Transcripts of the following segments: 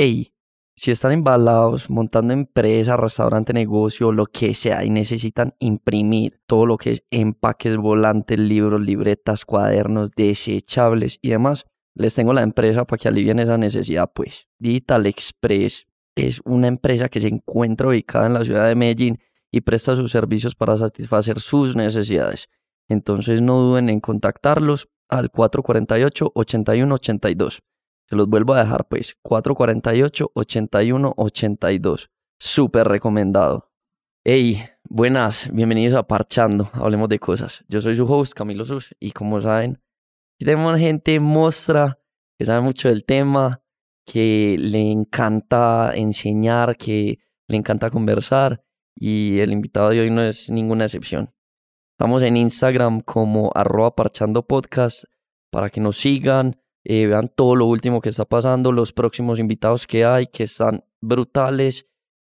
Ey, si están embalados, montando empresa, restaurante, negocio, lo que sea, y necesitan imprimir todo lo que es empaques, volantes, libros, libretas, cuadernos, desechables y demás, les tengo la empresa para que alivien esa necesidad, pues. Digital Express es una empresa que se encuentra ubicada en la ciudad de Medellín y presta sus servicios para satisfacer sus necesidades. Entonces no duden en contactarlos al 448-8182. Se los vuelvo a dejar, pues. 448-8182. Súper recomendado. Hey, buenas, bienvenidos a Parchando. Hablemos de cosas. Yo soy su host, Camilo Sus, y como saben, aquí tenemos gente mostra que sabe mucho del tema, que le encanta enseñar, que le encanta conversar, y el invitado de hoy no es ninguna excepción. Estamos en Instagram como arroba parchando podcast para que nos sigan, eh, vean todo lo último que está pasando, los próximos invitados que hay, que están brutales.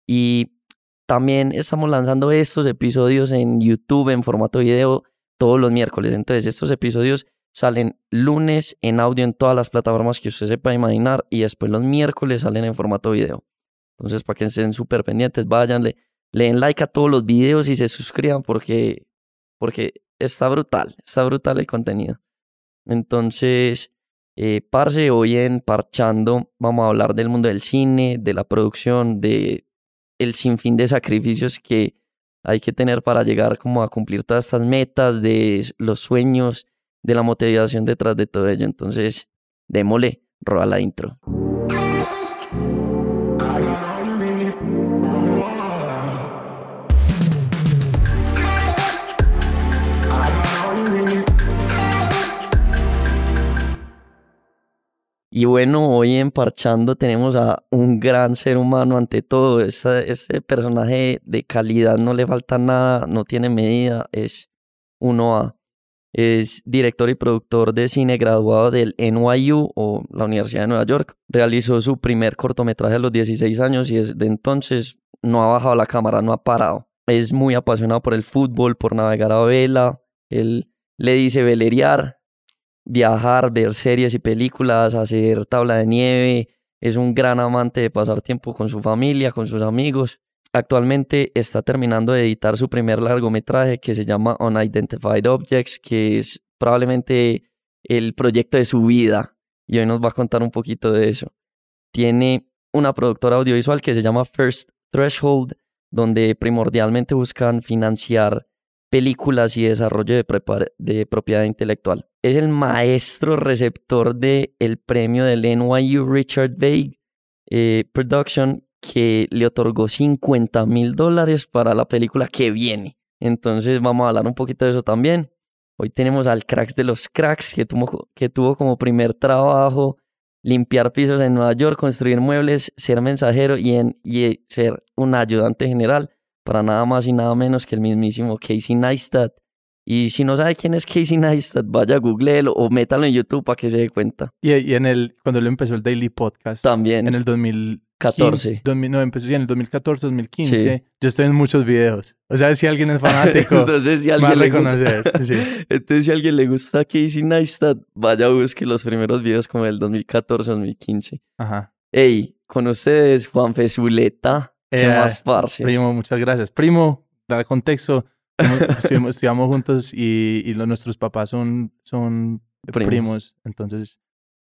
Y también estamos lanzando estos episodios en YouTube en formato video todos los miércoles. Entonces, estos episodios salen lunes en audio en todas las plataformas que usted sepa imaginar y después los miércoles salen en formato video. Entonces, para que estén súper pendientes, váyanle, le den like a todos los videos y se suscriban porque, porque está brutal, está brutal el contenido. Entonces, eh, parce, hoy en Parchando vamos a hablar del mundo del cine, de la producción, de el sinfín de sacrificios que hay que tener para llegar como a cumplir todas estas metas, de los sueños, de la motivación detrás de todo ello. Entonces, démosle, roba la intro. Y bueno, hoy en Parchando tenemos a un gran ser humano ante todo. Ese, personaje de calidad no le falta nada, no tiene medida, es uno a Es director y productor de cine graduado del NYU o la Universidad de Nueva York. Realizó su primer cortometraje a los 16 años y desde entonces no ha bajado la cámara, no ha parado. Es muy apasionado por el fútbol, por navegar a vela. Él le dice velerear, viajar, ver series y películas, hacer tabla de nieve. Es un gran amante de pasar tiempo con su familia, con sus amigos. Actualmente está terminando de editar su primer largometraje que se llama Unidentified Objects, que es probablemente el proyecto de su vida. Y hoy nos va a contar un poquito de eso. Tiene una productora audiovisual que se llama First Threshold, donde primordialmente buscan financiar películas y desarrollo de, propiedad intelectual. Es el maestro receptor del el premio del NYU Richard Veig eh, Production que le otorgó 50 mil dólares para la película que viene. Entonces vamos a hablar un poquito de eso también. Hoy tenemos al Cracks de los Cracks que tuvo, que tuvo como primer trabajo limpiar pisos en Nueva York, construir muebles, ser mensajero y, en, y ser un ayudante general para nada más y nada menos que el mismísimo Casey Neistat. Y si no sabe quién es Casey Neistat, vaya a Google o métalo en YouTube para que se dé cuenta. Y, y en el, cuando él empezó el Daily Podcast. También. En el 2014. no, empezó ya en el 2014, 2015. Yo estoy en muchos videos. O sea, si alguien es fanático, Entonces, si alguien le gusta... Entonces, si a alguien le gusta Casey Neistat, vaya a buscar los primeros videos como el 2014, 2015. Ajá. Ey, con ustedes, Juan Zuleta. ¿Qué eh, más, parce? Primo, muchas gracias. Primo, da contexto. estudiamos juntos y, y nuestros papás son, son primos. Entonces,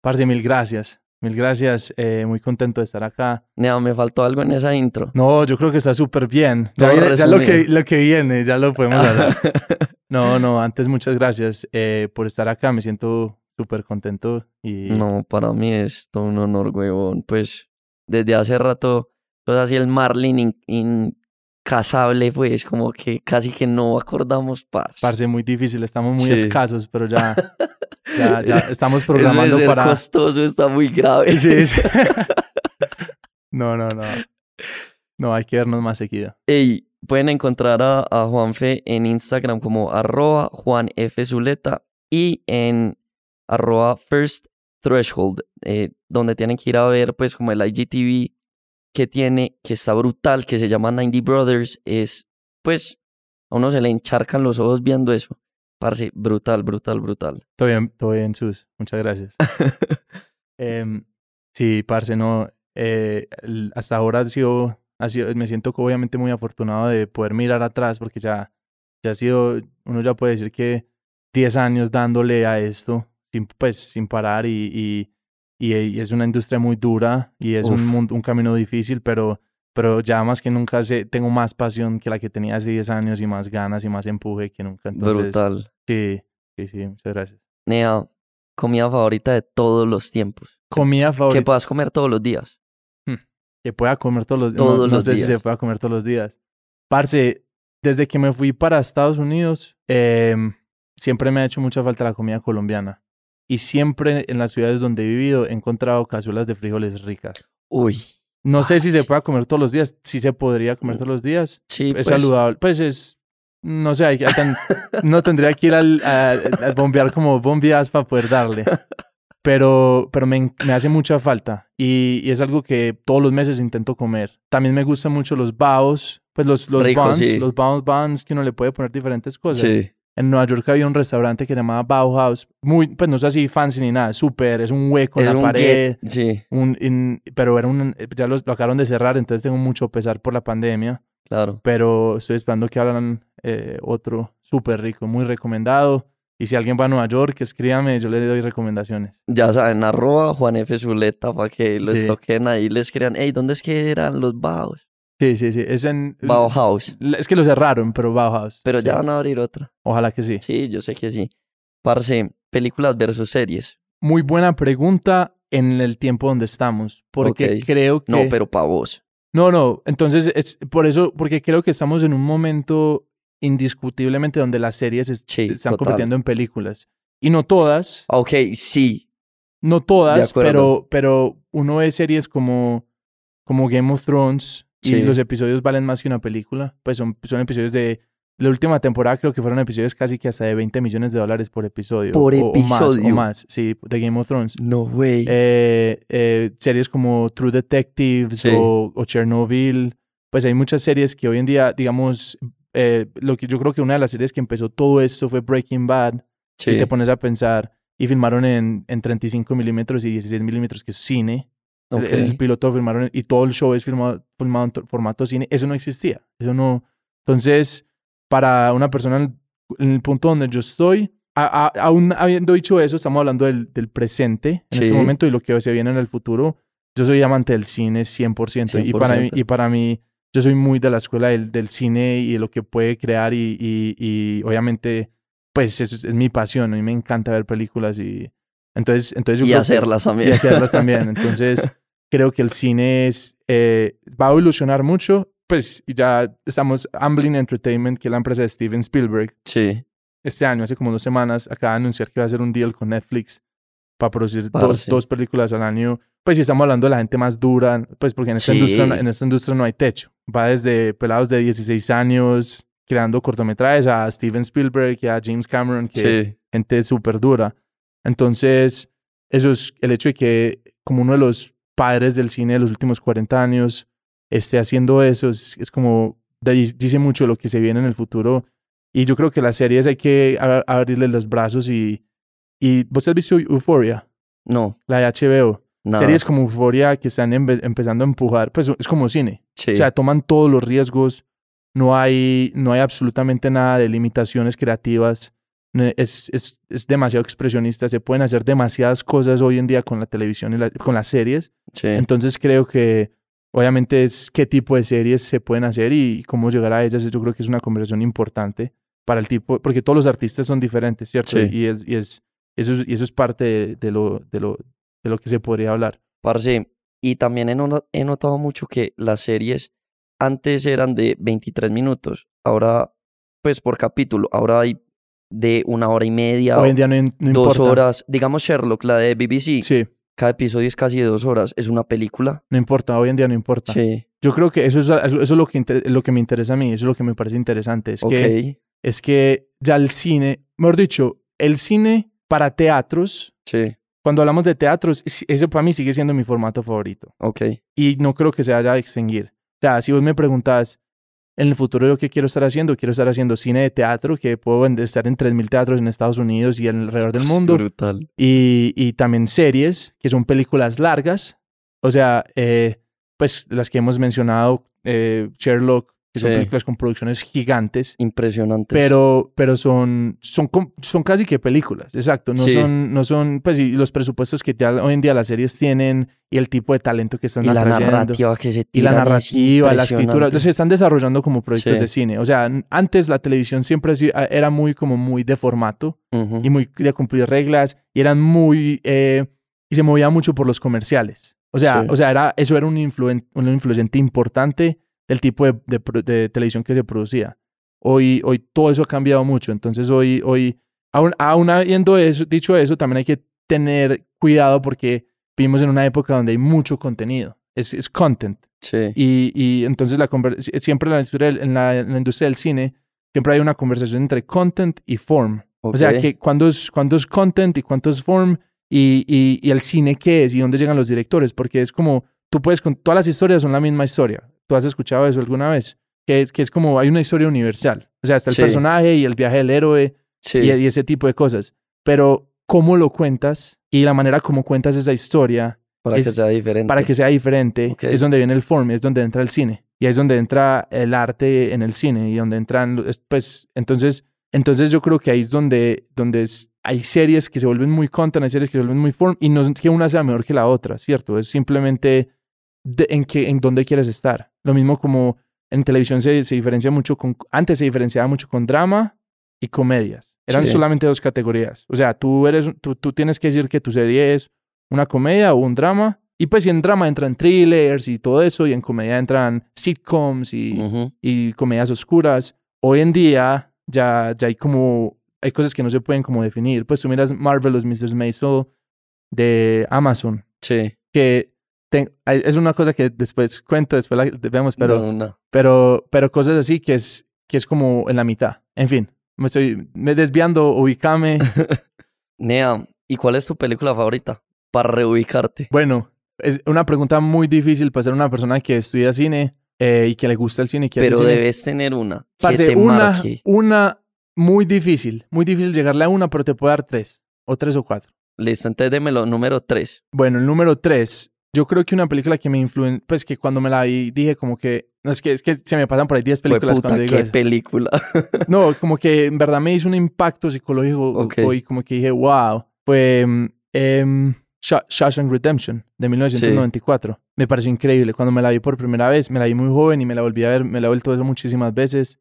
parce, mil gracias. Mil gracias, eh, muy contento de estar acá. No, me faltó algo en esa intro. No, yo creo que está súper bien. Ya, ya lo, que, lo que viene, ya lo podemos hablar. no, no, antes muchas gracias eh, por estar acá. Me siento súper contento. Y... No, para mí es todo un honor, huevón. Pues desde hace rato entonces así el Marlin incasable, pues como que casi que no acordamos parce. Parce, muy difícil, estamos muy escasos, pero ya, ya, ya estamos programando Eso para... costoso, está muy grave. Sí, sí. no, no, no. No, hay que vernos más seguido. Ey, pueden encontrar a, a Juanfe en Instagram como arroba Juan F. Zuleta y en arroba First Threshold, eh, donde tienen que ir a ver pues como el IGTV que tiene, que está brutal, que se llama 90 Brothers, es, pues, a uno se le encharcan los ojos viendo eso. Parce, brutal, brutal, brutal. Todo bien, todo bien, Sus. Muchas gracias. Em, sí, parce, no. eh, hasta ahora ha sido, ha sido, me siento obviamente muy afortunado de poder mirar atrás porque ya, ya ha sido, uno ya puede decir que 10 años dándole a esto, sin, pues sin parar y, y, y, es una industria muy dura y es un, un camino difícil, pero pero ya más que nunca sé, tengo más pasión que la que tenía hace 10 años y más ganas y más empuje que nunca. Brutal. Sí, sí, sí, muchas gracias. Nea, comida favorita de todos los tiempos. Comida favorita. Que puedas comer todos los días. Hmm, que pueda comer todos los, todos no, no sé si se pueda comer todos los días. Parce, desde que me fui para Estados Unidos, em, siempre me ha hecho mucha falta la comida colombiana. Y siempre en las ciudades donde he vivido he encontrado cazuelas de frijoles ricas. Uy. No sé si se puede comer todos los días. Sí se podría comer todos los días. Sí, es pues. saludable. Pues es. No sé, hay, no tendría que ir al, a, bombear como bombeas para poder darle. Pero, pero me, me hace mucha falta. Y, y, es algo que todos los meses intento comer. También me gustan mucho los baos. Pues los, los Rico, buns. sí. Los buns, buns que uno le puede poner diferentes cosas. Sí. En Nueva York había un restaurante que se llamaba Bauhaus. Muy, pues no es así fancy ni nada. Súper, es un hueco en la pared. get- Sí, Un, in- pero era un, ya los, lo acabaron de cerrar, entonces tengo mucho pesar por la pandemia. claro. Pero estoy esperando que abran eh, otro súper rico, muy recomendado. Y si alguien va a Nueva York, escríbame, yo le doy recomendaciones. Ya saben, arroba Juan F. Zuleta para que los Sí. toquen ahí y les crean, hey, ¿dónde es que eran los Baos? Sí, sí, sí. Es en. Bauhaus. Es que lo cerraron, pero Bauhaus. Pero sí. ya van a abrir otra. Ojalá que sí. Sí, yo sé que sí. Parce, películas versus series. Muy buena pregunta en el tiempo donde estamos. Porque creo que. No, pero para vos. No, no. Entonces, es por eso, porque creo que estamos en un momento indiscutiblemente donde las series es- Sí, están total. convirtiendo en películas. Y no todas, Ok, sí. no todas, pero, pero uno ve series como, como Game of Thrones y Sí. los episodios valen más que una película. Pues son, son episodios de... La última temporada creo que fueron episodios casi que hasta de 20 millones de dólares por episodio. Por o- O más, o episodio. más, sí, de Game of Thrones. No, güey. Eh, eh, series como True Detectives Sí. o, o Chernobyl. Pues hay muchas series que hoy en día, digamos, eh, lo que yo creo que una de las series que empezó todo esto fue Breaking Bad. sí. Si te pones a pensar, y filmaron en, en 35 milímetros y 16 milímetros, que es cine. El- Ok. El, piloto filmaron y todo el show es filmado, filmado en to- formato cine. Eso no existía. Eso no. Entonces, para una persona en el, en el punto donde yo estoy, a- a- aún habiendo dicho eso, estamos hablando del, del presente en Sí. este momento y lo que se viene en el futuro. Yo soy amante del cine 100%, Y, para mí, 100%. y para mí, yo soy muy de la escuela del, del cine y de lo que puede crear y, y, y obviamente, pues es, es mi pasión. A mí me encanta ver películas y entonces, entonces yo y creo que- hacerlas también. y hacerlas también. Entonces, creo que el cine es, eh, va a evolucionar mucho. Pues ya estamos, Amblin Entertainment, que es la empresa de Steven Spielberg, sí. este año, hace como dos semanas, acaba de anunciar que va a hacer un deal con Netflix para producir dos, Parce. dos películas al año. Pues si estamos hablando de la gente más dura, pues porque en esta, Sí. industria, no- en esta industria no hay techo. Va desde pelados de 16 años creando cortometrajes a Steven Spielberg y a James Cameron, que Sí. gente súper dura. Entonces, eso es el hecho de que como uno de los padres del cine de los últimos 40 años esté haciendo eso, es, es como, dice mucho de lo que se viene en el futuro. Y yo creo que las series hay que abrirle los brazos y... y ¿Vos has visto Euphoria? No, La de HBO. nada. Series como Euphoria que están empe- empezando a empujar, pues es como cine. Sí. O sea, toman todos los riesgos, no hay, no hay absolutamente nada de limitaciones creativas, es, es, es demasiado expresionista, se pueden hacer demasiadas cosas hoy en día con la televisión y la- con las series, sí. entonces creo que obviamente es qué tipo de series se pueden hacer y cómo llegar a ellas, yo creo que es una conversación importante para el tipo, porque todos los artistas son diferentes, ¿cierto? Sí. Y, es, y, es, eso es, y eso es parte de, de lo, de, lo, de lo que se podría hablar. Parce, y también he notado mucho que las series antes eran de 23 minutos, ahora, pues por capítulo, ahora hay de una hora y media, Hoy en día no, no dos importa. horas. Digamos Sherlock, la de BBC, Sí, cada episodio es casi de dos horas, es una película. no importa, hoy en día no importa. Sí, Yo creo que eso es, eso es lo, que lo que me interesa a mí, eso es lo que me parece interesante. Es, ok, que, es que ya el cine, mejor dicho, el cine para teatros, sí, cuando hablamos de teatros, es- eso para mí sigue siendo mi formato favorito. ok, Y no creo que se vaya a extinguir. O sea, si vos me preguntas, en el futuro yo qué quiero estar haciendo, quiero estar haciendo cine de teatro, que puedo estar en 3.000 teatros en Estados Unidos y alrededor del mundo. brutal. Y, y también series, que son películas largas, O sea, eh, pues las que hemos mencionado, eh, Sherlock, que son Sí. películas con producciones gigantes, Impresionantes. pero, pero son, son, son casi que películas, exacto. No Sí. son, no son, pues y los presupuestos que ya hoy en día las series tienen y el tipo de talento que están y la narrativa que se Y la narrativa, la escritura, se están desarrollando como proyectos Sí. de cine. O sea, antes la televisión siempre era muy como muy de formato y muy de cumplir reglas y eran muy eh, y se movía mucho por los comerciales. O sea, o sea, era eso era un influen- un influyente importante del tipo de, de de televisión que se producía. Hoy, hoy todo eso ha cambiado mucho. Entonces hoy, hoy aún, aún habiendo eso, dicho eso, también hay que tener cuidado porque vivimos en una época donde hay mucho contenido. Es, es content. Sí. Y, y entonces la siempre en la, industria del- en, la, en la industria del cine siempre hay una conversación entre content y form. O sea, que cuando es, cuándo es content y cuánto es form y, y, y el cine qué es y dónde llegan los directores. Porque es como, tú puedes, con todas las historias son la misma historia. ¿Tú has escuchado eso alguna vez? Que, es- que es como, hay una historia universal. O sea, está el Sí. personaje y el viaje del héroe Sí. y, y ese tipo de cosas. Pero cómo lo cuentas y la manera como cuentas esa historia para que es- sea diferente. para que sea diferente, Ok. es donde viene el form, es donde entra el cine. Y es donde entra el arte en el cine y donde entran, pues, entonces, entonces yo creo que ahí es donde, donde es- hay series que se vuelven muy content, hay series que se vuelven muy form y no es que una sea mejor que la otra, ¿cierto? Es simplemente de- en, que, en dónde quieres estar. Lo mismo como en televisión se, se diferencia mucho con, antes se diferenciaba mucho con drama y comedias. Eran Sí. solamente dos categorías. O sea, tú, eres, tú, tú tienes que decir que tu serie es una comedia o un drama. Y pues y en drama entran thrillers y todo eso, y en comedia entran sitcoms y, y comedias oscuras. Hoy en día ya, ya hay como, hay cosas que no se pueden como definir. Pues tú miras Marvelous Mrs. Maisel de Amazon, Sí. que ten- es una cosa que después cuento, después la vemos, pero, No, no. pero, pero cosas así que es, que es como en la mitad. En fin, me estoy me desviando, ubícame. Nea, ¿y cuál es tu película favorita? Para reubicarte. Bueno, es una pregunta muy difícil para ser una persona que estudia cine eh, y que le gusta el cine y que hace Pero cine. debes tener una. Que Parce, te una, marque. una muy difícil, muy difícil llegarle a una, pero te puedo dar tres, o tres o cuatro. Listo, entonces démelo. Número 3. Bueno, el número tres, yo creo que una película que me influenció, pues que cuando me la vi dije como que, no, es que, es que se me pasan por ahí 10 películas puta, cuando digo qué eso. película. No, como que en verdad me hizo un impacto psicológico Ok. hoy, como que dije, wow, fue Sha- Shawshank Redemption de 1994. Me pareció increíble. Cuando me la vi por primera vez, me la vi muy joven y me la volví a ver, me la he vuelto a ver muchísimas veces.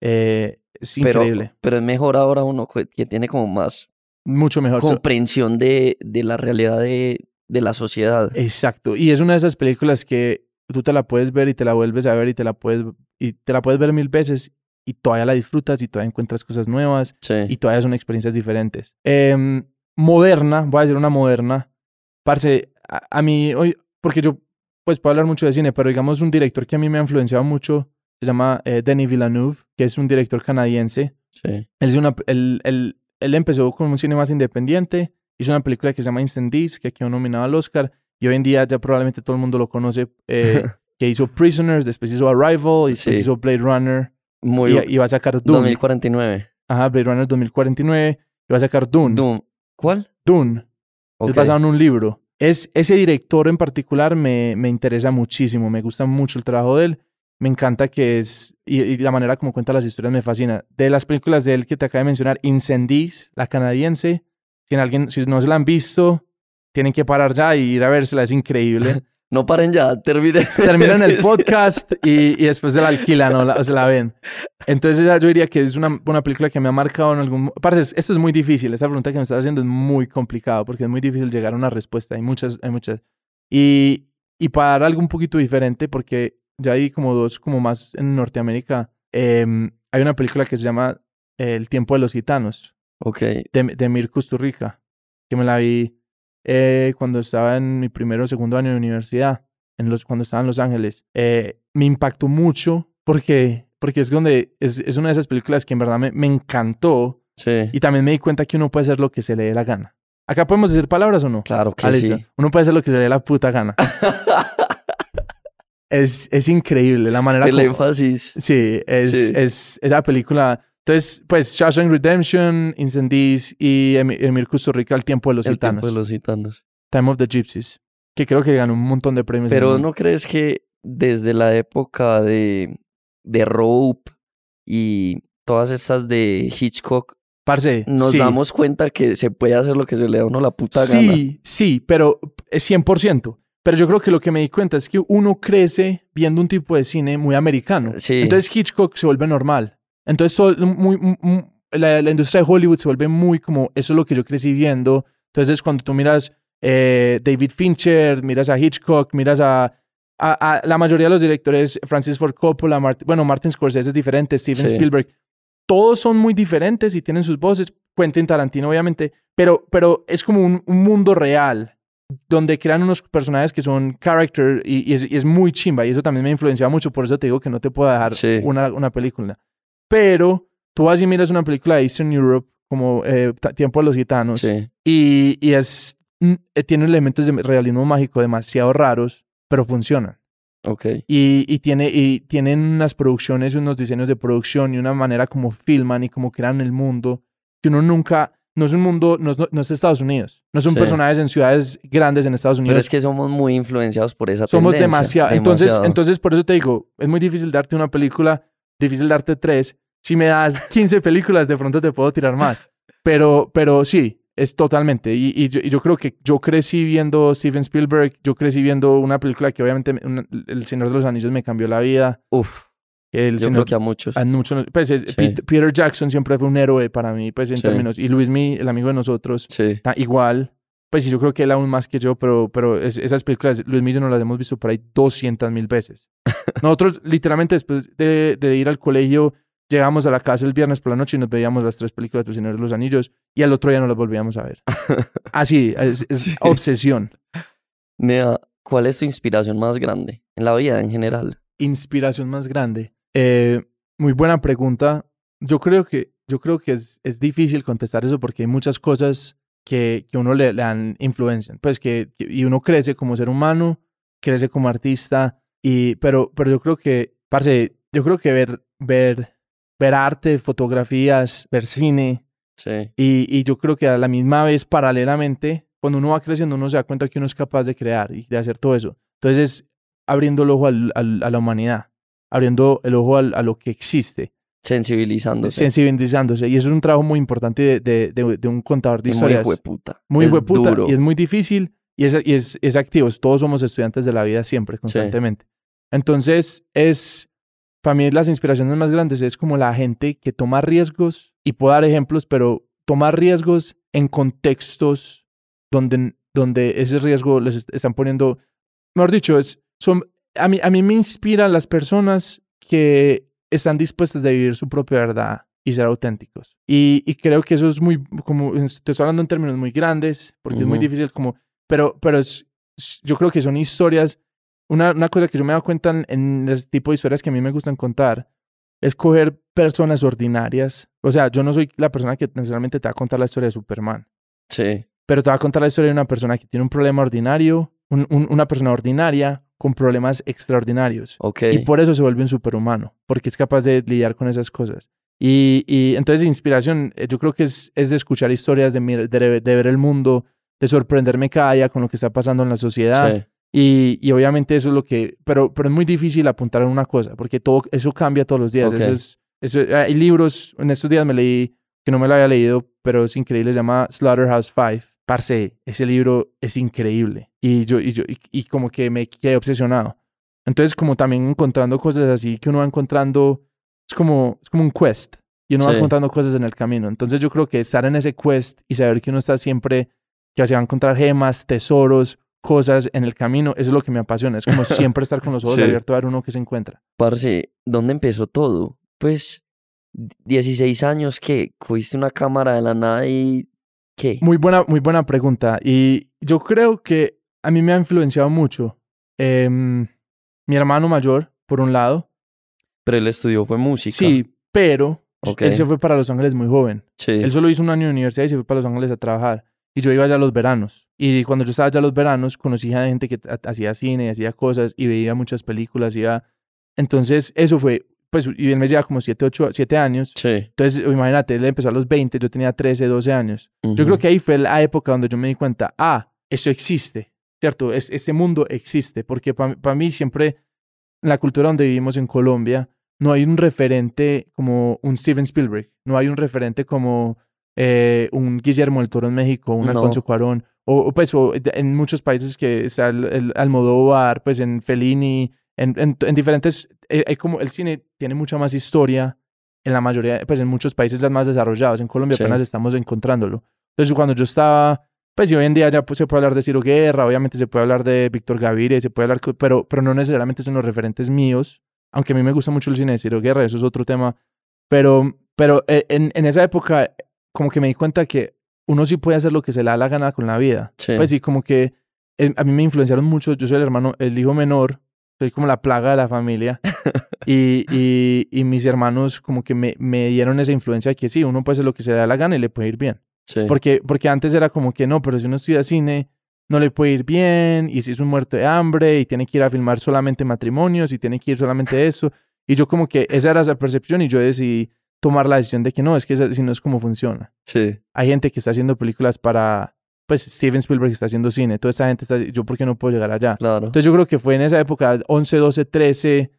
Eh, es pero, increíble. pero es mejor ahora uno que tiene como más Mucho mejor. Comprensión de, de la realidad de, de la sociedad. Exacto. Y es una de esas películas que tú te la puedes ver y te la vuelves a ver y te la puedes, y te la puedes ver mil veces y todavía la disfrutas y todavía encuentras cosas nuevas. Sí. y todavía son experiencias diferentes. Em, moderna, voy a decir una moderna. Parce, a, a mí hoy, porque yo pues puedo hablar mucho de cine, pero digamos un director que a mí me ha influenciado mucho, se llama eh, Denis Villeneuve, que es un director canadiense. sí. Él, es una, él, él- él empezó con un cine más independiente, hizo una película que se llama Instant Deeds, que quedó nominado al Oscar, y hoy en día ya probablemente todo el mundo lo conoce, eh, que hizo Prisoners, después hizo Arrival, y después Sí. hizo Blade Runner, Muy y, y va a sacar Dune. 2049. Ajá, Blade Runner 2049, y va a sacar Dune. Doom. ¿Cuál? Dune. Ok. Es basado en un libro. Es, ese director en particular me, me interesa muchísimo, me gusta mucho el trabajo de él. Me encanta que es, y, y la manera como cuenta las historias me fascina. De las películas de él que te acabo de mencionar, Incendies, la canadiense, si, en alguien, si no se la han visto, tienen que parar ya y ir a vérsela, es increíble. No paren ya, termine. Terminan el podcast y, y después se la alquilan o, la, o se la ven. Entonces yo diría que es una, una película que me ha marcado en algún... Parce, esto es muy difícil, esta pregunta que me estás haciendo es muy complicado porque es muy difícil llegar a una respuesta. Hay muchas, hay muchas. Y, y para dar algo un poquito diferente, porque ya hay como dos, como más en Norteamérica, em, hay una película que se llama eh, El tiempo de los gitanos, Ok. de, de Mir Kusturica, que me la vi eh, cuando estaba en mi primero o segundo año de universidad, en los, cuando estaba en Los Ángeles. Eh, me impactó mucho porque, porque es donde es, es una de esas películas que en verdad me, me encantó Sí. y también me di cuenta que uno puede hacer lo que se le dé la gana. ¿Acá podemos decir palabras o no? Claro que listo. sí. Uno puede hacer lo que se le dé la puta gana. es, es increíble la manera El como... énfasis. Sí, es, Sí. es esa película. Entonces, pues, Shawshank Redemption, Incendies y Emi- Emir Kusturica, El tiempo de los El gitanos. tiempo de los gitanos. Time of the Gypsies. que creo que ganó un montón de premios. Pero ¿no crees que desde la época de, de Rope y todas esas de Hitchcock, Parce, nos sí. damos cuenta que se puede hacer lo que se le da a uno la puta Sí, gana? sí, pero es 100%. Pero yo creo que lo que me di cuenta es que uno crece viendo un tipo de cine muy americano. Sí. Entonces Hitchcock se vuelve normal. Entonces sol- muy, muy- la, la industria de Hollywood se vuelve muy como, eso es lo que yo crecí viendo. Entonces cuando tú miras eh, David Fincher, miras a Hitchcock, miras a, a- a la mayoría de los directores, Francis Ford Coppola, Mart- bueno, Martin Scorsese es diferente, Steven Sí. Spielberg, todos son muy diferentes y tienen sus voces. Quentin Tarantino, obviamente, pero, pero es como un, un mundo real donde crean unos personajes que son character y, y es, y es muy chimba y eso también me influenciaba mucho, por eso te digo que no te puedo dejar Sí. una, una película. Pero tú vas y miras una película de Eastern Europe como eh, Tiempo de los Gitanos Sí, y, y es, mm, eh, tiene elementos de realismo mágico demasiado raros, pero funcionan. ok. Y, y, tiene, y tienen unas producciones, unos diseños de producción y una manera como filman y como crean el mundo que uno nunca, no es un mundo, no es, no es Estados Unidos, no son Sí. personajes en ciudades grandes en Estados Pero Unidos. es que somos muy influenciados por esa Somos tendencia, demasiado. Entonces, demasiado. entonces, por eso te digo, es muy difícil darte una película, difícil darte tres. Si me das 15 películas, de pronto te puedo tirar más. Pero, pero sí, es totalmente. Y, y yo, y yo creo que yo crecí viendo Steven Spielberg, yo crecí viendo una película que obviamente me- una- El Señor de los Anillos me cambió la vida. Uf, El yo Señor- creo que a muchos. a muchos- pues, es- Sí. Pete- Peter Jackson siempre fue un héroe para mí, pues en Sí. términos. Y Luis Mi, el amigo de nosotros, Sí, ta- igual. Pues sí, yo creo que él aún más que yo, pero, pero es- esas películas, Luis yo nos las hemos visto por ahí 200 mil veces. Nosotros, literalmente, después de, de ir al colegio, llegamos a la casa el viernes por la noche y nos veíamos las tres películas del Señor de los Anillos y al otro día no las volvíamos a ver. Así, es, es Sí. obsesión. Nea, ¿cuál es tu inspiración más grande en la vida en general? Inspiración más grande. Eh, muy buena pregunta. Yo creo que, yo creo que es, es difícil contestar eso porque hay muchas cosas que, que uno le, le dan influencia. Pues que, que- y uno crece como ser humano, crece como artista, y, pero, pero yo creo que, parce, yo creo que ver, ver, ver arte, fotografías, ver cine, Sí, y, y yo creo que a la misma vez, paralelamente, cuando uno va creciendo, uno se da cuenta que uno es capaz de crear y de hacer todo eso. Entonces es abriendo el ojo al- al- a la humanidad, abriendo el ojo al- a lo que existe, sensibilizándose. sensibilizándose. Y eso es un trabajo muy importante de, de- de- de un contador de Y muy historias. hueputa. Muy hueputa y es muy difícil y es, y es, es activo. Todos somos estudiantes de la vida siempre, constantemente. Entonces, es, para mí las inspiraciones más grandes es como la gente que toma riesgos y puedo dar ejemplos, pero toma riesgos en contextos donde, donde ese riesgo les est- están poniendo, mejor dicho, es, son, a, mí, a mí me inspiran las personas que están dispuestas de vivir su propia verdad y ser auténticos. Y, y creo que eso es muy, como, te estoy hablando en términos muy grandes, porque es muy difícil como, pero, pero es- yo creo que son historias, una, una cosa que yo me he dado cuenta en, en ese tipo de historias que a mí me gustan contar, es coger personas ordinarias. O sea, yo no soy la persona que necesariamente te va a contar la historia de Superman, Sí, pero te va a contar la historia de una persona que tiene un problema ordinario, un- un- una persona ordinaria con problemas extraordinarios. ok. Y por eso se vuelve un superhumano, porque es capaz de lidiar con esas cosas. Y, y entonces inspiración, eh, yo creo que es, es de escuchar historias, de, de, de ver el mundo, de sorprenderme cada día con lo que está pasando en la sociedad. Sí, Y, y obviamente eso es lo que, pero, pero es muy difícil apuntar en una cosa, porque todo, eso cambia todos los días. Ok. Eso es, eso, hay libros, en estos días me leí, que no me lo había leído, pero es increíble, se llama Slaughterhouse Five. Parce, ese libro es increíble. Y yo, y yo, y, y como que me quedé obsesionado. Entonces, como también encontrando cosas así que uno va encontrando, es como, es como un quest. Y uno va Sí. encontrando cosas en el camino. Entonces, yo creo que estar en ese quest y saber que uno está siempre, que se va a encontrar gemas, tesoros, cosas en el camino, eso es lo que me apasiona. Es como siempre estar con los ojos Sí. abiertos a ver uno que se encuentra. Parce, ¿dónde empezó todo? Pues, 16 años, ¿qué? ¿Cogiste una cámara de la nada y qué? Muy buena, muy buena pregunta. Y yo creo que a mí me ha influenciado mucho. em, mi hermano mayor, por un lado. Pero él estudió fue música. Sí, pero él se fue para Los Ángeles muy joven. Sí. Él solo hizo un año de universidad y se fue para Los Ángeles a trabajar. Y yo iba allá los veranos. Y cuando yo estaba allá los veranos, conocí a gente que ha- hacía cine, hacía cosas y veía muchas películas. Iba... Entonces, eso fue, pues, y él me lleva como 7, 8, 7 años. Sí. Entonces, imagínate, él empezó a los 20, yo tenía 13, 12 años. Yo Ujú. creo que ahí fue la época donde yo me di cuenta, ah, eso existe. ¿cierto? Es, este mundo existe, porque para mí siempre, en la cultura donde vivimos en Colombia, no hay un referente como un Steven Spielberg, no hay un referente como eh, un Guillermo del Toro en México, un Alfonso Cuarón, o, pues en muchos países que está el, el, Almodóvar, pues en Fellini, en, en, diferentes, eh, hay como el cine tiene mucha más historia en la mayoría, pues en muchos países más desarrollados, en Colombia apenas estamos encontrándolo. Entonces cuando yo estaba, pues y hoy en día ya pues, se puede hablar de Ciro Guerra, obviamente se puede hablar de Víctor Gaviria, se puede hablar, pero, pero no necesariamente son los referentes míos, aunque a mí me gusta mucho el cine de Ciro Guerra, eso es otro tema, pero, pero eh, en, en esa época como que me di cuenta que uno sí puede hacer lo que se le da la gana con la vida. Pues sí, como que eh, a mí me influenciaron mucho, yo soy el hermano, el hijo menor, soy como la plaga de la familia. y, y, y, mis hermanos como que me, me, dieron esa influencia de que sí, uno puede hacer lo que se le da la gana y le puede ir bien. Porque, porque antes era como que no, pero si uno estudia cine, no le puede ir bien, y si es un muerto de hambre, y tiene que ir a filmar solamente matrimonios, y tiene que ir solamente eso. Y yo como que esa era esa percepción y yo decidí tomar la decisión de que no, es que si no es como funciona. Sí. Hay gente que está haciendo películas para, pues Steven Spielberg está haciendo cine, toda esa gente está, yo por qué no puedo llegar allá. Claro. Entonces yo creo que fue en esa época, 11, 12, 13,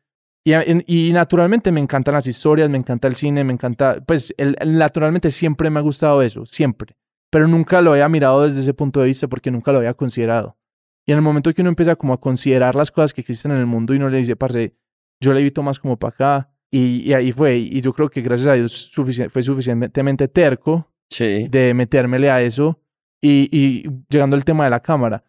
y, y, naturalmente me encantan las historias, me encanta el cine, me encanta, pues el, naturalmente siempre me ha gustado eso, siempre, pero nunca lo había mirado desde ese punto de vista porque nunca lo había considerado. Y en el momento que uno empieza como a considerar las cosas que existen en el mundo y uno le dice, parce, yo le evito más como para acá, y, ahí fue, y yo creo que gracias a Dios fue suficientemente terco de metérmele a eso. Y, y llegando al tema de la cámara,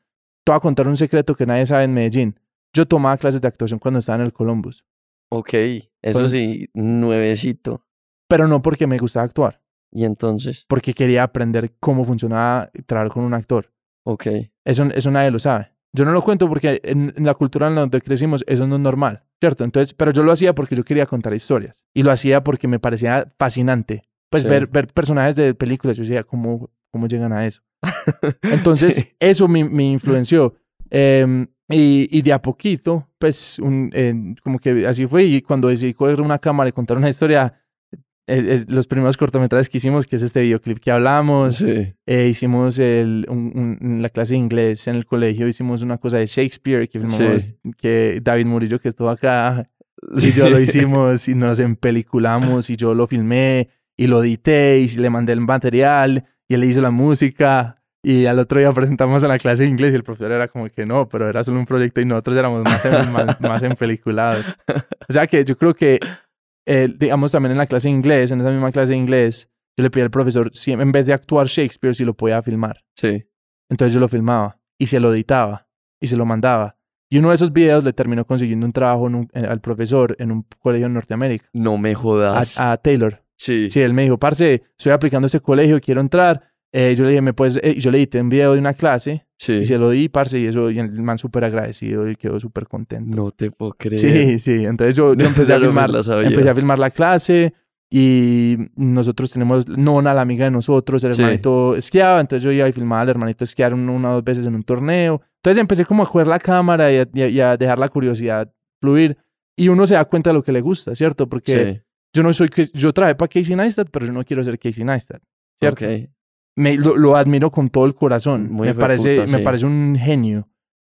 te voy a contar un secreto que nadie sabe en Medellín. Yo tomaba clases de actuación cuando estaba en el Columbus. Ok, eso sí, nuevecito. Pero no porque me gustaba actuar. ¿Y entonces? Porque quería aprender cómo funcionaba trabajar con un actor. Ok. Eso, eso nadie lo sabe. Yo no lo cuento porque en, la cultura en la donde crecimos eso no es normal, ¿cierto? Entonces, pero yo lo hacía porque yo quería contar historias. Y lo hacía porque me parecía fascinante. Pues ver, ver personajes de películas, yo decía, ¿cómo, cómo llegan a eso? Entonces, eso me, me influenció. Em, y, y, de a poquito, pues, un, como que así fue. Y cuando decidí coger una cámara y contar una historia, los primeros cortometrajes que hicimos, que es este videoclip que hablamos. Eh, hicimos el, un, la clase de inglés en el colegio, hicimos una cosa de Shakespeare que filmamos, que David Murillo, que estuvo acá, y yo lo hicimos y nos empeliculamos y yo lo filmé y lo edité y le mandé el material y él hizo la música. Y al otro día presentamos a la clase de inglés y el profesor era como que no, pero era solo un proyecto y nosotros éramos más, más, más empeliculados. O sea que yo creo que eh, digamos, también en la clase de inglés, en esa misma clase de inglés, yo le pedí al profesor, si en vez de actuar Shakespeare, si lo podía filmar. Sí. Entonces yo lo filmaba y se lo editaba y se lo mandaba. Y uno de esos videos le terminó consiguiendo un trabajo al profesor en un colegio en Norteamérica. No me jodas. A, a Taylor. Sí. Sí, él me dijo, parce, estoy aplicando ese colegio, quiero entrar. Eh, yo le dije, ¿me puedes? Eh, yo le edité un video de una clase sí. y se lo di, parce, y eso, y el man súper agradecido y quedó súper contento. No te puedo creer. Sí, sí, entonces yo, empecé, a filmar, empecé a filmar la clase y nosotros tenemos Nona, la amiga de nosotros, el hermanito esquiaba, entonces yo iba a filmar al hermanito esquiar una o dos veces en un torneo. Entonces empecé como a jugar la cámara y a, dejar la curiosidad fluir y uno se da cuenta de lo que le gusta, ¿cierto? Porque yo no soy, yo trabajé para Casey Neistat, pero yo no quiero ser Casey Neistat, ¿cierto? Okay me, lo, admiro con todo el corazón. me, parece, me parece un genio.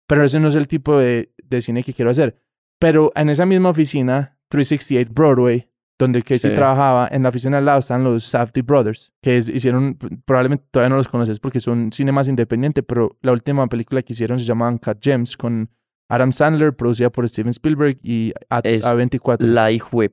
Pero ese no es el tipo de, de, cine que quiero hacer. Pero en esa misma oficina, 368 Broadway, donde Casey trabajaba, en la oficina al lado están los Safdie Brothers, que hicieron, probablemente todavía no los conoces porque son cine más independiente, pero la última película que hicieron se llama Cut Gems con Adam Sandler, producida por Steven Spielberg y A, A24. La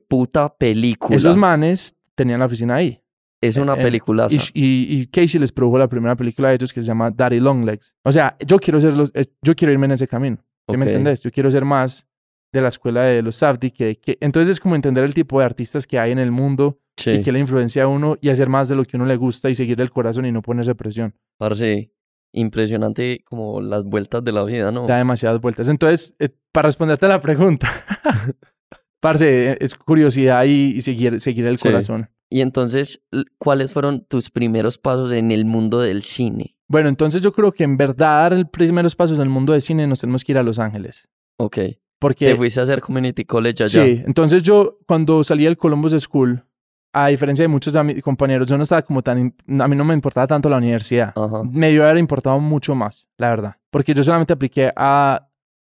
puta película. Esos manes tenían la oficina ahí. Es una película. Y, y, Casey les produjo la primera película de ellos que se llama Daddy Longlegs. O sea, yo quiero ser los, eh, yo quiero irme en ese camino. ¿Qué me entendés? Yo quiero ser más de la escuela de los Safdie, que, que, entonces es como entender el tipo de artistas que hay en el mundo y que le influencia a uno y hacer más de lo que uno le gusta y seguir el corazón y no ponerse presión. Parce, impresionante como las vueltas de la vida, ¿no? Da demasiadas vueltas. Entonces, eh, para responderte a la pregunta, parce, es curiosidad y, seguir, seguir el corazón. Y entonces, ¿cuáles fueron tus primeros pasos en el mundo del cine? Bueno, entonces yo creo que en verdad los primeros pasos en el mundo del cine nos tenemos que ir a Los Ángeles. Ok. Porque... Te fuiste a hacer Community College allá. Sí, entonces yo cuando salí del Columbus School, a diferencia de muchos de mis compañeros, yo no estaba como tan... A mí no me importaba tanto la universidad. Ajá. Me debió haber importado mucho más, la verdad. Porque yo solamente apliqué a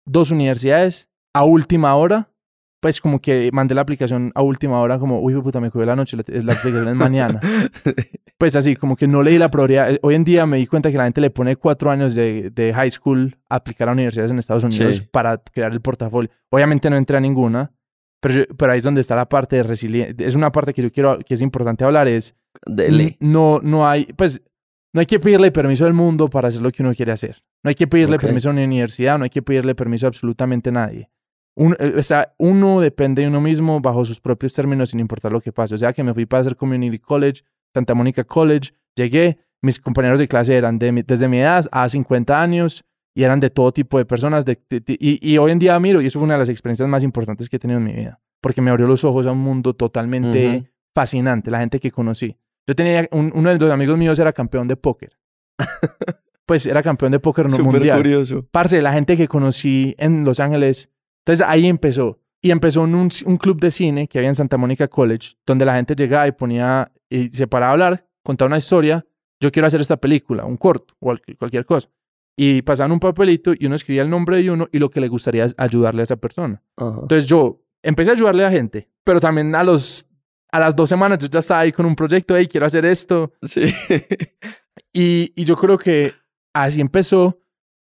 dos universidades a última hora. Pues como que mandé la aplicación a última hora como, uy, puta, me cogió la noche, la, la aplicación es mañana. Pues así, como que no leí la prioridad. Eh, Hoy en día me di cuenta que la gente le pone cuatro años de, de high school a aplicar a universidades en Estados Unidos Sí. para crear el portafolio. Obviamente no entré a ninguna, pero, yo- pero ahí es donde está la parte de resiliencia. Es una parte que yo quiero, que es importante hablar, es Dele. No, no hay, pues, no hay que pedirle permiso al mundo para hacer lo que uno quiere hacer. No hay que pedirle Ok. permiso a una universidad, no hay que pedirle permiso a absolutamente nadie. Un- eh, o sea, uno depende de uno mismo bajo sus propios términos sin importar lo que pase. O sea, que me fui para hacer Community College, Santa Mónica College, llegué, mis compañeros de clase eran de mi- desde mi edad a 50 años y eran de todo tipo de personas. de- de- de- y, y hoy en día miro, y eso fue una de las experiencias más importantes que he tenido en mi vida, porque me abrió los ojos a un mundo totalmente Ujú. fascinante, la gente que conocí. Yo tenía, un- uno de los amigos míos era campeón de póker. pues era campeón de póker no Súper mundial. curioso. Parce, la gente que conocí en Los Ángeles. Entonces ahí empezó. Y empezó en un, un club de cine que había en Santa Mónica College, donde la gente llegaba y ponía, y se paraba a hablar, contaba una historia. Yo quiero hacer esta película, un corto, o cual- cualquier cosa. Y pasaban un papelito y uno escribía el nombre de uno y lo que le gustaría es ayudarle a esa persona. Ajá. Entonces yo empecé a ayudarle a gente, pero también a los a las dos semanas yo ya estaba ahí con un proyecto, hey, quiero hacer esto. Sí. Y, y yo creo que así empezó.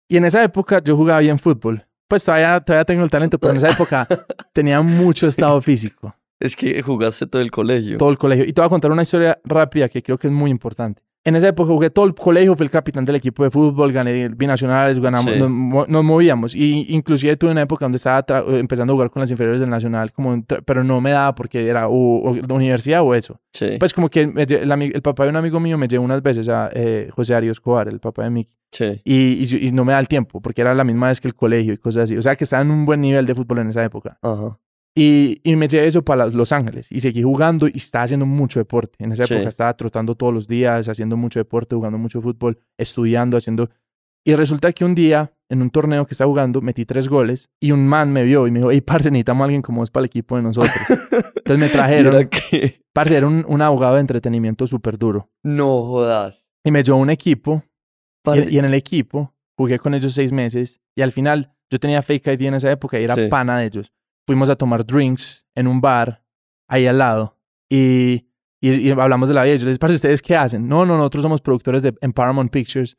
Y en esa época yo jugaba bien fútbol. Pues todavía, todavía tengo el talento, pero en esa época tenía mucho estado físico, es que jugaste todo el colegio. todo el colegio. Y te voy a contar una historia rápida que creo que es muy importante. En esa época jugué todo el colegio, fui el capitán del equipo de fútbol, gané binacionales, ganamos, Sí. nos, nos movíamos. Y inclusive tuve una época donde estaba empezando a jugar con las inferiores del nacional, como pero no me daba porque era o, o la universidad o eso. Sí. Pues como que el, ami- el papá de un amigo mío me llevó unas veces a eh, José Arias Escobar, el papá de Miki. sí. Y, y no me da el tiempo porque era la misma vez que el colegio y cosas así. O sea que estaba en un buen nivel de fútbol en esa época. Ajá. Y, y me llevé eso para Los- Ángeles y seguí jugando y estaba haciendo mucho deporte. En esa Sí. época estaba trotando todos los días, haciendo mucho deporte, jugando mucho fútbol, estudiando, haciendo... Y resulta que un día, en un torneo que estaba jugando, metí tres goles y un man me vio y me dijo, hey, parce, necesitamos a alguien como vos para el equipo de nosotros. Entonces me ¿Y trajeron, qué? parce, era un, un abogado de entretenimiento súper duro. No jodas. Y me llevó a un equipo Parce- y, y en el equipo jugué con ellos seis meses y al final yo tenía fake ID en esa época y era Sí. pana de ellos. Fuimos a tomar drinks en un bar ahí al lado y, y, y hablamos de la vida. Y yo les dije, parce, ¿ustedes qué hacen? No, no, nosotros somos productores de en Paramount Pictures.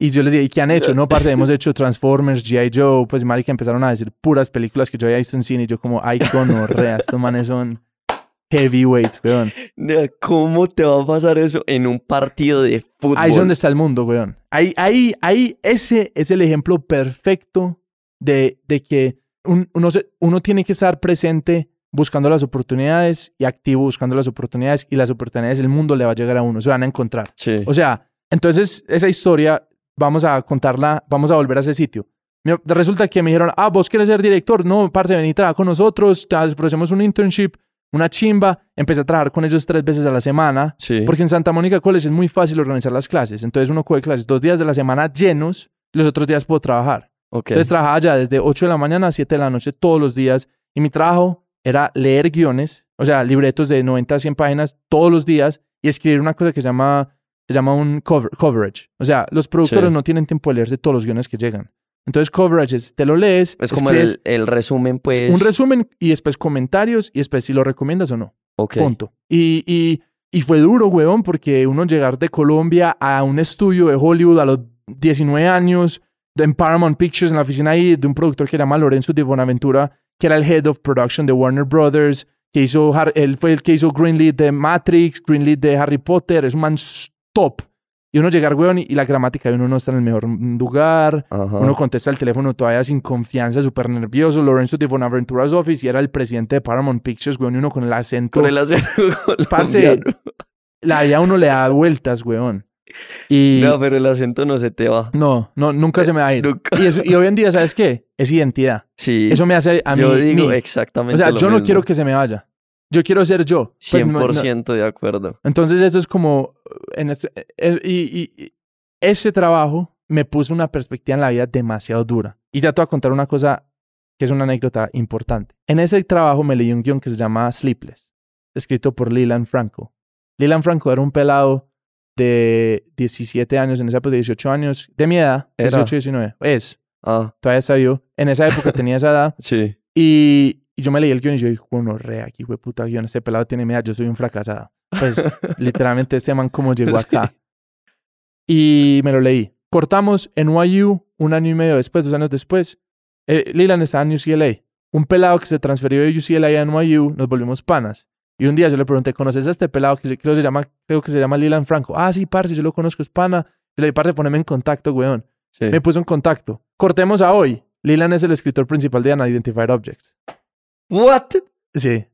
Y yo les dije, ¿y qué han hecho? No, parce, hemos hecho Transformers, G.I. Joe. Pues, marica, empezaron a decir puras películas que yo había visto en cine. Y yo como, ay, gonorrea, estos manes son heavyweights, weón. ¿Cómo te va a pasar eso en un partido de fútbol? Ahí es donde está el mundo, weón. Ahí, ahí, ahí, ese es el ejemplo perfecto de, de que un- uno, se- uno tiene que estar presente buscando las oportunidades y activo buscando las oportunidades y las oportunidades del mundo le va a llegar a uno, se van a encontrar. Sí. O sea, entonces esa historia vamos a contarla, vamos a volver a ese sitio. Resulta que me dijeron, ah, vos quieres ser director, no, parce, vení, trabaja con nosotros, te ofrecemos un internship, una chimba. Empecé a trabajar con ellos tres veces a la semana. sí. Porque en Santa Mónica College es muy fácil organizar las clases. Entonces uno coge clases dos días de la semana llenos, los otros días puedo trabajar. Ok. Entonces trabajaba ya desde 8 de la mañana a 7 de la noche todos los días. Y mi trabajo era leer guiones, o sea, libretos de 90 a 100 páginas todos los días y escribir una cosa que se llama, se llama un cover- coverage. O sea, los productores Sí. no tienen tiempo de leerse todos los guiones que llegan. Entonces coverage es, te lo lees, es como escribes el, el resumen, pues. un resumen y después comentarios y después si lo recomiendas o no. Ok. Punto. Y, y, y fue duro, weón, porque uno llegar de Colombia a un estudio de Hollywood a los 19 años, en Paramount Pictures, en la oficina ahí de un productor que se llama Lorenzo de Bonaventura, que era el head of production de Warner Brothers, que hizo, él fue el que hizo de Matrix, Greenlead de Harry Potter, es un man top. Y uno llegar, weón, y, y la gramática de uno no está en el mejor lugar, uno contesta el teléfono todavía sin confianza, súper nervioso. Lorenzo de Bonaventura's office y era el presidente de Paramount Pictures, weón, y uno con el acento. Con el acento Parce. La vida uno le da vueltas, weón. Y No, pero el acento no se te va. no, no, nunca se me va a ir. Nunca. Y, eso- y hoy en día, ¿sabes qué? Es identidad. Sí. Eso me hace a mí. yo digo mí. exactamente O sea, lo yo no quiero que se me vaya. Yo quiero ser yo. Pues, no- no- 100% de acuerdo. Entonces eso es como, en este- eh, y, y- y ese trabajo me puso una perspectiva en la vida demasiado dura. Y ya te voy a contar una cosa que es una anécdota importante. En ese trabajo me leí un guion que se llama Sleepless. escrito por Leland Franco. Leland Franco era un pelado de 17 años, en esa época 18 años, de mi edad, 18, 19, es, Ah, todavía está vivo, en esa época tenía esa edad, sí. y, y yo me leí el guion y yo dije, bueno, re, aquí fue puta guion, este pelado tiene mi edad, yo soy un fracasado. Pues, literalmente, este man como llegó Sí. acá. Y me lo leí. Cortamos en NYU un año y medio después, dos años después. Eh, Leland estaba en UCLA. Un pelado que se transfirió de UCLA a NYU, nos volvimos panas. Y un día yo le pregunté, ¿conoces a este pelado que creo, se llama, creo que se llama Leland Franco? Ah, sí, parce, yo lo conozco, es pana. Yo le dije, parce, poneme en contacto, weón. sí. Me puso en contacto. Cortemos a hoy. Leland es el escritor principal de Unidentified Objects. What? Sí.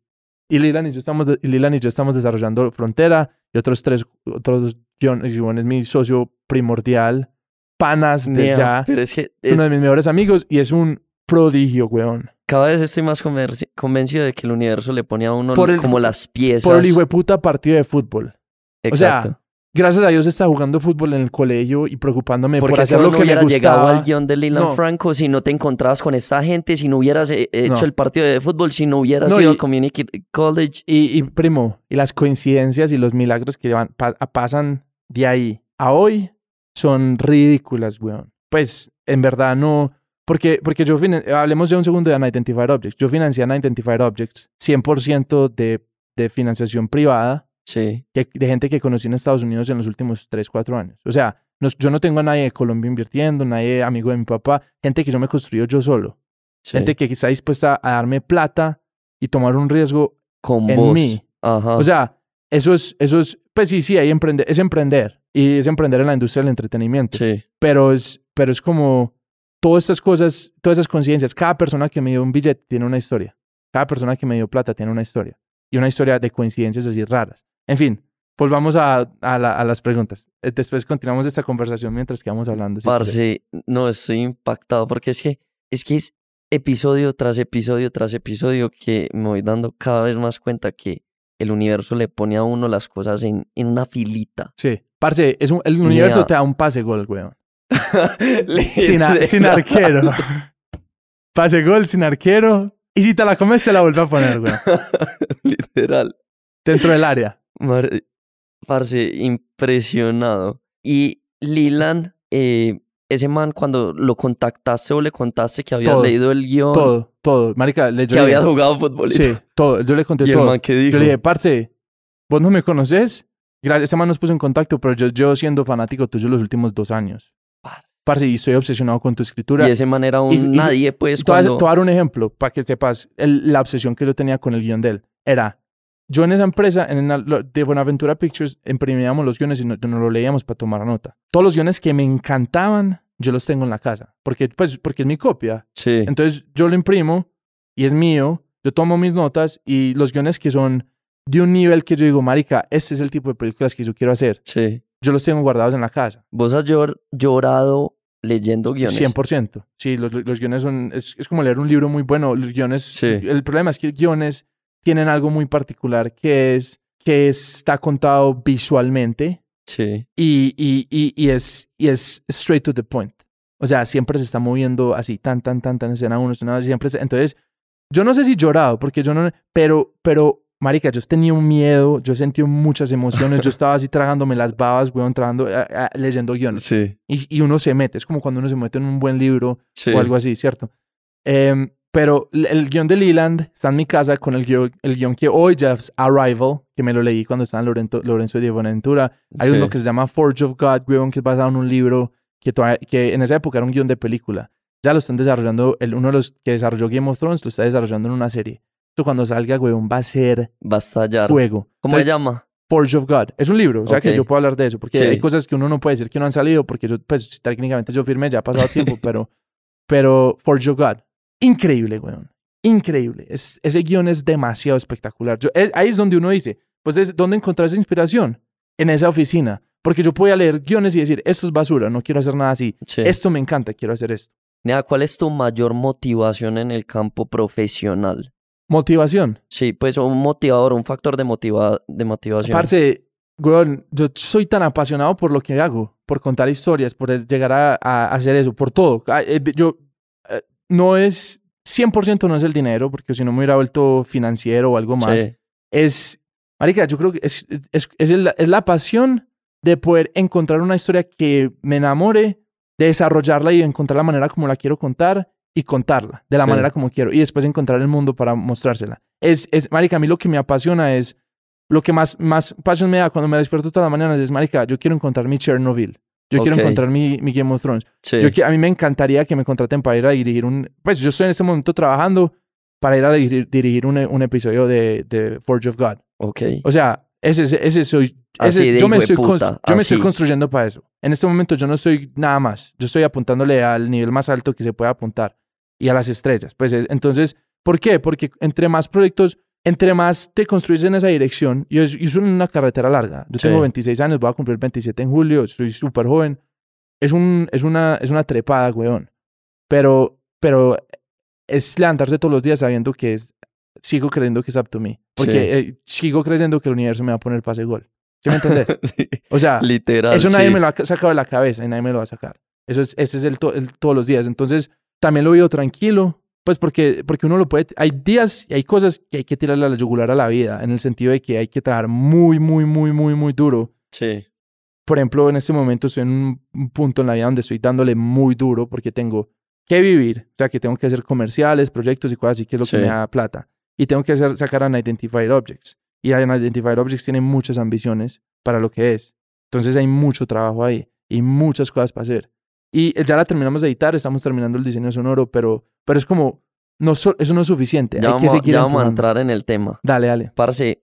Y Leland y yo estamos, de- y Leland y yo estamos desarrollando Frontera y otros tres, otros. Y bueno, es mi socio primordial, panas de ya, Pero es que uno es- de mis mejores amigos y es un prodigio, weón. cada vez estoy más convenci- convencido de que el universo le pone a uno Por el- como las piezas. Por el hijo de puta partido de fútbol. o sea, Exacto. Gracias a Dios está jugando fútbol en el colegio y preocupándome Porque por hacer lo no que me hubieras llegado gustaba. al guion de Leland No. Franco, si no te encontrabas con esta gente, si no hubieras eh, hecho No. el partido de fútbol, si no hubieras ido y- a Community College. Y, y, primo, y las coincidencias y los milagros que van- pa- pasan de ahí a hoy son ridículas, weón. Pues, en verdad, no. Porque, porque yo, hablemos ya un segundo de Unidentified Objects. Yo financié Unidentified Objects 100% de, de financiación privada Sí, que- de gente que conocí en Estados Unidos en los últimos 3, 4 años. O sea, nos- yo no tengo a nadie de Colombia invirtiendo, nadie amigo de mi papá, gente que yo me construyo yo solo. sí. Gente que está dispuesta a darme plata y tomar un riesgo con en vos. mí. Ajá. O sea, eso es, eso es, pues sí, sí, hay emprender, es emprender. Y es emprender en la industria del entretenimiento. sí, Pero es, pero es como todas estas cosas, todas esas conciencias. Cada persona que me dio un billete tiene una historia. Cada persona que me dio plata tiene una historia. Y una historia de coincidencias así raras. En fin, volvamos a, a, la- a las preguntas. Eh, Después continuamos esta conversación mientras que vamos hablando. Parce, no, estoy impactado porque es que, es que es episodio tras episodio tras episodio que me voy dando cada vez más cuenta que el universo le pone a uno las cosas en, en una filita. Sí. Parce, es un- el universo te da un pase gol, weón. sin, a- sin arquero. Pase gol sin arquero. Y si te la comes, te la vuelve a poner, güey. Literal. Dentro del área. Mar- Parce, impresionado. Y Lilan, eh, ese man, cuando lo contactaste o le contaste que habías Todo, leído el guion, Todo, todo. Marica, le, yo que le habías dije- jugado fútbol. Sí, todo. Yo le conté Y el todo. man que dijo. Yo le dije, parce, vos no me conoces. Gracias, este man nos puso en contacto, pero yo llevo siendo fanático tuyo los últimos dos años. Par- Parce, y estoy obsesionado con tu escritura. y ese man era un y- nadie, pues, Te cuando... voy a dar un ejemplo para que sepas el- la obsesión que yo tenía con el guion de él. Era, yo en esa empresa, en lo- de Buenaventura Pictures, imprimíamos los guiones y no, no lo leíamos para tomar nota. Todos los guiones que me encantaban, yo los tengo en la casa. Porque, pues, porque es mi copia. Sí, Entonces yo lo imprimo y es mío. Yo tomo mis notas y los guiones que son de un nivel que yo digo, marica, este es el tipo de películas que yo quiero hacer. sí. Yo los tengo guardados en la casa. Vos has llor- llorado leyendo guiones. 100%. Sí, los, los guiones son. Es, es como leer un libro muy bueno. Los guiones. Sí. El problema es que guiones tienen algo muy particular que es que está contado visualmente Sí, y, y, y, y es, y es straight to the point. O sea, siempre se está moviendo así, tan, tan, tan, tan, escena uno, escena dos, siempre. se- entonces, yo no sé si llorado, porque yo no. Pero, pero, marica, yo tenía un miedo, yo sentí muchas emociones, yo estaba así tragándome las babas, weón, tragando, ah, ah, leyendo guiones. sí, Y, y uno se mete, es como cuando uno se mete en un buen libro sí. o algo así, ¿cierto? Em, pero el, guion de Leland está en mi casa con el guion, el guion que hoy ya es Arrival, que me lo leí cuando estaba en Lorenzo, Lorenzo de Buenaventura. Hay sí. uno que se llama Forge of God, weón, que es basado en un libro que, que en esa época era un guion de película. Ya lo están desarrollando, el, uno de los que desarrolló Game of Thrones lo está desarrollando en una serie. Esto cuando salga, weón, va a ser Va a estallar. fuego. ¿Cómo se Entonces, llama? Forge of God. Es un libro, o sea que Ok. yo puedo hablar de eso, porque Sí. hay cosas que uno no puede decir que no han salido, porque yo, pues técnicamente yo firmé, ya ha pasado tiempo, pero, pero Forge of God. Increíble, weón. Increíble. Es, ese guion es demasiado espectacular. Yo- es- ahí es donde uno dice, pues, es, ¿dónde encontrar esa inspiración? En esa oficina. Porque yo podía leer guiones y decir, esto es basura, no quiero hacer nada así. Sí. Esto me encanta, quiero hacer esto. Nea, ¿cuál es tu mayor motivación en el campo profesional? Motivación. Sí, pues un motivador, un factor de, motiva de motivación. Parce, weón, yo soy tan apasionado por lo que hago, por contar historias, por llegar a, a hacer eso, por todo. Ah, eh, Yo, eh, no es, 100% no es el dinero, porque si no me hubiera vuelto financiero o algo más. Sí, Es, Marica, yo creo que es, es, es, la, es la pasión de poder encontrar una historia que me enamore, de desarrollarla y encontrar la manera como la quiero contar y contarla de la Sí. manera como quiero y después encontrar el mundo para mostrársela. Es, es, marica, a mí lo que me apasiona es, lo que más, más pasión me da cuando me despierto todas las mañanas es, marica, yo quiero encontrar mi Chernobyl. Yo quiero Ok. encontrar mi, mi Game of Thrones. Sí. Yo, a mí me encantaría que me contraten para ir a dirigir un... Pues yo estoy en este momento trabajando para ir a dirigir, dirigir un, un episodio de, de Forge of God. Ok. O sea, ese, ese, ese. Así de yo me, estoy, yo me estoy construyendo para eso. En este momento yo no estoy nada más. Yo estoy apuntándole al nivel más alto que se pueda apuntar y a las estrellas. Pues es- entonces, ¿por qué? Porque entre más proyectos, entre más te construyes en esa dirección, y es, es una carretera larga. Yo Sí. tengo 26 años, voy a cumplir 27 en julio, soy súper joven. Es, un, es, una, es una trepada, weón. Pero, pero es levantarse todos los días sabiendo que es, sigo creyendo que es up to me. Porque Sí. eh, sigo creyendo que el universo me va a poner pase gol. ¿Sí me entendés? Sí, O sea, Literal. eso nadie sí. me lo ha sacado de la cabeza y nadie me lo va a sacar. Eso es, ese es el, to- el todos los días. Entonces, también lo vivo tranquilo, pues porque, porque uno lo puede... Hay días y hay cosas que hay que tirarle a la yugular a la vida, en el sentido de que hay que trabajar muy, muy, muy, muy, muy duro. Sí. Por ejemplo, en este momento estoy en un- un punto en la vida donde estoy dándole muy duro porque tengo que vivir, o sea, que tengo que hacer comerciales, proyectos y cosas así, que es lo Sí. que me da plata. Y tengo que hacer, sacar Unidentified Objects. Y Unidentified Objects tiene muchas ambiciones para lo que es. Entonces hay mucho trabajo ahí y muchas cosas para hacer. Y ya la terminamos de editar, estamos terminando el diseño sonoro, pero, pero es como, no so- eso no es suficiente. Ya, hay que vamos, seguir ya vamos a entrar en el tema. Dale, dale, Parce,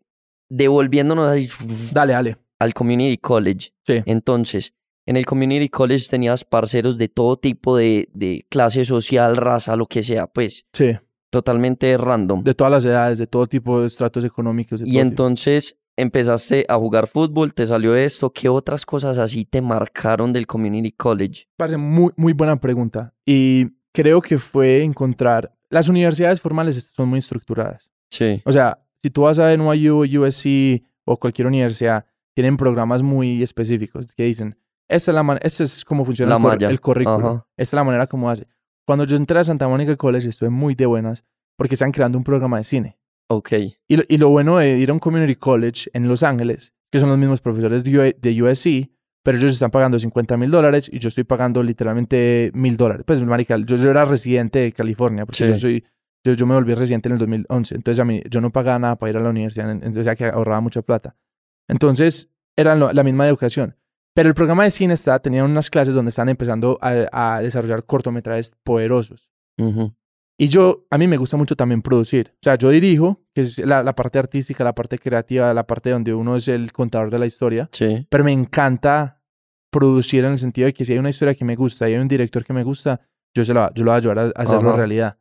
devolviéndonos ahí dale, dale. al Community College. Sí. Entonces, en el Community College tenías parceros de todo tipo de, de clase social, raza, lo que sea, pues Sí, totalmente random. de todas las edades, de todo tipo de estratos económicos. de y todo tipo. entonces empezaste a jugar fútbol, te salió esto, ¿qué otras cosas así te marcaron del Community College? Parece muy, muy buena pregunta. Y creo que fue encontrar. Las universidades formales son muy estructuradas. Sí, O sea, si tú vas a NYU, USC o cualquier universidad, tienen programas muy específicos que dicen: Esta es, la man- esta es cómo funciona La el, malla. el. Ajá. Esta es la manera como hace. Cuando yo entré a Santa Mónica College, estuve muy de buenas porque están creando un programa de cine. ok, Y lo, y lo bueno de ir a un community college en Los Ángeles, que son los mismos profesores de, de USC, pero ellos están pagando 50 mil dólares y yo estoy pagando literalmente mil dólares. Pues, marica, yo, yo era residente de California, porque Sí. yo soy... Yo, yo me volví residente en el 2011, entonces a mí yo no pagaba nada para ir a la universidad, en- entonces ya que ahorraba mucha plata. Entonces era la misma educación. Pero el programa de cine está, tenía unas clases donde estaban empezando a, a desarrollar cortometrajes poderosos. ujú, Y yo, a mí me gusta mucho también producir. O sea, yo dirijo, que es la, la parte artística, la parte creativa, la parte donde uno es el contador de la historia. sí, Pero me encanta producir en el sentido de que si hay una historia que me gusta y hay un director que me gusta, yo, se lo, va- yo lo voy a ayudar a, a hacerlo Ajá. realidad.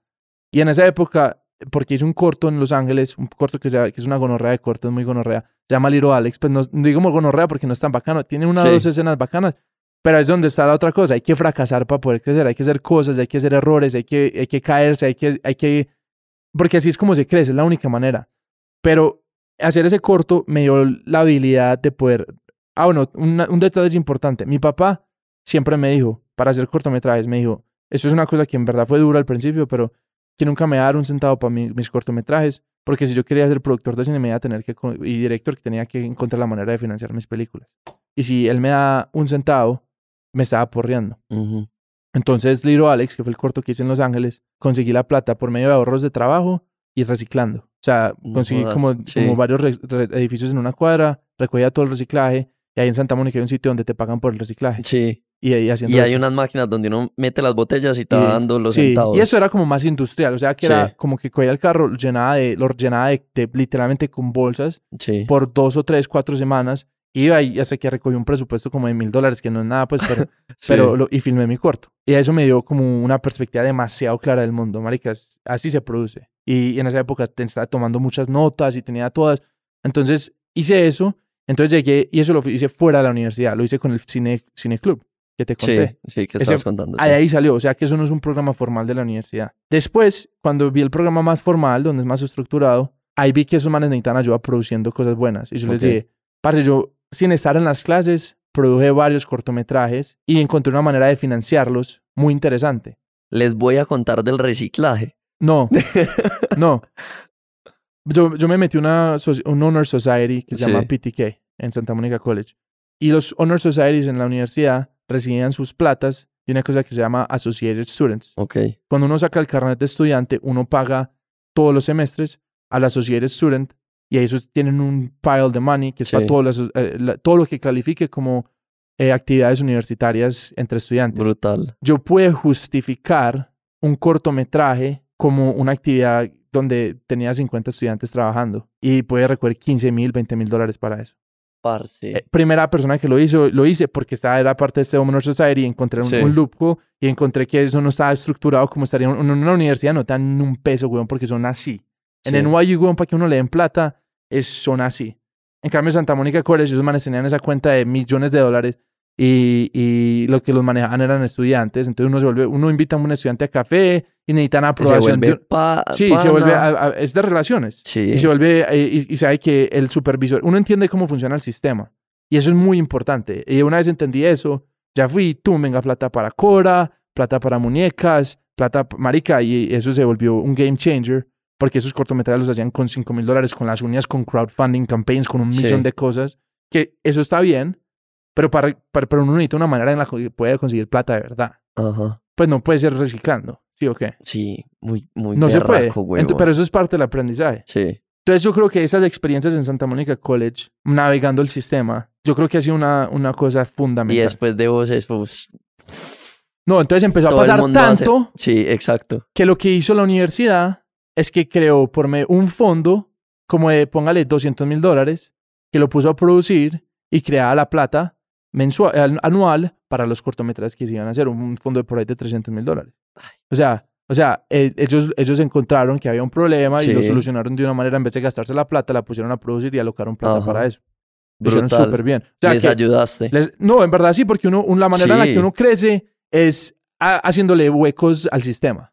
Y en esa época, porque hice un corto en Los Ángeles, un corto que, que es una gonorrea de cortos, muy gonorrea, se llama Little Alex, pues no, no digo gonorrea porque no es tan bacano, tiene una o Sí. dos escenas bacanas, pero es donde está la otra cosa, hay que fracasar para poder crecer, hay que hacer cosas, hay que hacer errores, hay que, hay que caerse, hay que, hay que... Porque así es como se crece, es la única manera. Pero hacer ese corto me dio la habilidad de poder... Ah, bueno, una- un detalle importante. Mi papá siempre me dijo, para hacer cortometrajes, me dijo, eso es una cosa que en verdad fue dura al principio, pero que nunca me dar un centavo para mi- mis cortometrajes, porque si yo quería ser productor de cine me iba a tener que, y director, que tenía que encontrar la manera de financiar mis películas. Y si él me da un centavo, me estaba porreando. Entonces, Little Alex, que fue el corto que hice en Los Ángeles, conseguí la plata por medio de ahorros de trabajo y reciclando. O sea, No conseguí jodas, como, sí. como varios re- re- edificios en una cuadra, recogía todo el reciclaje y ahí en Santa Mónica hay un sitio donde te pagan por el reciclaje. sí. Y ahí haciendo Y hay eso. unas máquinas donde uno mete las botellas y te Y- va dando los sí, centavos. y eso era como más industrial, o sea, que Sí. era como que cogía el carro, lo llenaba de, lo llenaba de, de literalmente con bolsas Sí, por dos o tres, cuatro semanas, iba y hasta que recogí un presupuesto como de mil dólares, que no es nada, pues, pero, pero lo- y filmé mi corto. Y eso me dio como una perspectiva demasiado clara del mundo, maricas, así se produce. Y, en esa época te estaba tomando muchas notas y tenía todas. Entonces hice eso, entonces llegué y eso lo hice fuera de la universidad, lo hice con el cine, cine club que te conté. Sí, sí, que Ese- estabas contando. Ahí, sí. ahí salió, o sea que eso no es un programa formal de la universidad. Después, cuando vi el programa más formal, donde es más estructurado, ahí vi que esos manes necesitan ayuda produciendo cosas buenas. Y yo les Ok. dije, parce, yo sin estar en las clases, produje varios cortometrajes y encontré una manera de financiarlos muy interesante. Les voy a contar del reciclaje. No, no. Yo, yo me metí una, un Honor Society que se llama PTK en Santa Mónica College. Y los Honor Societies en la universidad recibían sus platas y una cosa que se llama Associated Students. Okay. Cuando uno saca el carnet de estudiante, uno paga todos los semestres al Associated Student y ellos tienen un pile de money que es para eh, todo lo que califique como eh, actividades universitarias entre estudiantes. Brutal. Yo puedo justificar un cortometraje como una actividad donde tenía 50 estudiantes trabajando y puede recoger 15 mil, 20 mil dólares para eso. Parce. Eh, primera persona que lo hizo, lo hice porque estaba, era parte de este Honor Society y encontré un, un loop y encontré que eso no estaba estructurado como estaría en una universidad, no te dan un peso, weón, porque son así. En NYU, weón, para que uno le den plata, es, son así. En cambio, Santa Mónica College, esos manes tenían esa cuenta de millones de dólares y, y lo que los manejaban eran estudiantes. Entonces uno se vuelve, uno invita a un estudiante a café y necesitan aprobación. Se sí, se vuelve, es de relaciones. Sí. Y se vuelve, eh, y, sabe que el supervisor, uno entiende cómo funciona el sistema. Y eso es muy importante. Y una vez entendí eso, ya fui, tú, venga, plata para Cora, plata para muñecas, plata, marica, y eso se volvió un game changer porque esos cortometrajes los hacían con 5 mil dólares, con las uñas, con crowdfunding campaigns, con un millón de cosas, que eso está bien, pero para, para, uno necesita una manera en la que puede conseguir plata de verdad. Ajá. Pues no puede ser reciclando, ¿sí o qué? Sí, muy, muy No se puede. pero eso es parte del aprendizaje. Sí. Entonces yo creo que esas experiencias en Santa Mónica College, navegando el sistema, yo creo que ha sido una, una cosa fundamental. Y después de vos es pues... No, entonces empezó a pasar tanto. Sí, exacto. Que lo que hizo la universidad es que creó por medio un fondo como de, póngale 200 mil dólares, que lo puso a producir y creaba la plata mensual, anual para los cortometrajes que se iban a hacer, un fondo de por ahí de 300 mil dólares. O sea, o sea eh, ellos, ellos encontraron que había un problema y lo solucionaron de una manera, en vez de gastarse la plata, la pusieron a producir y alocaron plata para eso. Lo hicieron súper bien. O sea, les ayudaste. no, en verdad sí, porque uno, la manera en la que uno crece es haciéndole huecos al sistema.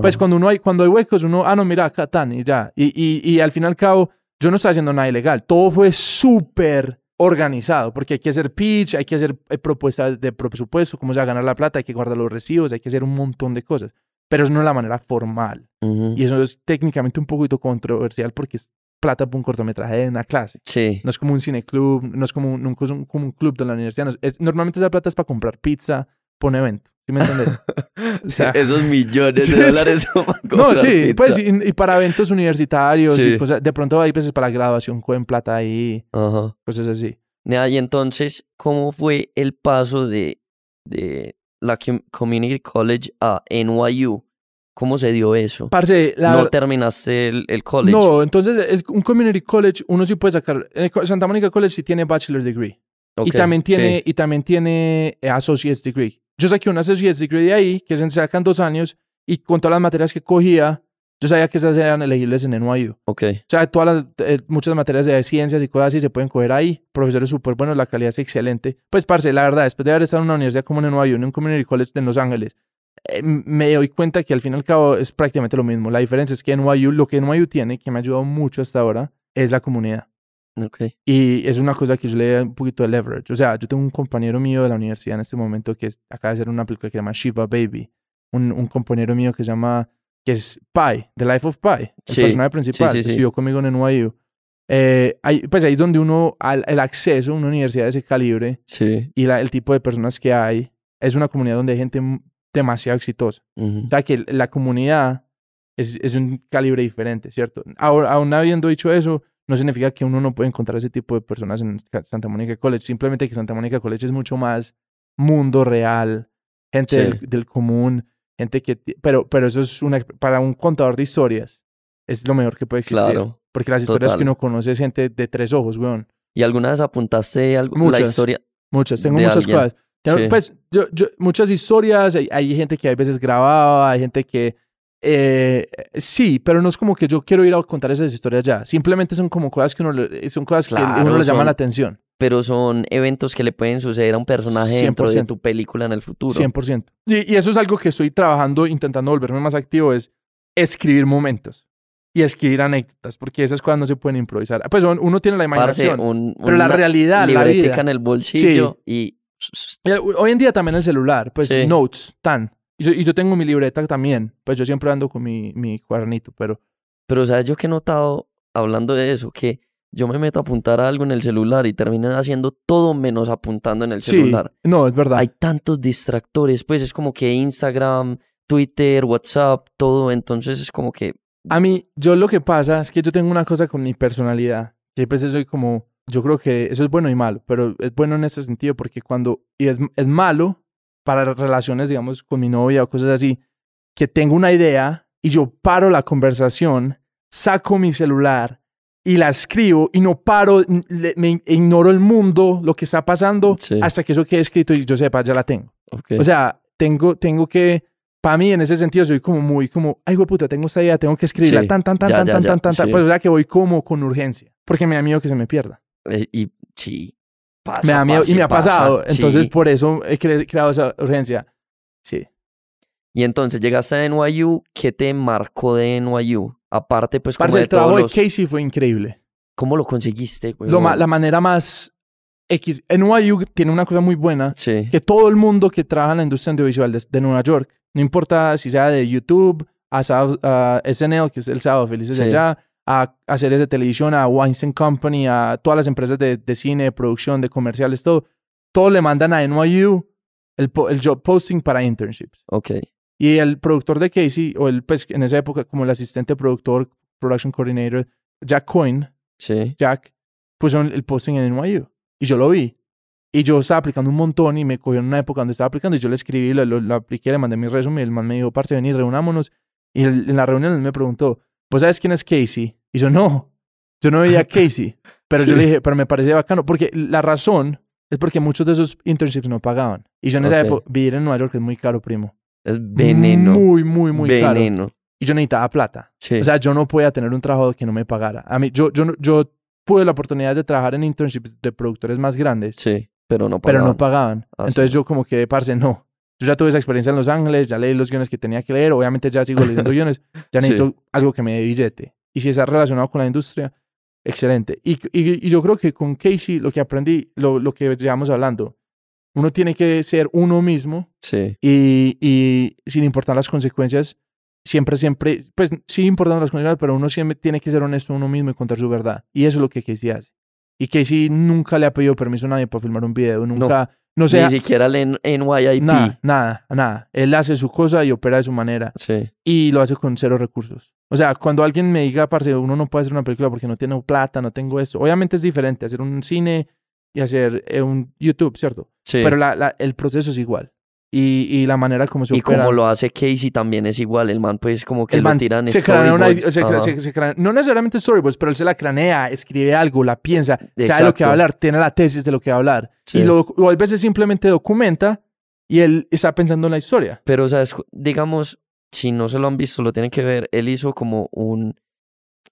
Pues cuando uno hay, cuando hay huecos, uno, ah, no, mira, acá están y ya. Y, y, y al fin y al cabo, yo no estoy haciendo nada ilegal. Todo fue súper organizado, porque hay que hacer pitch, hay que hacer eh, propuestas de presupuesto, cómo se va a ganar la plata, hay que guardar los recibos, hay que hacer un montón de cosas. Pero eso no es la manera formal. Y eso es técnicamente un poquito controversial porque es plata por un cortometraje de una clase. Sí. No es como un cineclub, no es como un, no es como un club de la universidad. normalmente esa plata es para comprar pizza un evento. ¿Sí me entiendes? esos millones de dólares No, sí, pues y, para eventos universitarios y cosas. De pronto hay veces para la graduación con plata ahí, Ajá. cosas así. Y entonces, ¿cómo fue el paso de, de la Community College a NYU? ¿Cómo se dio eso? Parce, ¿No terminaste el, college? No, entonces un Community College uno sí puede sacar. Santa Mónica College sí tiene Bachelor Degree. y también tiene, y también tiene eh, Associate's Degree. Yo saqué una Associate's Degree de ahí, que se sacan dos años, y con todas las materias que cogía, yo sabía que esas eran elegibles en NYU. Ok. O sea, todas las, eh, muchas materias de ciencias y cosas así se pueden coger ahí. Profesores súper buenos, la calidad es excelente. Pues, parce, la verdad, después de haber estado en una universidad como en NYU, en un community college en Los Ángeles, eh, me doy cuenta que al fin y al cabo es prácticamente lo mismo. La diferencia es que NYU, lo que NYU tiene, que me ha ayudado mucho hasta ahora, es la comunidad. Okay. Y es una cosa que yo le doy un poquito de leverage. O sea, yo tengo un compañero mío de la universidad en este momento que acaba de hacer una película que se llama Shiva Baby. Un, un compañero mío que se llama, que es Pi, The Life of Pi, el personaje principal. Sí, estudió conmigo en NYU. Eh, pues ahí donde uno, el acceso a una universidad de ese calibre y la, el tipo de personas que hay, es una comunidad donde hay gente demasiado exitosa. O sea, que la comunidad es, es un calibre diferente, ¿cierto? Ahora, aún habiendo dicho eso, no significa que uno no puede encontrar ese tipo de personas en Santa Mónica College. Simplemente que Santa Mónica College es mucho más mundo real, gente del, común, gente que... Pero, pero eso es una... Para un contador de historias, es lo mejor que puede existir. Claro. Porque las historias que uno conoce es gente de tres ojos, weón. ¿Y alguna vez apuntaste algo, muchas, la historia? Muchas, tengo muchas cosas. Pues, yo, yo, muchas historias, hay, hay, gente que a veces grababa, hay gente que eh, sí, pero no es como que yo quiero ir a contar esas historias ya. Simplemente son como cosas que uno, son cosas que a uno le llama la atención. Pero son eventos que le pueden suceder a un personaje dentro de tu película en el futuro. 100%. Y, y eso es algo que estoy trabajando, intentando volverme más activo, es escribir momentos y escribir anécdotas, porque esas cosas no se pueden improvisar. Pues uno tiene la imaginación, pero la realidad, la vida. en el bolsillo y... Hoy en día también el celular, pues notes, tan. Y yo, y yo tengo mi libreta también. Pues yo siempre ando con mi, mi cuadernito, pero... Pero, ¿sabes? Yo que he notado hablando de eso, que yo me meto a apuntar algo en el celular y termino haciendo todo menos apuntando en el celular. Sí, no, es verdad. Hay tantos distractores, pues es como que Instagram, Twitter, WhatsApp, todo, entonces es como que... A mí, yo lo que pasa es que yo tengo una cosa con mi personalidad, que pues soy como, yo creo que eso es bueno y malo, pero es bueno en ese sentido porque cuando, y es, es malo para relaciones, digamos, con mi novia o cosas así, que tengo una idea y yo paro la conversación, saco mi celular y la escribo y no paro, le, me ignoro el mundo, lo que está pasando, sí. hasta que eso quede escrito y yo sepa, ya la tengo. Okay. O sea, tengo, tengo que, para mí en ese sentido soy como muy como, ay, güey, puta, tengo esta idea, tengo que escribirla, sí. tan, tan, tan, ya, tan, ya, tan, ya. tan, tan, sí. pues o sea que voy como con urgencia, porque me da miedo que se me pierda. Eh, y sí, pasa, Me da miedo y me ha pasado, entonces por eso he creado esa urgencia. Sí. Y entonces llegaste a NYU, ¿qué te marcó de NYU? Aparte, pues, como Parce, el trabajo de Casey fue increíble. ¿Cómo lo conseguiste, güey? la manera más X. NYU tiene una cosa muy buena, sí. que todo el mundo que trabaja en la industria audiovisual de, Nueva York, no importa si sea de YouTube, a, SNL, que es el sábado felices de allá, a, a, series de televisión, a Weinstein Company, a todas las empresas de, de cine, de producción, de comerciales, todo, todo le mandan a NYU el, el job posting para internships. Ok. Y el productor de Casey, o el, pues en esa época como el asistente productor, production coordinator, Jack Coyne, sí. Jack, puso el posting en NYU. Y yo lo vi. Y yo estaba aplicando un montón y me cogió en una época donde estaba aplicando y yo le escribí, lo, lo, apliqué, le mandé mi resumen y el man me dijo, parce, vení, reunámonos. Y en la reunión él me preguntó, ¿pues sabes quién es Casey? Y yo, no, yo no veía a Casey. Pero yo le dije, pero me parecía bacano, porque la razón es porque muchos de esos internships no pagaban. Y yo en esa época, vivir en Nueva York es muy caro, primo. Es veneno. Muy, muy, muy veneno. caro. Y yo necesitaba plata. Sí. O sea, yo no podía tener un trabajo que no me pagara. A mí, yo, yo, yo pude la oportunidad de trabajar en internships de productores más grandes. Sí, pero no pagaban. Pero no pagaban. Ah, Entonces yo como que, parce, no. Yo ya tuve esa experiencia en Los Ángeles, ya leí los guiones que tenía que leer, obviamente ya sigo leyendo guiones, ya necesito algo que me dé billete. Y si está relacionado con la industria, excelente. Y, y, y, yo creo que con Casey lo que aprendí, lo, lo que llevamos hablando, uno tiene que ser uno mismo sí. y, y sin importar las consecuencias, siempre, siempre, pues sí importando las consecuencias, pero uno siempre tiene que ser honesto uno mismo y contar su verdad. Y eso es lo que Casey hace. Y Casey nunca le ha pedido permiso a nadie para filmar un video, nunca, no, sé. Ni siquiera en NYIP. Nada, nada, nada. Él hace su cosa y opera de su manera. Sí. Y lo hace con cero recursos. O sea, cuando alguien me diga, parce, uno no puede hacer una película porque no tiene plata, no tengo esto. Obviamente es diferente hacer un cine y hacer eh, un YouTube, ¿cierto? Sí. Pero la, la, el proceso es igual. Y, y, la manera como se y opera. como lo hace Casey también es igual. El man, pues, como que el lo man tiran se una, se, se- se cranea- No necesariamente storyboards, pero él se la cranea, escribe algo, la piensa, sabe lo que Exacto. va a hablar, tiene la tesis de lo que va a hablar. Sí. Y lo, o a veces simplemente documenta y él está pensando en la historia. Pero, o sea, es- digamos, si no se lo han visto, lo tienen que ver. Él hizo como un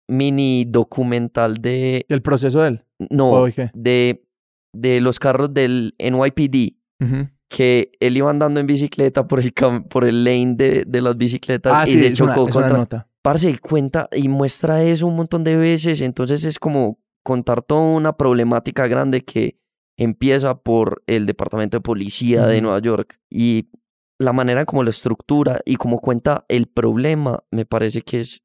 mini documental de... El proceso de él. No, de, de los carros del NYPD. Ujú. Que él iba andando en bicicleta por el, cam- por el lane de, de las bicicletas Ah, y sí, se una, chocó una contra... nota. Parce, y cuenta y muestra eso un montón de veces, entonces es como contar toda una problemática grande que empieza por el departamento de policía de. Nueva York y la manera en cómo lo estructura y cómo cuenta el problema me parece que es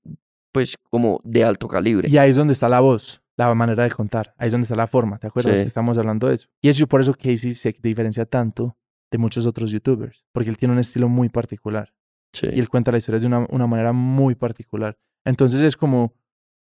pues como de alto calibre. Y ahí es donde está la voz, la manera de contar. Ahí es donde está la forma. ¿Te acuerdas Sí. que estamos hablando de eso? Y es por eso que Casey se diferencia tanto de muchos otros youtubers. Porque él tiene un estilo muy particular. Sí. Y él cuenta la historia de una, una manera muy particular. Entonces es como...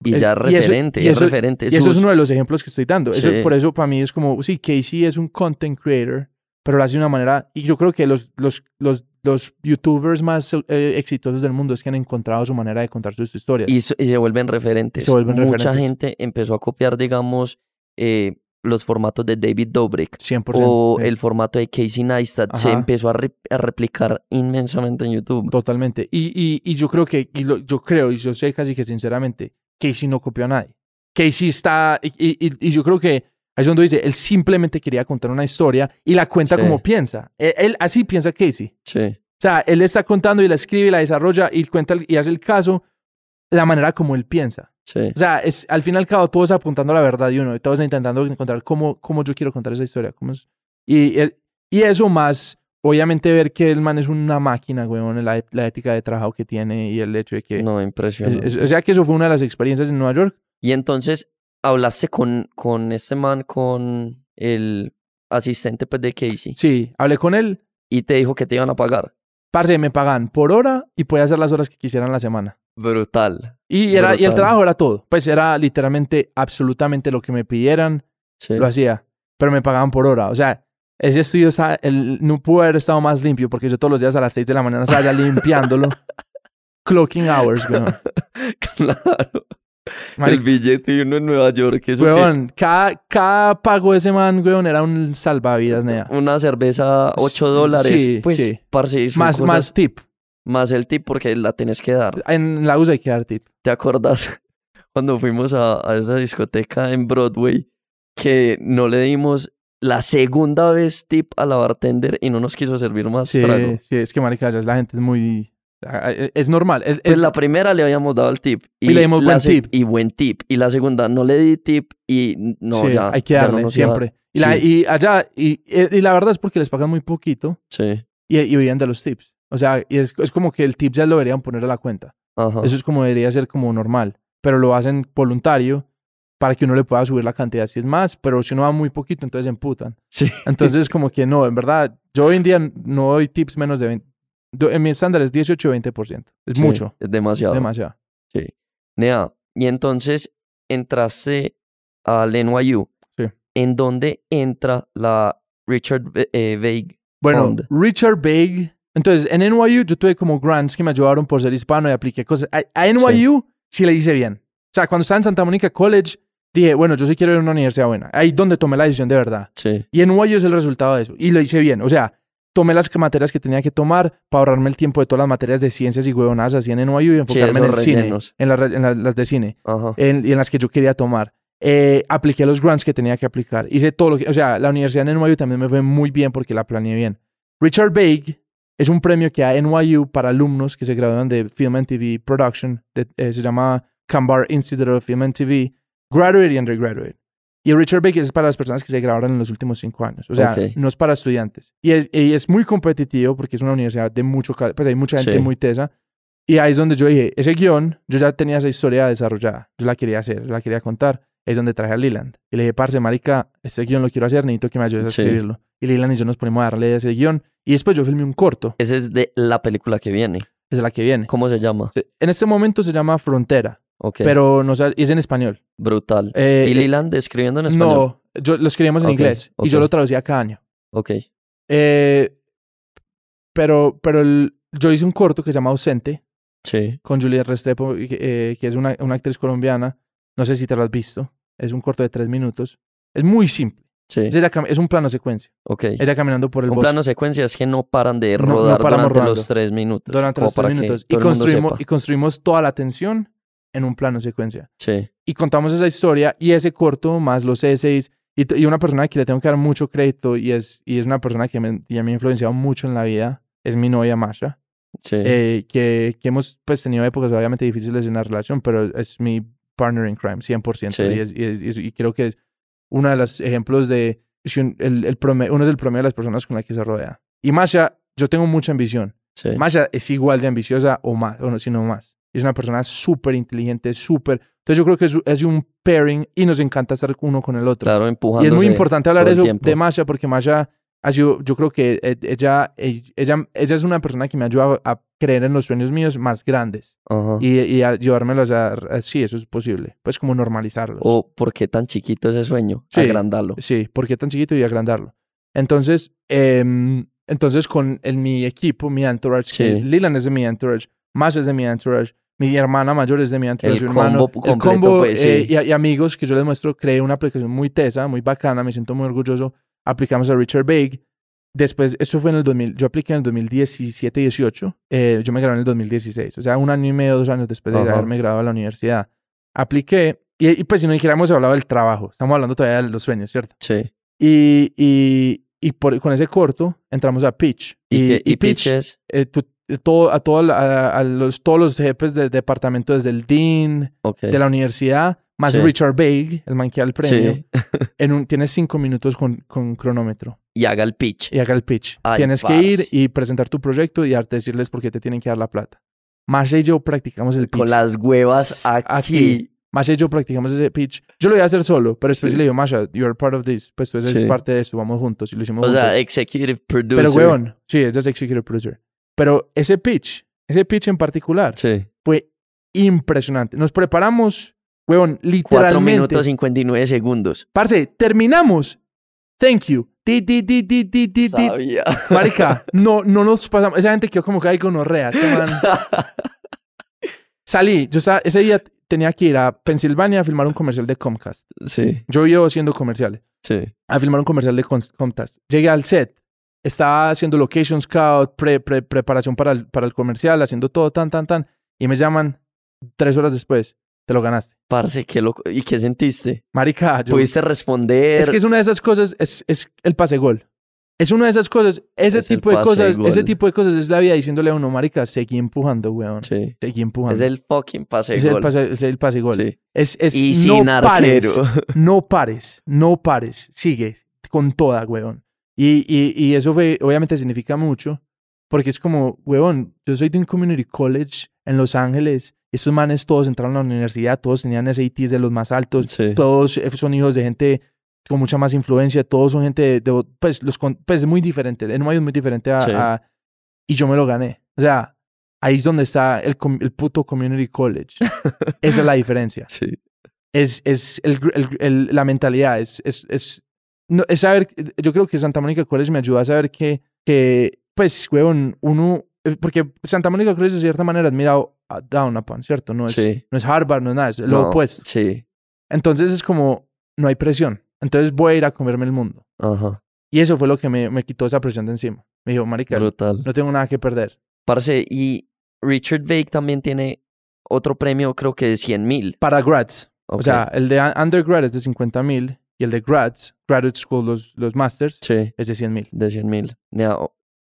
Y es- ya y eso- referente, y es eso- referente. Y eso es sus- uno de los ejemplos que estoy dando. Eso, Sí. por eso para mí es como, sí, Casey es un content creator, pero lo hace de una manera, y yo creo que los, los, los, los youtubers más eh, exitosos del mundo es que han encontrado su manera de contar sus historias. y, so- y se vuelven referentes. Se vuelven Mucha referentes. gente empezó a copiar, digamos, eh, los formatos de David Dobrik 100%. o eh, el formato de Casey Neistat. Se Ajá. empezó a, re- a replicar inmensamente en YouTube. Totalmente. Y, y, y yo creo que, y lo- yo creo, y yo sé casi que sinceramente, Casey no copió a nadie. Casey está, y, yo creo que ahí es donde dice, él simplemente quería contar una historia y la cuenta Sí. como piensa. Él, él- así piensa Casey. Sí, O sea, él está contando y la escribe y la desarrolla y cuenta y hace el caso la manera como él piensa. Sí. O sea, es, al fin y al cabo, todos apuntando a la verdad de uno, y todos intentando encontrar cómo, cómo yo quiero contar esa historia. Cómo es. Y, y eso más, obviamente, ver que el man es una máquina, weón, la, la ética de trabajo que tiene y el hecho de que. No, es- impresionante. es- o sea, que eso fue una de las experiencias en Nueva York Y entonces hablaste con, con este man, con el asistente pues, de Casey. Sí, hablé con él. Y te dijo que te iban a pagar. Parce, me pagan por hora y podía hacer las horas que quisieran la semana. Brutal. Y, era, y el trabajo era todo. Pues era literalmente absolutamente lo que me pidieran, lo hacía. Pero me pagaban por hora. O sea, ese estudio está, el, no pudo haber estado más limpio porque yo todos los días a las 6 de la mañana estaba ya limpiándolo. Clocking hours, weón. claro. El billete uno en Nueva York. Eso weón, cada, cada pago de ese man, weón, era un salvavidas, nea. Una cerveza, 8 dólares. Sí, pues, sí. más, más tip. Más el tip porque la tienes que dar. En la USA hay que dar tip. ¿Te acuerdas cuando fuimos a, a esa discoteca en Broadway que no le dimos la segunda vez tip a la bartender y no nos quiso servir más sí, trago? Sí, es que marica, ya la gente es muy es normal. Es, pues la primera le habíamos dado el tip. Y, le dimos buen tip. Y buen tip. Y la segunda no le di tip y no, ya. Hay que darle siempre. Y, la, y, allá, y, y, la verdad es porque les pagan muy poquito. Sí. Y, y vivían de los tips. O sea, y es, es como que el tip ya lo deberían poner a la cuenta. Ajá. Eso es como debería ser como normal. Pero lo hacen voluntario para que uno le pueda subir la cantidad si es más, pero si uno va muy poquito, entonces emputan. Sí. Entonces, como que no, en verdad, yo hoy en día no doy tips menos de 20, en mi estándar es 18-20%. Es mucho. Es demasiado. Demasiado. Sí. Nea, y entonces entraste al NYU. Sí. ¿En dónde entra la Richard eh, Bueno, Richard Vague. Entonces, en NYU yo tuve como grants que me ayudaron por ser hispano y apliqué cosas. A, NYU sí. le hice bien. O sea, cuando estaba en Santa Mónica College, dije, bueno, yo sí quiero ir a una universidad buena. Ahí donde tomé la decisión de verdad. Sí. Y NYU es el resultado de eso. Y lo hice bien. O sea, tomé las materias que tenía que tomar para ahorrarme el tiempo de todas las materias de ciencias y huevonadas así en NYU y enfocarme en el cine, en, las de cine, en, y en las que yo quería tomar. Eh, apliqué los grants que tenía que aplicar. Hice todo lo que, o sea, la universidad en NYU también me fue muy bien porque la planeé bien. Richard Baig es un premio que hay NYU para alumnos que se gradúan de Film and TV Production, eh, se llama Cambar Institute of Film and TV, Graduate y Undergraduate. Y Richard Baker es para las personas que se graduaron en los últimos cinco años. O sea, no es para estudiantes. Y es, es, muy competitivo porque es una universidad de mucho... Pues hay mucha gente muy tesa. Y ahí es donde yo dije, ese guion, yo ya tenía esa historia desarrollada. Yo la quería hacer, la quería contar. Es donde traje a Leland. Y le dije, parce, marica, este guion lo quiero hacer, necesito que me ayudes a escribirlo. Y Leland y yo nos ponemos a darle ese guion. Y después yo filmé un corto. Ese es de la película que viene. Es la que viene. ¿Cómo se llama? En este momento se llama Frontera. Pero no es en español. Brutal. Eh, ¿Y Leland escribiendo en español? No, yo lo escribimos en inglés y yo lo traducía cada año. Ok. Eh, pero pero yo hice un corto que se llama Ausente. Sí. Con Juliet Restrepo, eh, que es una, una, actriz colombiana. No sé si te lo has visto. Es un corto de tres minutos. Es muy simple. Sí. Es, un plano secuencia. Ok. Ella caminando por el un bosque. Un plano secuencia es que no paran de rodar durante los tres minutos. Durante los tres minutos. Y construimos, y construimos toda la tensión en un plano secuencia. Sí. Y contamos esa historia y ese corto más los essays y, y una persona que le tengo que dar mucho crédito y es, y es una persona que me, me ha influenciado mucho en la vida, es mi novia Masha. Sí. Eh, que, que hemos pues tenido épocas obviamente difíciles en la relación, pero es mi partner in crime, 100%. Sí. Y, es, y, creo que es uno de los ejemplos de el, el uno es el promedio de las personas con las que se rodea. Y Masha, yo tengo mucha ambición. Sí. Masha es igual de ambiciosa o más, o no, si no más. Es una persona súper inteligente, súper... Entonces yo creo que es, es, un pairing y nos encanta estar uno con el otro. Claro, empujando. Y es muy importante hablar eso de Masha porque Masha ha sido, yo creo que e, ella, ella, ella es una persona que me ayuda a creer en los sueños míos más grandes y, y, a llevármelos a, sí, eso es posible, pues como normalizarlos. O por qué tan chiquito ese sueño, sí, agrandarlo. Sí, por qué tan chiquito y agrandarlo. Entonces, eh, entonces con el, mi equipo, mi entourage, sí. Lilan es de mi entourage, Masha es de mi entourage, mi hermana mayor es de mi entourage, el hermano, combo el combo pues, eh, y, amigos que yo les muestro, creé una aplicación muy tesa, muy bacana, me siento muy orgulloso. Aplicamos a Richard Baig. Después, eso fue en el 2000, yo apliqué en el 2017-18, eh, yo me gradué en el 2016, o sea, un año y medio, dos años después de haberme graduado a la universidad. Apliqué, y, pues si no dijéramos hablado del trabajo, estamos hablando todavía de los sueños, ¿cierto? Sí. Y, y, y por, con ese corto entramos a Pitch. Y, y, Pitch, es? Eh, todo, a, todo, a, los, todos los jefes del departamento, desde el dean de la universidad, más Richard Baig, el man que el premio, en un, tienes cinco minutos con, con cronómetro. Y haga el pitch. Y haga el pitch. tienes que ir y presentar tu proyecto y darte decirles por qué te tienen que dar la plata. Masha y yo practicamos el pitch. Con las huevas aquí. Masha y yo practicamos ese pitch. Yo lo iba a hacer solo, pero después le digo, Masha, you're part of this. Pues tú eres parte de esto, vamos juntos. Y lo hicimos o juntos. Sea, executive producer. Pero, weón, sí, es executive producer. Pero ese pitch, ese pitch en particular, fue impresionante. Nos preparamos, weón, literalmente. 4 minutos 59 segundos. Parce, terminamos. Thank you. Di, di, di, di, di, di, Sabía. Marica, no, no nos pasamos. Esa gente quedó como que hay gonorrea. Salí. Yo estaba, ese día tenía que ir a Pensilvania a filmar un comercial de Comcast. Sí. Yo iba haciendo comerciales. Sí. A filmar un comercial de Comcast. Llegué al set. Estaba haciendo location scout, pre, pre, preparación para el, para el comercial, haciendo todo tan, tan, tan. Y me llaman tres horas después. Te lo ganaste. Parce, qué loco. ¿Y qué sentiste? Marica, yo... Pudiste responder. Es que es una de esas cosas, es, es el pase gol. Es una de esas cosas, ese tipo de cosas, ese tipo de cosas es la vida diciéndole a uno, marica, seguí empujando, weón. Sí. Seguí empujando. Es el fucking pase es gol. El pase, es el pase gol. Sí. Es, es, y no sin pares, no pares, no pares. Sigue con toda, weón. Y, y, y eso fue, obviamente significa mucho, porque es como, weón, yo soy de un community college en Los Ángeles. Estos manes todos entraron a la universidad, todos tenían SATs de los más altos, Sí. todos son hijos de gente con mucha más influencia, todos son gente de, de- pues, los, pues muy diferente, el es muy diferente a, Sí. a- y yo me lo gané. O sea, ahí es donde está el, el puto community college. Esa es la diferencia. Sí. Es, es el- el- la mentalidad, es, es, es, no, es saber, yo creo que Santa Mónica College me ayudó a saber que, que pues, huevón, uno, eh, porque Santa Mónica College de cierta manera es mirado a- down upon, ¿cierto? No es, Sí. no es Harvard, no es nada, es lo No, opuesto. Sí. Entonces es como, no hay presión. Entonces voy a ir a comerme el mundo. Ajá. Y eso fue lo que me, me quitó esa presión de encima. Me dijo, marica, Brutal. no tengo nada que perder. Parce, y Richard Bake también tiene otro premio, creo que de 100 mil. Para grads. O sea, el de un- undergrad es de 50 mil y el de grads, graduate school, los, los masters, sí, es de 100 mil. de 100 mil.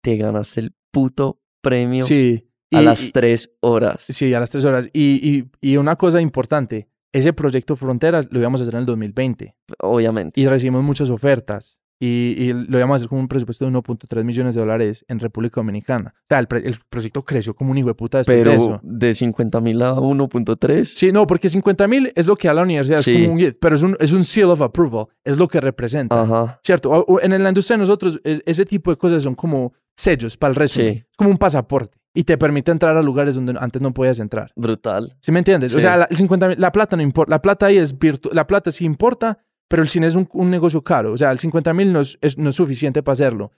Te ganaste el puto premio Sí. a las 3 horas. Sí, a las tres horas. Y, y, y una cosa importante, ese proyecto Fronteras lo íbamos a hacer en el 2020 Obviamente. y recibimos muchas ofertas y, y lo íbamos a hacer con un presupuesto de 1.3 millones de dólares en República Dominicana. O sea, el, pre- el proyecto creció como un hijo de puta después de Pero eso. de 50 mil a 1.3. Sí, no, porque 50 mil es lo que a la universidad Sí. es como un pero es un, es un seal of approval, es lo que representa. Ajá. ¿Cierto? O- o en la industria de nosotros, e- ese tipo de cosas son como sellos para el resto. Sí. Es como un pasaporte y te permite entrar a lugares donde antes no podías entrar. Brutal. ¿Sí me entiendes? O Sí. sea, la, el 50 mil- la plata no importa. La plata ahí es virtu La plata sí importa, pero el cine es un, un negocio caro. O sea, el 50 mil no es, es- no es suficiente para hacerlo.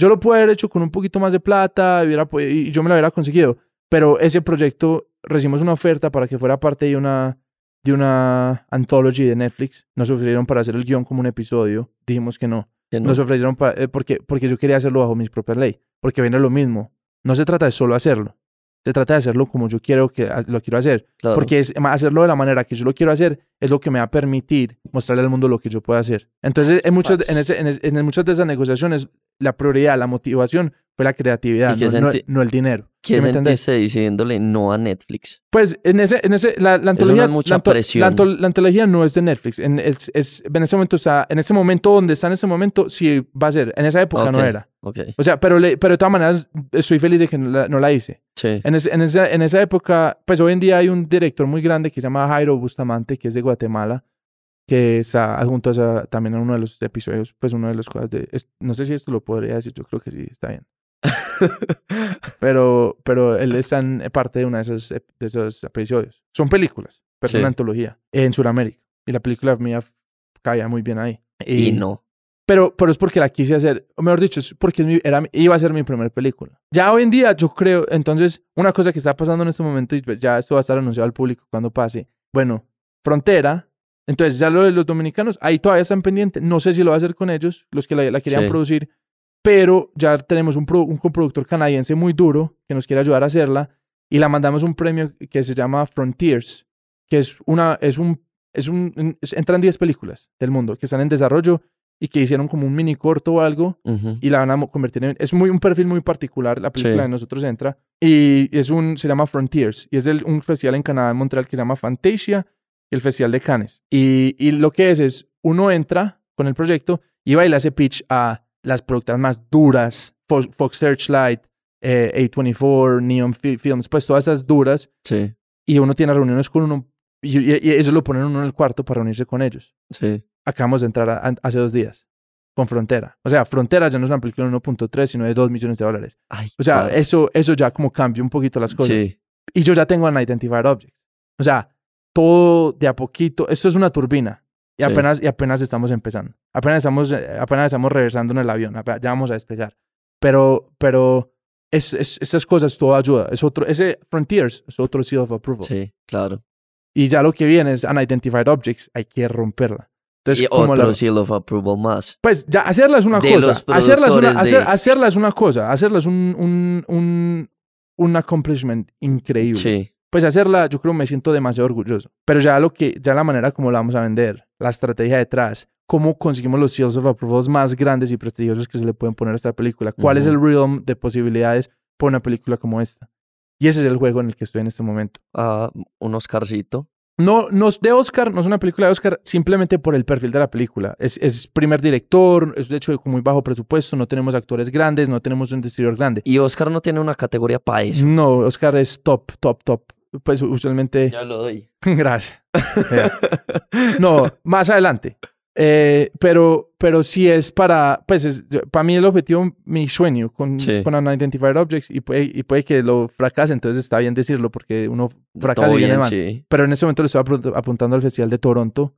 Yo lo puedo haber hecho con un poquito más de plata hubiera y yo me lo hubiera conseguido. Pero ese proyecto, recibimos una oferta para que fuera parte de una, de una anthology de Netflix. Nos ofrecieron para hacer el guion como un episodio. Dijimos que no. Que no. Nos ofrecieron eh, porque, porque yo quería hacerlo bajo mis propias leyes. Porque viene lo mismo. No se trata de solo hacerlo. Se trata de hacerlo como yo quiero que lo quiero hacer. Claro. Porque es, hacerlo de la manera que yo lo quiero hacer es lo que me va a permitir mostrarle al mundo lo que yo puedo hacer. Entonces, en, muchos, en, ese- en, ese- en muchas de esas negociaciones, la prioridad, la motivación fue la creatividad, ¿Y qué no, no- no el dinero. ¿Sí ¿Qué entendés? sentiste diciéndole no a Netflix? Pues en ese, en ese, la, la antología, es mucha la, presión. la la antología no es de Netflix. En, es, es- en ese momento está, en ese momento donde está en ese momento, sí va a ser. En esa época no Ok. era. Ok. O sea, pero, le- pero de todas maneras, estoy feliz de que no la, no la hice. Sí. En, ese- en, esa, en esa época, pues hoy en día hay un director muy grande que se llama Jairo Bustamante, que es de Guatemala, que está adjunto a esa- también en uno de los episodios, pues uno de los cosas de... es- no sé si esto lo podría decir, yo creo que sí, está bien. Pero, pero él está en parte de uno de esos, ep- de esos episodios. Son películas, pero es Sí. una antología en Sudamérica. Y la película mía caía muy bien ahí. y no. Pero, pero es porque la quise hacer, o mejor dicho, es porque mi- era, iba a ser mi primera película. Ya hoy en día yo creo, entonces, una cosa que está pasando en este momento, y pues ya esto va a estar anunciado al público cuando pase, bueno, Frontera, entonces ya lo de los dominicanos, ahí todavía están pendientes, no sé si lo va a hacer con ellos, los que la, la querían Sí. producir, pero ya tenemos un, pro- un coproductor canadiense muy duro que nos quiere ayudar a hacerla, y la mandamos un premio que se llama Frontiers, que es una, es un, es un, es- entran 10 películas del mundo que están en desarrollo y que hicieron como un mini corto o algo Ujú. y la van a convertir en... Es muy un perfil muy particular, la película Sí. de nosotros entra. Y es un... Se llama Frontiers. Y es del- un festival en Canadá, en Montreal, que se llama Fantasia el Festival de Cannes. Y, y lo que es es, uno entra con el proyecto y le hace pitch a las productoras más duras, Fox, Fox Searchlight, eh, A24, Neon Fi- Films, pues todas esas duras. Sí. Y uno tiene reuniones con uno Y, y- y ellos lo ponen uno en el cuarto para unirse con ellos. Sí. Acabamos de entrar a- a- hace dos días con Frontera. O sea, Frontera ya no es una película de 1.3, sino de 2 millones de dólares. Ay, O sea, eso, eso ya como cambia un poquito las cosas. Sí. Y yo ya tengo Unidentified Objects. O sea, todo de a poquito. Esto es una turbina. Y Sí. apenas, y apenas estamos empezando. Apenas estamos, eh, apenas estamos reversando en el avión. Ya vamos a despegar. Pero, pero es, es- esas cosas todo ayuda. Es otro, ese Frontiers es otro seal of approval. Sí, claro. Y ya lo que viene es Unidentified Objects. Hay que romperla. Entonces, y como otro la- seal of approval más. pues ya, hacerla es una De cosa. Hacerla es una, productores hacer- de- hacerla es una cosa. Hacerla es un, un, un, un accomplishment increíble. Sí. Pues hacerla, yo creo me siento demasiado orgulloso. Pero ya lo que, ya la manera como la vamos a vender, la estrategia detrás, cómo conseguimos los seals of approvals más grandes y prestigiosos que se le pueden poner a esta película. ¿Cuál es el realm de posibilidades para una película como esta? Y ese es el juego en el que estoy en este momento. Ah, un Oscarcito. No, no es de Oscar, no es una película de Oscar simplemente por el perfil de la película. Es, es primer director, es de hecho con muy bajo presupuesto, no tenemos actores grandes, no tenemos un distribuidor grande. Y Oscar no tiene una categoría para eso. No, Oscar es top, top, top. Pues usualmente... Ya lo doy. Gracias. No, más adelante. Eh, pero, pero sí es para, pues es, para mí el objetivo, mi sueño con, Sí. con Unidentified Objects y puede, y puede que lo fracase, entonces está bien decirlo porque uno fracasa y viene mal. sí. Pero en este momento le estoy apuntando al Festival de Toronto,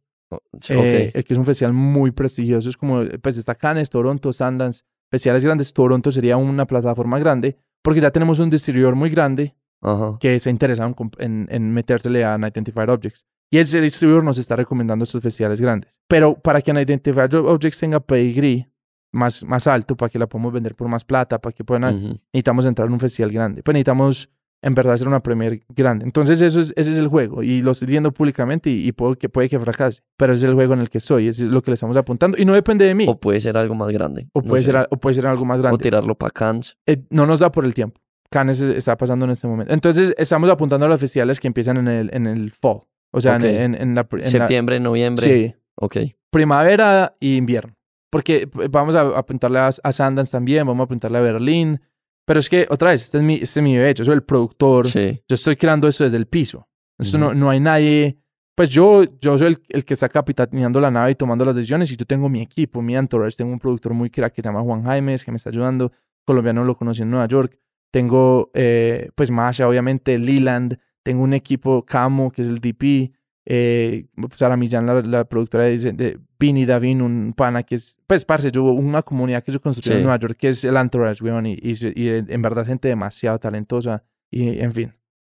Sí, eh, ok. el que es un festival muy prestigioso. Es como, pues está Cannes, Toronto, Sundance, festivales grandes. Toronto sería una plataforma grande porque ya tenemos un distribuidor muy grande Ajá. que se interesa en, en, metérsele a Unidentified Objects. Y ese distribuidor nos está recomendando estos festivales grandes. Pero para que Unidentified Objects tenga pedigree más, más alto, para que la podamos vender por más plata, para que puedan, Ujú. necesitamos entrar en un festival grande. Pues necesitamos en verdad hacer una premier grande. Entonces eso es, ese es el juego. Y lo estoy diciendo públicamente y, y puedo que, puede que fracase. Pero ese es el juego en el que estoy. Es lo que le estamos apuntando. Y no depende de mí. O puede ser algo más grande. O no puede, sé. ser, o puede ser algo más O grande. tirarlo para Cannes. Eh, no nos da por el tiempo. Cannes es- está pasando en este momento. Entonces, estamos apuntando a los festivales que empiezan en el, en el fall. O sea, en- Ok. en, en la... en la- Septiembre, noviembre. sí, Ok. primavera y invierno. Porque eh, vamos a apuntarle a, a Sundance también, vamos a apuntarle a Berlín. Pero es que, otra vez, este es mi, este es mi bebé. Yo soy el productor. Sí. Yo estoy creando esto desde el piso. Esto Ujú. no, no hay nadie... Pues yo, yo soy el, el que está capitaneando la nave y tomando las decisiones y yo tengo mi equipo, mi entourage. Tengo un productor muy crack que se llama Juan Jaimes, que me está ayudando. Colombiano lo conocí en Nueva York. Tengo, eh, pues, Masha, obviamente, Leland. Tengo un equipo Camo, que es el DP. Eh, Sara Millán, la, la productora de, de Vini Davin, un pana que es, pues, parce, yo, una comunidad que yo construí en. Nueva York, que es el entourage, weón, y, y, y en verdad gente demasiado talentosa. Y, en fin.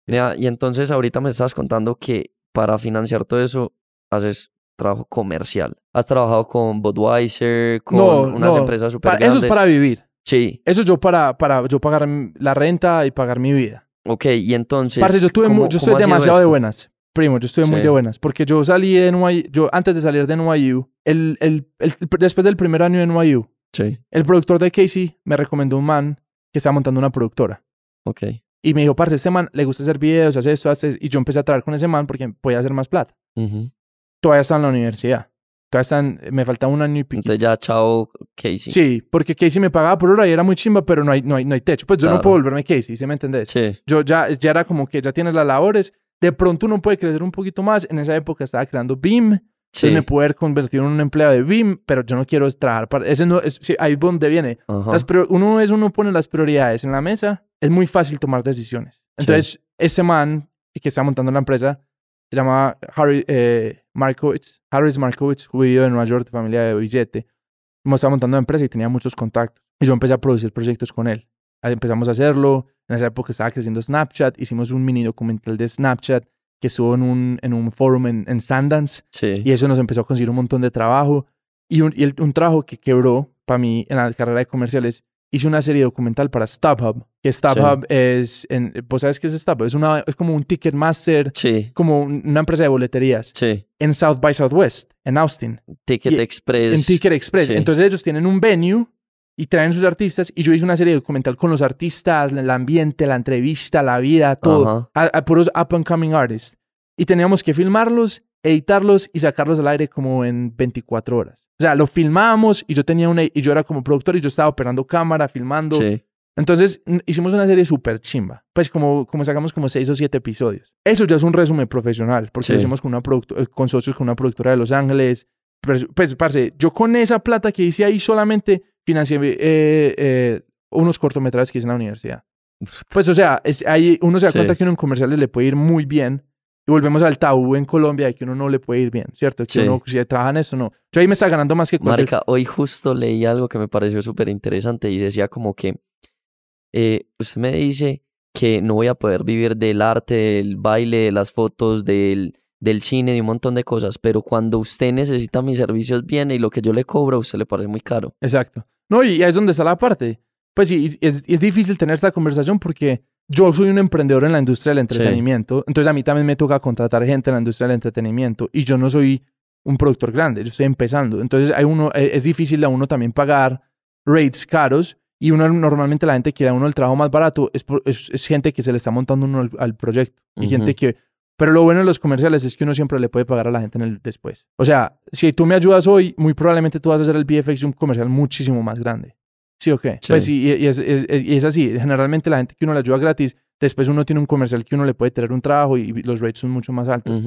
Mira, y entonces ahorita me estás contando que para financiar todo eso haces trabajo comercial. Has trabajado con Budweiser, con No, unas no. empresas súper grandes. eso es para vivir. Sí, Eso yo para, para yo pagar la renta y pagar mi vida. ok. Y entonces... Parce, yo, tuve ¿cómo- yo estoy demasiado de buenas. Primo, yo estoy muy de buenas. Porque yo salí de NYU, yo antes de salir de NYU, el, el, el- después del primer año de NYU, Sí, el productor de Casey me recomendó un man que estaba montando una productora. ok. Y me dijo, parce, este man le gusta hacer videos, hace esto, hace... Y yo empecé a trabajar con ese man porque podía hacer más plata. Ujú. Todavía está en la universidad. Están, me falta un año y pico. Entonces ya, chao, Casey. Sí, porque Casey me pagaba por hora y era muy chimba, pero no hay, no hay, no hay techo. Pues yo no Claro. puedo volverme Casey, ¿sí me entendés? Sí, Yo ya, ya era como que ya tienes las labores. De pronto uno puede crecer un poquito más. En esa época estaba creando BIM. sí. Me pude haber convertido en un empleado de BIM, pero yo no quiero trabajar para... Ese no es... sí, ahí es donde viene. Ajá. Las prior- uno es uno pone las prioridades en la mesa, es muy fácil tomar decisiones. Entonces, ese man que está montando la empresa se llama Harry eh, Markowitz, Harris Markowitz, judío de Nueva York, de familia de billete. Como estaba montando la empresa y tenía muchos contactos. Y yo empecé a producir proyectos con él. Ahí empezamos a hacerlo. En esa época estaba creciendo Snapchat. Hicimos un mini documental de Snapchat que estuvo en un, en un forum en, en Sundance. Sí. Y eso nos empezó a conseguir un montón de trabajo. Y un, y el- un trabajo que quebró para mí en la carrera de comerciales. Hice una serie documental para StubHub. Que StubHub es... En, ¿Vos sabes qué es StubHub? Es, una, es como un Ticketmaster, Sí, como un- una empresa de boleterías. sí. En South by Southwest, en Austin. Ticket Y- Express. En Ticket Express. sí. Entonces ellos tienen un venue y traen sus artistas. Y yo hice una serie documental con los artistas, el ambiente, la entrevista, la vida, todo. Ajá. A, a puros up and coming artists. Y teníamos que filmarlos, editarlos y sacarlos al aire como en 24 horas. O sea, lo filmábamos y yo tenía una y yo era como productor y yo estaba operando cámara, filmando. Sí. Entonces hicimos una serie súper chimba. Pues como, como sacamos como seis o siete episodios. Eso ya es un resumen profesional, porque lo hicimos con, una eh, con socios con una productora de Los Ángeles. Pues, parce, yo con esa plata que hice ahí solamente financié eh, eh, unos cortometrajes que hice en la universidad. Pues o sea, es, ahí uno se da cuenta que uno en comerciales le puede ir muy bien. Y volvemos al tabú en Colombia de que uno no le puede ir bien, ¿cierto? Que uno si trabaja en eso, no. Yo ahí me está ganando más que cualquier... Marica, hoy justo leí algo que me pareció súper interesante y decía como que eh, usted me dice que no voy a poder vivir del arte, del baile, de las fotos, del, del cine, de un montón de cosas, pero cuando usted necesita mis servicios viene y lo que yo le cobro a usted le parece muy caro. Exacto. No, y ahí es donde está la parte. Pues sí, es, es difícil tener esta conversación porque yo soy un emprendedor en la industria del entretenimiento, entonces a mí también me toca contratar gente en la industria del entretenimiento y yo no soy un productor grande, yo estoy empezando. Entonces hay uno, e, es difícil a uno también pagar rates caros y uno normalmente la gente quiere a uno el trabajo más barato, es, es, gente que se le está montando uno al, proyecto y gente que... Pero lo bueno de los comerciales es que uno siempre le puede pagar a la gente en el después. O sea, si tú me ayudas hoy, muy probablemente tú vas a hacer el de un comercial muchísimo más grande. ¿Sí o qué? Pues sí, y, es, es, así. Generalmente la gente que uno le ayuda gratis, después uno tiene un comercial que uno le puede tener un trabajo y los rates son mucho más altos.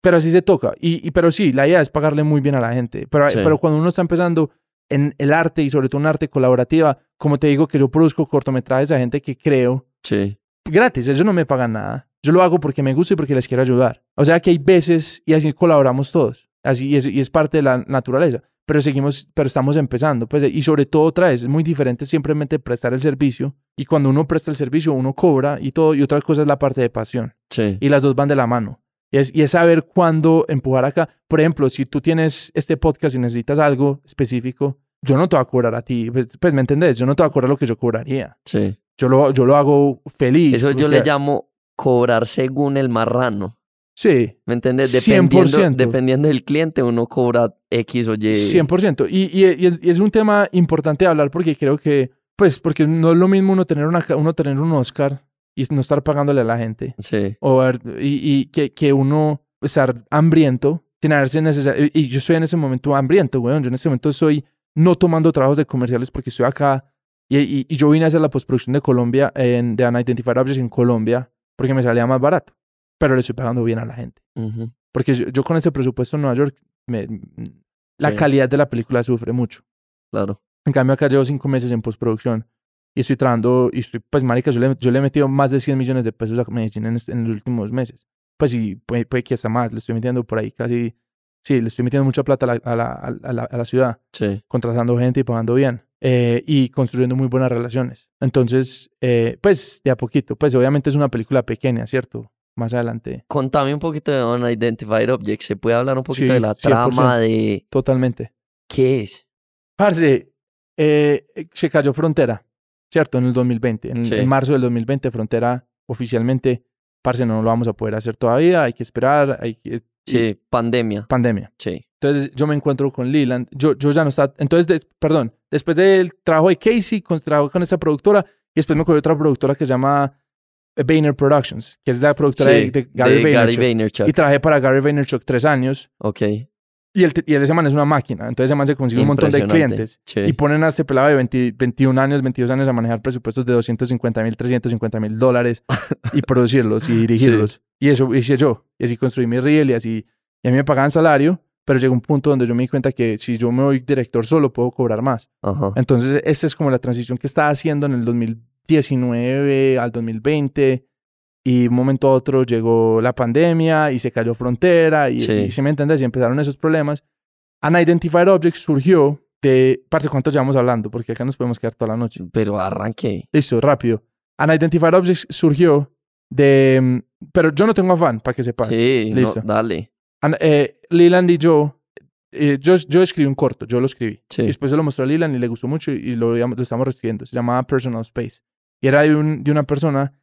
Pero así se toca. Y, pero sí, la idea es pagarle muy bien a la gente. Pero, pero cuando uno está empezando en el arte y sobre todo en arte colaborativa, como te digo que yo produzco cortometrajes a gente que creo sí. gratis, ellos no me pagan nada. Yo lo hago porque me gusta y porque les quiero ayudar. O sea que hay veces y así colaboramos todos. Así y es, y es parte de la naturaleza pero seguimos, pero estamos empezando. Pues, y sobre todo otra vez, es muy diferente simplemente prestar el servicio. Y cuando uno presta el servicio, uno cobra y todo. Y otra cosa es la parte de pasión. Sí. Y las dos van de la mano. Y es, y es saber cuándo empujar acá. Por ejemplo, si tú tienes este podcast y necesitas algo específico, yo no te voy a cobrar a ti. Pues, pues ¿me entendés? Yo no te voy a cobrar lo que yo cobraría. Sí. Yo lo, yo lo hago feliz. Eso yo le llamo cobrar según el marrano. Sí. ¿Me entiendes? Dependiendo, dependiendo del cliente, uno cobra X o Y. 100%. Y, y, y, es un tema importante hablar porque creo que, pues, porque no es lo mismo uno tener, una, uno tener un Oscar y no estar pagándole a la gente. Sí. O, y, y que, que uno estar hambriento, tenerse necesario. Y yo estoy en ese momento hambriento, weón. Yo en ese momento estoy no tomando trabajos de comerciales porque estoy acá. Y, y, yo vine a hacer la postproducción de Colombia, en, de Unidentified Objects en Colombia, porque me salía más barato pero le estoy pagando bien a la gente. Porque yo, con ese presupuesto en Nueva York, me, la calidad de la película sufre mucho. Claro. En cambio, acá llevo cinco meses en postproducción y estoy trabajando, y estoy, pues, marica, yo le, yo le he metido más de 100 millones de pesos a Medellín en, en los últimos meses. Pues sí, puede, que hasta más, le estoy metiendo por ahí casi, sí, le estoy metiendo mucha plata a la, a la, a la, a la ciudad. Sí. Contratando gente y pagando bien. Eh, y construyendo muy buenas relaciones. Entonces, eh, pues de a poquito, pues obviamente es una película pequeña, ¿cierto? Más adelante. Contame un poquito de Unidentified Objects. ¿Se puede hablar un poquito de la trama de...? Totalmente. ¿Qué es? Parce, eh, se cayó Frontera, ¿cierto? En el 2020. En, marzo del 2020, Frontera oficialmente, parce, no lo vamos a poder hacer todavía. Hay que esperar, hay que... Sí, pandemia. Pandemia. Sí. Entonces yo me encuentro con Leland. Yo, yo ya no estaba... Entonces, perdón, después del trabajo de Casey, con, trabajo con esa productora, y después me cogió otra productora que se llama Vayner Productions, que es la productora de, Gary, Vaynerchuk. Y trabajé para Gary Vaynerchuk tres años. Ok. Y el, y ese man es una máquina. Entonces ese man se consigue un montón de clientes. Y ponen a este pelado de 21 años, 22 años a manejar presupuestos de 250 mil, 350 mil dólares y producirlos y dirigirlos. Y eso hice yo. Y así construí mi reel y así. Y a mí me pagaban salario, pero llegó un punto donde yo me di cuenta que si yo me voy director solo, puedo cobrar más. Entonces esa es como la transición que estaba haciendo en el 2020 19 al 2020 y un momento a otro llegó la pandemia y se cayó frontera y, si me entiendes, y empezaron esos problemas. Unidentified Objects surgió de, parce, ¿cuánto llevamos hablando? Porque acá nos podemos quedar toda la noche. Pero arranqué. Listo, rápido. Unidentified Objects surgió de, pero yo no tengo afán, para que sepas. Sí, Listo. dale. eh, Leland y yo eh, yo, yo escribí un corto, yo lo escribí. Y después se lo mostró a Leland y le gustó mucho y lo, lo estamos reescribiendo. Se llamaba Personal Space. Y era de, un, de una persona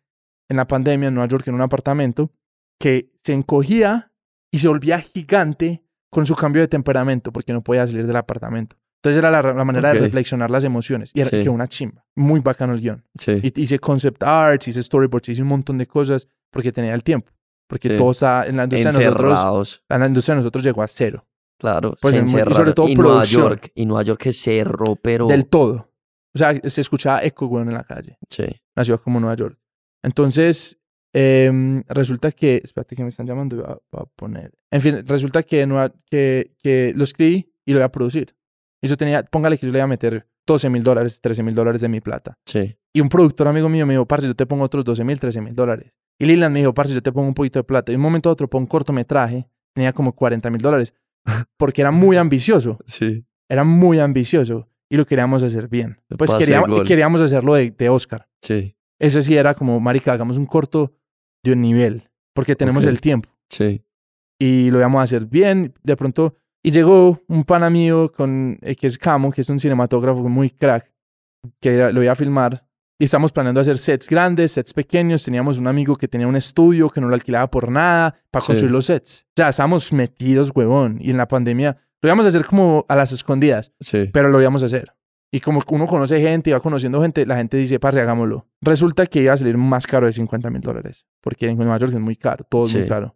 en la pandemia en Nueva York, en un apartamento, que se encogía y se volvía gigante con su cambio de temperamento porque no podía salir del apartamento. Entonces era la, manera de reflexionar las emociones. Y era que una chimba. Muy bacano el guion. Y hice concept arts, hice storyboards, hice un montón de cosas porque tenía el tiempo. Porque todo en la industria de nosotros, en la industria de nosotros llegó a cero. Claro, pues y sobre todo y Nueva York, y Nueva York que cerró, pero del todo. O sea, se escuchaba eco, weón, en la calle. Sí. Una ciudad como Nueva York. Entonces, em, resulta que... Espérate que me están llamando. Voy a, voy a poner... En fin, resulta que, Nueva- que, que lo escribí y lo voy a producir. Y yo tenía... Póngale que yo le iba a meter 12 mil dólares, 13 mil dólares de mi plata. Sí. Y un productor amigo mío me dijo, parce, yo te pongo otros 12 mil, 13 mil dólares. Y Leland me dijo, parce, yo te pongo un poquito de plata. Y de un momento a otro pongo un cortometraje, tenía como 40 mil dólares, porque era muy ambicioso, Sí. era muy ambicioso y lo queríamos hacer bien. Pues queríamos, queríamos hacerlo de, de Oscar. Sí. Eso sí era como, marica, hagamos un corto de un nivel, porque tenemos el tiempo Sí. y lo íbamos a hacer bien. De pronto, y llegó un pana mío con, eh, que es Camo, que es un cinematógrafo muy crack, que era- lo iba a filmar. Y estamos planeando hacer sets grandes, sets pequeños. Teníamos un amigo que tenía un estudio que no lo alquilaba por nada para Sí. construir los sets. O sea, estábamos metidos, huevón. Y en la pandemia lo íbamos a hacer como a las escondidas, Sí. pero lo íbamos a hacer. Y como uno conoce gente y va conociendo gente, la gente dice, parce, hagámoslo. Resulta que iba a salir más caro de 50 mil dólares, porque en Nueva York es muy caro, todo es muy caro.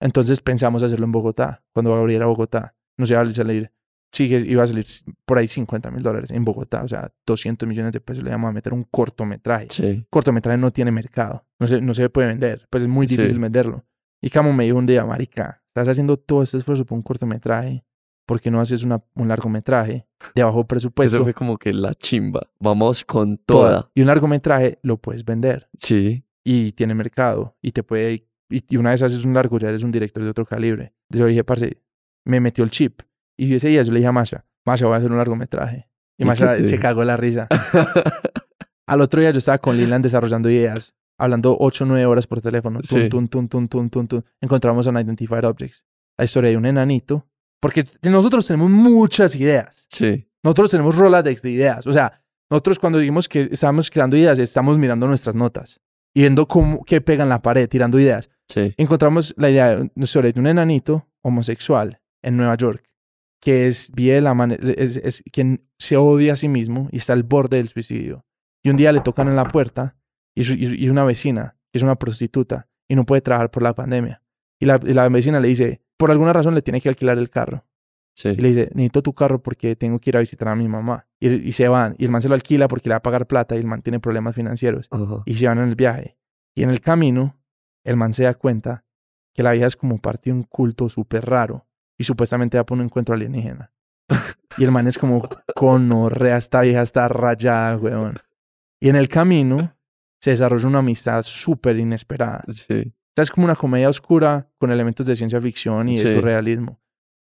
Entonces pensamos hacerlo en Bogotá, cuando abriera Bogotá. Nos iba a salir, sí, que iba a salir por ahí 50 mil dólares en Bogotá, o sea, 200 millones de pesos le íbamos a meter un cortometraje. Sí. Cortometraje no tiene mercado, no se, no se puede vender, pues es muy Sí. difícil venderlo. Y como me dijo un día, marica, estás haciendo todo este esfuerzo por un cortometraje, ¿por qué no haces una, un largometraje de bajo presupuesto? Eso fue como que la chimba. Vamos con toda. toda. Y un largometraje lo puedes vender Sí. y tiene mercado y te puede. Y, y una vez haces un largo, ya eres un director de otro calibre. Yo dije, parce, me metió el chip. Y ese día yo le dije a Masha, Masha, voy a hacer un largometraje. Y ¿Y Masha se cagó la risa. Al otro día yo estaba con Leland desarrollando ideas, hablando 8 o 9 horas por teléfono. Sí. tun, tun, tun. Encontramos un Identified Objects. La historia de un enanito. Porque nosotros tenemos muchas ideas. sí. Nosotros tenemos Rolodex de ideas. O sea, nosotros cuando dijimos que estábamos creando ideas, estamos mirando nuestras notas y viendo cómo, qué pega en la pared, tirando ideas. Sí. Encontramos la idea de- sobre un enanito homosexual en Nueva York que es, vive la es, es quien se odia a sí mismo y está al borde del suicidio. Y un día le tocan en la puerta y, su- y- una vecina, que es una prostituta, y no puede trabajar por la pandemia. Y la, y la vecina le dice, por alguna razón le tiene que alquilar el carro. Sí. Y le dice, necesito tu carro porque tengo que ir a visitar a mi mamá. Y, y se van. Y el man se lo alquila porque le va a pagar plata y el man tiene problemas financieros. Y se van en el viaje. Y en el camino, el man se da cuenta que la vieja es como parte de un culto súper raro. Y supuestamente va por un encuentro alienígena. Y el man es como, conorrea, esta vieja está rayada, weón. Y en el camino se desarrolla una amistad súper inesperada. Sí. O sea, es como una comedia oscura con elementos de ciencia ficción y de Sí. surrealismo.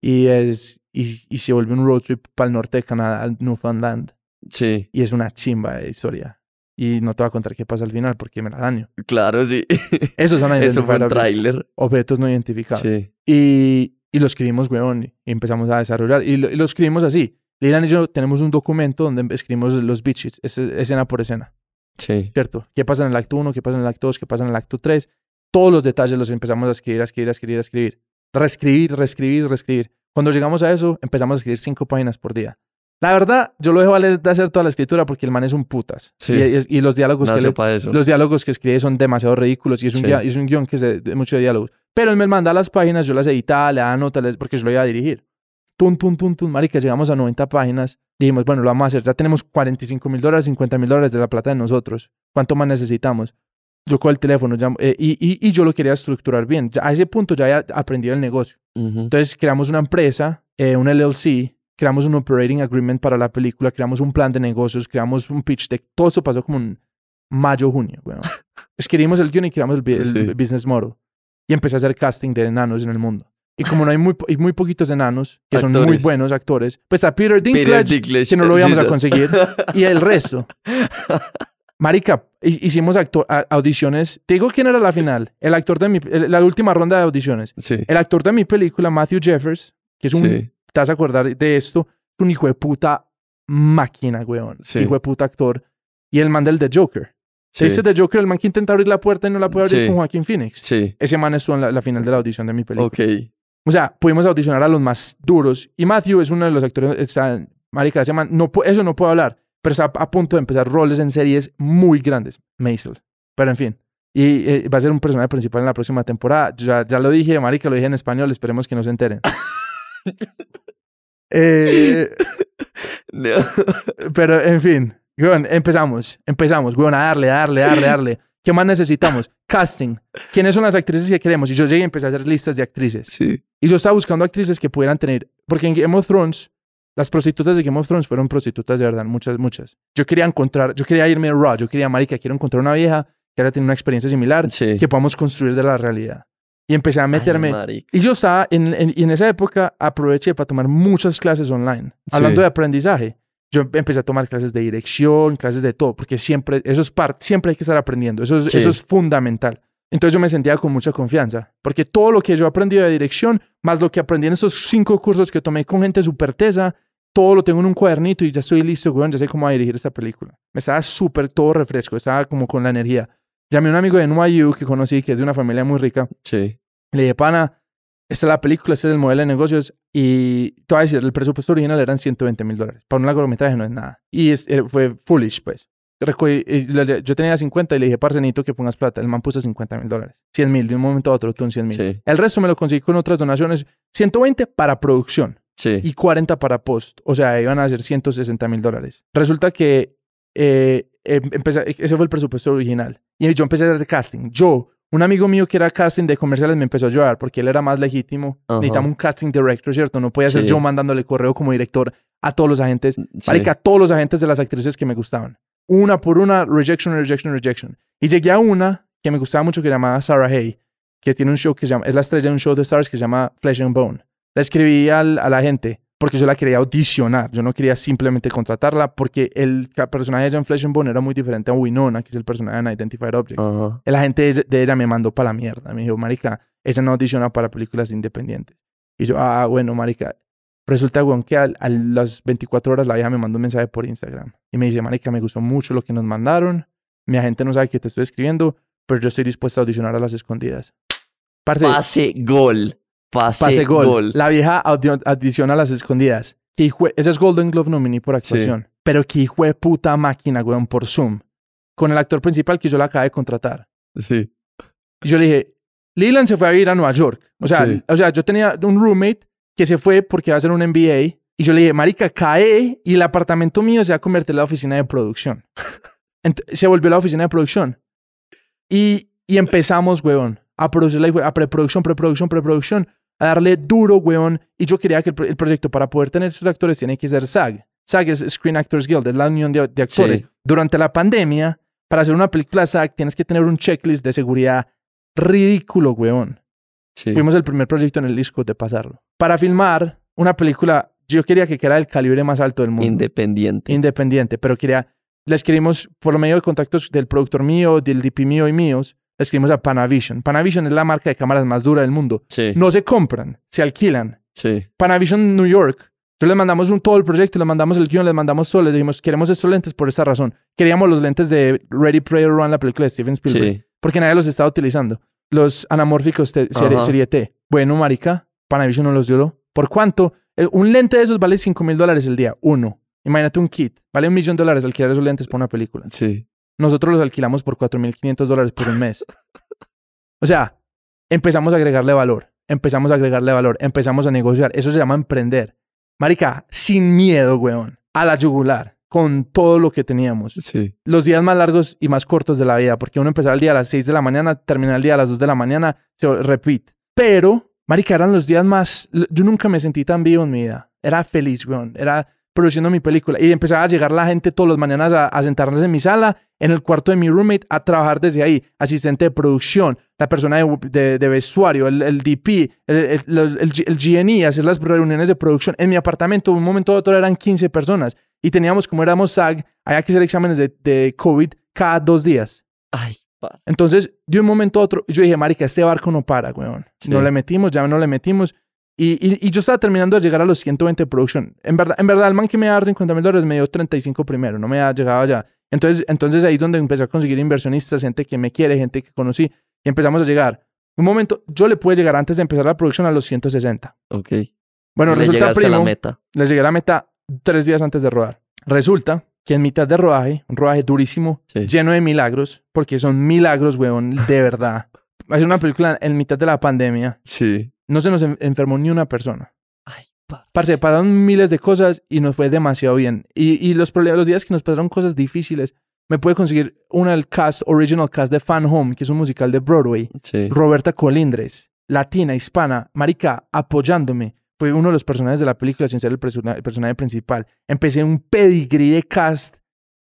Y, es, y, y se vuelve un road trip para el norte de Canadá, al Newfoundland. Sí. Y es una chimba de historia. Y no te voy a contar qué pasa al final porque me la daño. Claro, sí. Esos son Eso fue un tráiler. objetos no identificados. Sí. Y, y lo escribimos, weón, y empezamos a desarrollar. Y lo, y lo escribimos así. Lilan y yo tenemos un documento donde escribimos los beat sheets, es- escena por escena. Sí. ¿cierto? ¿Qué pasa en el acto 1? ¿Qué pasa en el acto 2? ¿Qué pasa en el acto 3? Todos los detalles los empezamos a escribir, a escribir, a escribir, a escribir. Reescribir, reescribir, reescribir. Cuando llegamos a eso, empezamos a escribir cinco páginas por día. La verdad, yo lo dejo de hacer toda la escritura porque el man es un putas. Sí. Y, y- los diálogos que Nació le- los diálogos que escribe son demasiado ridículos y es un, Sí. es un guion que es de, de diálogos. Pero él me manda las páginas, yo las editaba, le daba notas, les- porque yo lo iba a dirigir. Tum, tum, tum, tum, marica, llegamos a 90 páginas. Dijimos, bueno, lo vamos a hacer. Ya tenemos 45 mil dólares, 50 mil dólares de la plata de nosotros. ¿Cuánto más necesitamos? Yo con el teléfono llamo- eh, y, y, y yo lo quería estructurar bien. Ya a ese punto ya había aprendido el negocio. Ujú. Entonces creamos una empresa, eh, un LLC, creamos un operating agreement para la película, creamos un plan de negocios, creamos un pitch deck. Todo eso pasó como en mayo, junio. Bueno. Escribimos el guion y creamos el, el Sí. business model. Y empecé a hacer casting de enanos en el mundo. Y como no hay muy, po- y muy poquitos enanos, que son muy Actores. buenos actores, pues a Peter Dinklage, Peter Dinklage, que no lo íbamos a Jesus. conseguir, y el resto. Marica, hi- hicimos a- audiciones. Te digo quién era la final. El actor de mi, la última ronda de audiciones. Sí. El actor de mi película, Matthew Jeffers, que es un, Sí. te vas a acordar de esto, es un hijo de puta máquina, weón. Sí. Hijo de puta actor. Y el man del The Joker. ¿Se Sí. dice The Joker? El man que intenta abrir la puerta y no la puede abrir Sí. con Joaquín Phoenix. Sí. Ese man estuvo en la, la final de la audición de mi película. Ok. O sea, pudimos audicionar a los más duros. Y Matthew es uno de los actores. Está, marica, ese man, no, eso no puedo hablar. Pero está a punto de empezar roles en series muy grandes. Maisel. Pero en fin. Y eh, va a ser un personaje principal en la próxima temporada. Ya, ya lo dije, marica, lo dije en español. Esperemos que no se enteren. Eh, No. pero, en fin. Weón, empezamos, empezamos, weón, a darle, a darle, a darle, a darle. ¿Qué más necesitamos? Casting. ¿Quiénes son las actrices que queremos? Y yo llegué y empecé a hacer listas de actrices. Sí. Y yo estaba buscando actrices que pudieran tener, porque en Game of Thrones, las prostitutas de Game of Thrones fueron prostitutas de verdad, muchas, muchas. Yo quería encontrar, yo quería irme a Raw, yo quería, marica, quiero encontrar una vieja que ahora tiene una experiencia similar, Sí. que podamos construir de la realidad. Y empecé a Ay, meterme. marica. y yo estaba, en, en- y en esa época, aproveché para tomar muchas clases online. Hablando Sí. de aprendizaje, yo empecé a tomar clases de dirección, clases de todo, porque siempre, eso es parte, siempre hay que estar aprendiendo. Eso es, Sí. eso es fundamental. Entonces yo me sentía con mucha confianza, porque todo lo que yo aprendí de dirección, más lo que aprendí en esos cinco cursos que tomé con gente súper tesa, todo lo tengo en un cuadernito y ya estoy listo, weón, ya sé cómo dirigir esta película. Me estaba súper todo refresco, estaba como con la energía. Llamé a un amigo de NYU que conocí, que es de una familia muy rica, Sí. le dije, pana, esta es la película, este es el modelo de negocios y te voy a decir, el presupuesto original eran 120 mil dólares. Para un largometraje no es nada. Y es- eh, fue foolish, pues. Recogí- yo tenía 50 y le dije, parce, necesito que pongas plata. El man puso 50 mil dólares. 100 mil, de un momento a otro, tú en 100 mil. Sí. El resto me lo conseguí con otras donaciones. 120 para producción Sí. y 40 para post. O sea, iban a ser 160 mil dólares. Resulta que eh, em- empecé- ese fue el presupuesto original. Y yo empecé a hacer casting. Yo, un amigo mío que era casting de comerciales me empezó a ayudar porque él era más legítimo. Ajá. Necesitamos un casting director, ¿cierto? No podía ser Sí. yo mandándole correo como director a todos los agentes. Sí. Marica, a todos los agentes de las actrices que me gustaban. Una por una, rejection, rejection, rejection. Y llegué a una que me gustaba mucho que llamaba Sarah Hay, que tiene un show que se llama, es la estrella de un show de Stars que se llama Flesh and Bone. La escribí al- a la gente porque yo la quería audicionar. Yo no quería simplemente contratarla porque el personaje de en Flesh and Bone era muy diferente a Winona, que es el personaje en Identified Objects. Ajá. El agente de ella, de me mandó para la mierda. Me dijo, marica, ella no audiciona para películas independientes. Y yo, ah, bueno, marica. Resulta, weón, que al- a, las 24 horas la vieja me mandó un mensaje por Instagram. Y me dice, marica, me gustó mucho lo que nos mandaron. Mi agente no sabe que te estoy escribiendo, pero yo estoy dispuesta a audicionar a las escondidas. Parce, Pase gol. Pase, pase gol. gol. La vieja audi- audiciona a las escondidas. Ese es Golden Glove nominee por actuación. Pero que hijo de puta máquina, weón, por Zoom. Con el actor principal que yo la acabé de contratar. Sí. Y yo le dije, Leland se fue a ir a Nueva York. O sea, Sí. o sea, yo tenía un roommate que se fue porque iba a hacer un MBA. Y yo le dije, marica, cae y el apartamento mío se va a convertir en la oficina de producción. Se volvió la oficina de producción. Y, y empezamos, weón, a producir la a preproducción, preproducción, preproducción, a darle duro, weón. Y yo quería que el, pro- el proyecto, para poder tener sus actores, tiene que ser SAG. SAG es Screen Actors Guild, es la unión de, de actores. Sí. Durante la pandemia, para hacer una película SAG, tienes que tener un checklist de seguridad ridículo, weón. Sí. Fuimos el primer proyecto en el disco de pasarlo. Para filmar una película, yo quería que quedara el calibre más alto del mundo. Independiente. Independiente, pero quería, le escribimos por medio de contactos del productor mío, del DP mío y míos, escribimos a Panavision. Panavision es la marca de cámaras más dura del mundo. sí. No se compran, se alquilan. Sí. Panavision New York. Yo les mandamos un, todo el proyecto, les mandamos el guion, les mandamos todo, les dijimos, queremos estos lentes por esta razón. Queríamos los lentes de Ready Player One, la película de Steven Spielberg Sí. porque nadie los estaba utilizando. Los anamórficos serie T. Bueno, marica, Panavision no los dio. ¿Por cuánto? Eh, un lente de esos vale 5 mil dólares el día. Uno. Imagínate un kit. Vale un millón de dólares alquilar esos lentes para una película. Sí. Nosotros los alquilamos por 4.500 dólares por un mes. o sea, empezamos a agregarle valor. Empezamos a agregarle valor. Empezamos a negociar. Eso se llama emprender. Marica, sin miedo, weón. A la yugular. Con todo lo que teníamos Sí. los días más largos y más cortos de la vida, porque uno empezaba el día a las 6 de la mañana, terminaba el día a las 2 de la mañana, se repeat. Pero, marica, eran los días más... Yo nunca me sentí tan vivo en mi vida. Era feliz, weón. Era produciendo mi película. Y empezaba a llegar la gente todas las mañanas a, a sentarse en mi sala, en el cuarto de mi roommate, a trabajar desde ahí. Asistente de producción, la persona de, de- de vestuario, el, el DP, el, el, el GNE, hacer las reuniones de producción. En mi apartamento, un momento a otro eran 15 personas. Y teníamos, como éramos SAG, había que hacer exámenes de, de COVID cada dos días. Ay, parce. Entonces, de un momento a otro, yo dije, marica, este barco no para, weón. Sí. No le metimos, ya no le metimos. Y, y, y yo estaba terminando de llegar a los 120 de production. En verdad, en verdad, el man que me iba a dar 50 mil dólares me dio 35 primero, no me había llegado allá. Entonces, entonces ahí es donde empecé a conseguir inversionistas, gente que me quiere, gente que conocí. Y empezamos a llegar. Un momento, yo le pude llegar antes de empezar la producción a los 160. Ok. Bueno, Le resulta, llegaste a la primo, meta. les llegué a la meta tres días antes de rodar. Resulta que en mitad de rodaje, un rodaje durísimo, Sí. lleno de milagros, porque son milagros, weón, de verdad. Hacer una película en mitad de la pandemia, Sí. No se nos en- enfermó ni una persona. Ay, Parce, pasaron miles de cosas y nos fue demasiado bien. Y, y los, problemas, los días que nos pasaron cosas difíciles, me pude conseguir una del cast, original cast de Fan Home, que es un musical de Broadway. Sí. Roberta Colindres, latina, hispana, marica, apoyándome. Fue uno de los personajes de la película sin ser el, persona- el personaje principal. Empecé un pedigrí de cast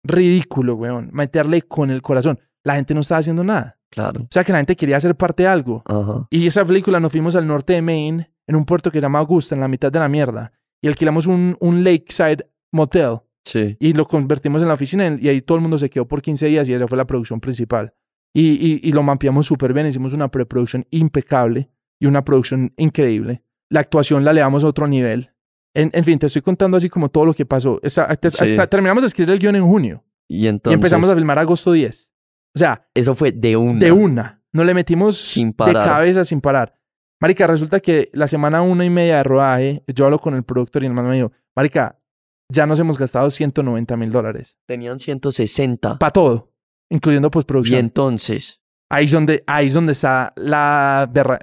ridículo, weón. Meterle con el corazón. La gente no estaba haciendo nada. Claro. O sea, que la gente quería ser parte de algo. Ajá. Y esa película nos fuimos al norte de Maine, en un puerto que se llama Augusta, en la mitad de la mierda. Y alquilamos un, un lakeside motel Sí. y lo convertimos en la oficina y ahí todo el mundo se quedó por 15 días y esa fue la producción principal. Y, y, y lo mapeamos súper bien, hicimos una preproducción impecable y una producción increíble. La actuación la elevamos a otro nivel. En, en fin, te estoy contando así como todo lo que pasó. Esa- hasta- Sí. hasta- terminamos de escribir el guion en junio Y entonces. y empezamos a filmar agosto 10. O sea, Eso fue de una. de una. No le metimos Sin de cabeza sin parar. Marica, resulta que la semana una y media de rodaje, yo hablo con el productor y el hermano me dijo, Marica, ya nos hemos gastado 190 mil dólares. Tenían 160. Para todo, incluyendo y postproducción. entonces. Ahí es donde, ahí es donde está la berra-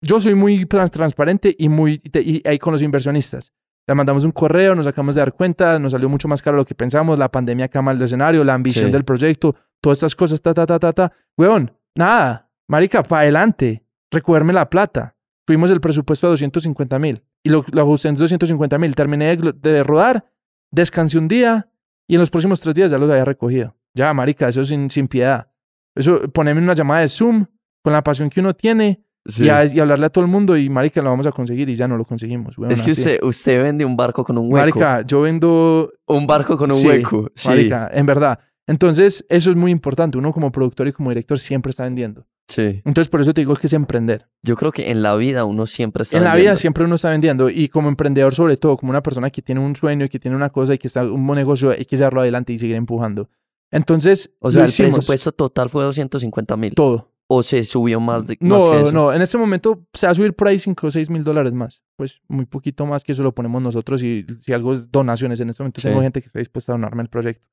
Yo soy muy trans- transparente y muy y y ahí con los inversionistas. Le mandamos un correo, nos acabamos de dar cuenta, nos salió mucho más caro lo que pensamos, la pandemia cama el escenario, la ambición Sí. del proyecto, todas estas cosas, ta, ta, ta, ta, ta. Weón, nada, marica, para adelante, recogerme la plata. Fuimos el presupuesto a 250 mil y lo, lo ajusté en 250 mil. Terminé de, de rodar, descansé un día y en los próximos tres días ya los había recogido. Ya, marica, eso sin, sin piedad. Eso, ponerme en una llamada de Zoom con la pasión que uno tiene Sí. y, a- y hablarle a todo el mundo y marica, lo vamos a conseguir y ya no lo conseguimos. es que usted, usted vende un barco con un hueco. Marica, yo vendo un barco con un Sí, hueco. Sí. Marica, en verdad. Entonces, eso es muy importante. Uno como productor y como director siempre está vendiendo. Sí. Entonces, por eso te digo que es emprender. Yo creo que en la vida uno siempre está. en la vida siempre uno está vendiendo. Y como emprendedor, sobre todo, como una persona que tiene un sueño y que tiene una cosa y que está un buen negocio, hay que llevarlo adelante y seguir empujando. Entonces, O sea, el hicimos presupuesto total fue 250 mil. todo. O se subió más de más que No, eso? no, en este momento se va a subir por ahí 5 o 6 mil dólares más. Pues muy poquito más que eso lo ponemos nosotros y si algo es donaciones. En este momento Sí. tengo gente que está dispuesta a donarme el proyecto.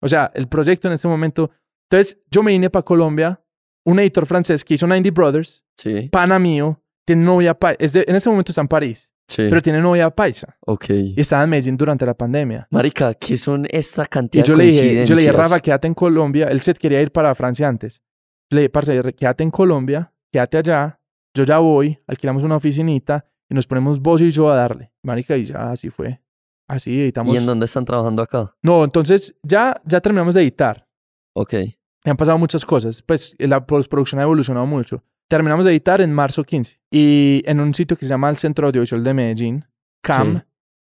O sea, el proyecto en este momento. Entonces, yo me vine para Colombia, un editor francés que hizo 90 Brothers, Sí. pana mío, tiene novia paisa. en este momento está en París, Sí. pero tiene novia paisa. ok. Y estaba en Medellín durante la pandemia. Marica, ¿qué son esta Y cantidad yo de le dije, yo le dije? Rafa, quédate en Colombia. Él se quería ir para Francia antes. Le dije, parce, quédate en Colombia, quédate allá. Yo ya voy, alquilamos una oficinita y nos ponemos vos y yo a darle. Marica, y ya así fue. Así editamos. ¿Y en dónde están trabajando acá? No, entonces ya, ya terminamos de editar. Ok. Han pasado muchas cosas. Pues la postproducción ha evolucionado mucho. Terminamos de editar en marzo 15. Y en un sitio que se llama el Centro Audiovisual de Medellín, CAM, Sí.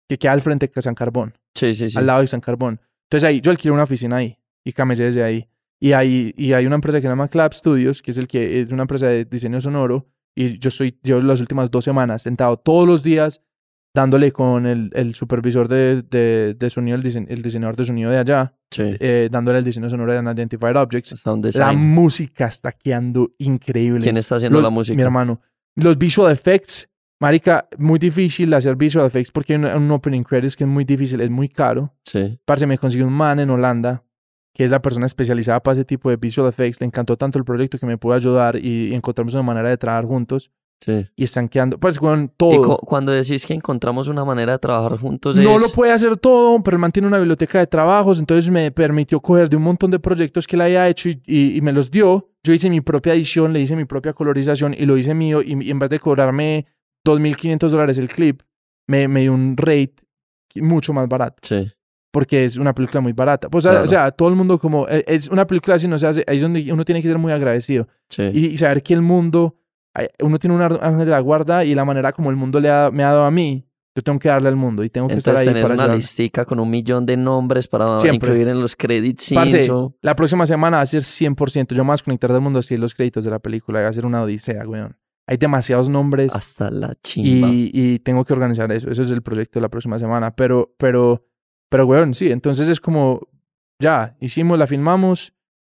que queda al frente de San Carbón. Sí, sí, sí. al lado de San Carbón. Entonces ahí yo alquilé una oficina ahí y camellé desde ahí. Y hay, y hay una empresa que se llama Clap Studios, que es, el que, es una empresa de diseño sonoro. Y yo estoy, yo las últimas dos semanas sentado todos los días dándole con el, el supervisor de, de, de sonido, el, dise- el diseñador de sonido de allá, Sí. eh, dándole el diseño sonoro de Unidentified Objects. La música está quedando increíble. ¿Quién está haciendo Los- la música? Mi hermano. Los visual effects, marica, muy difícil hacer visual effects porque hay un, un opening credits que es muy difícil, es muy caro. Sí. Parce, me conseguí un man en Holanda que es la persona especializada para ese tipo de visual effects. Le encantó tanto el proyecto que me pudo ayudar y encontramos una manera de trabajar juntos. Sí. Y están quedando, pues, con Y todo. cu- cuando decís que encontramos una manera de trabajar juntos No es... lo puede hacer todo, pero él mantiene una biblioteca de trabajos, entonces me permitió coger de un montón de proyectos que él había hecho y, y- y me los dio. Yo hice mi propia edición, le hice mi propia colorización y lo hice mío. Y, y en vez de cobrarme 2.500 dólares el clip, me, me dio un rate mucho más barato. Sí. Porque es una película muy barata. Pues, o sea, Claro. o sea, todo el mundo como, eh, es una película así no se hace, ahí es donde uno tiene que ser muy agradecido Sí. y, y saber que el mundo, uno tiene un ángel de la guarda y la manera como el mundo le ha, me ha dado a mí, yo tengo que darle al mundo y tengo que estar Entonces ahí tenés para una ayudar. listica con un millón de nombres para Siempre. incluir en los. Parce, Cinso. la próxima semana va a ser 100%, yo a desconectar del mundo a escribir los créditos de la película, va a ser una odisea, weón. Hay demasiados nombres Hasta la chimba. y, y tengo que organizar eso. Eso es el proyecto de la próxima semana. Pero, pero, pero, weón, sí. Entonces es como, ya, hicimos, la filmamos.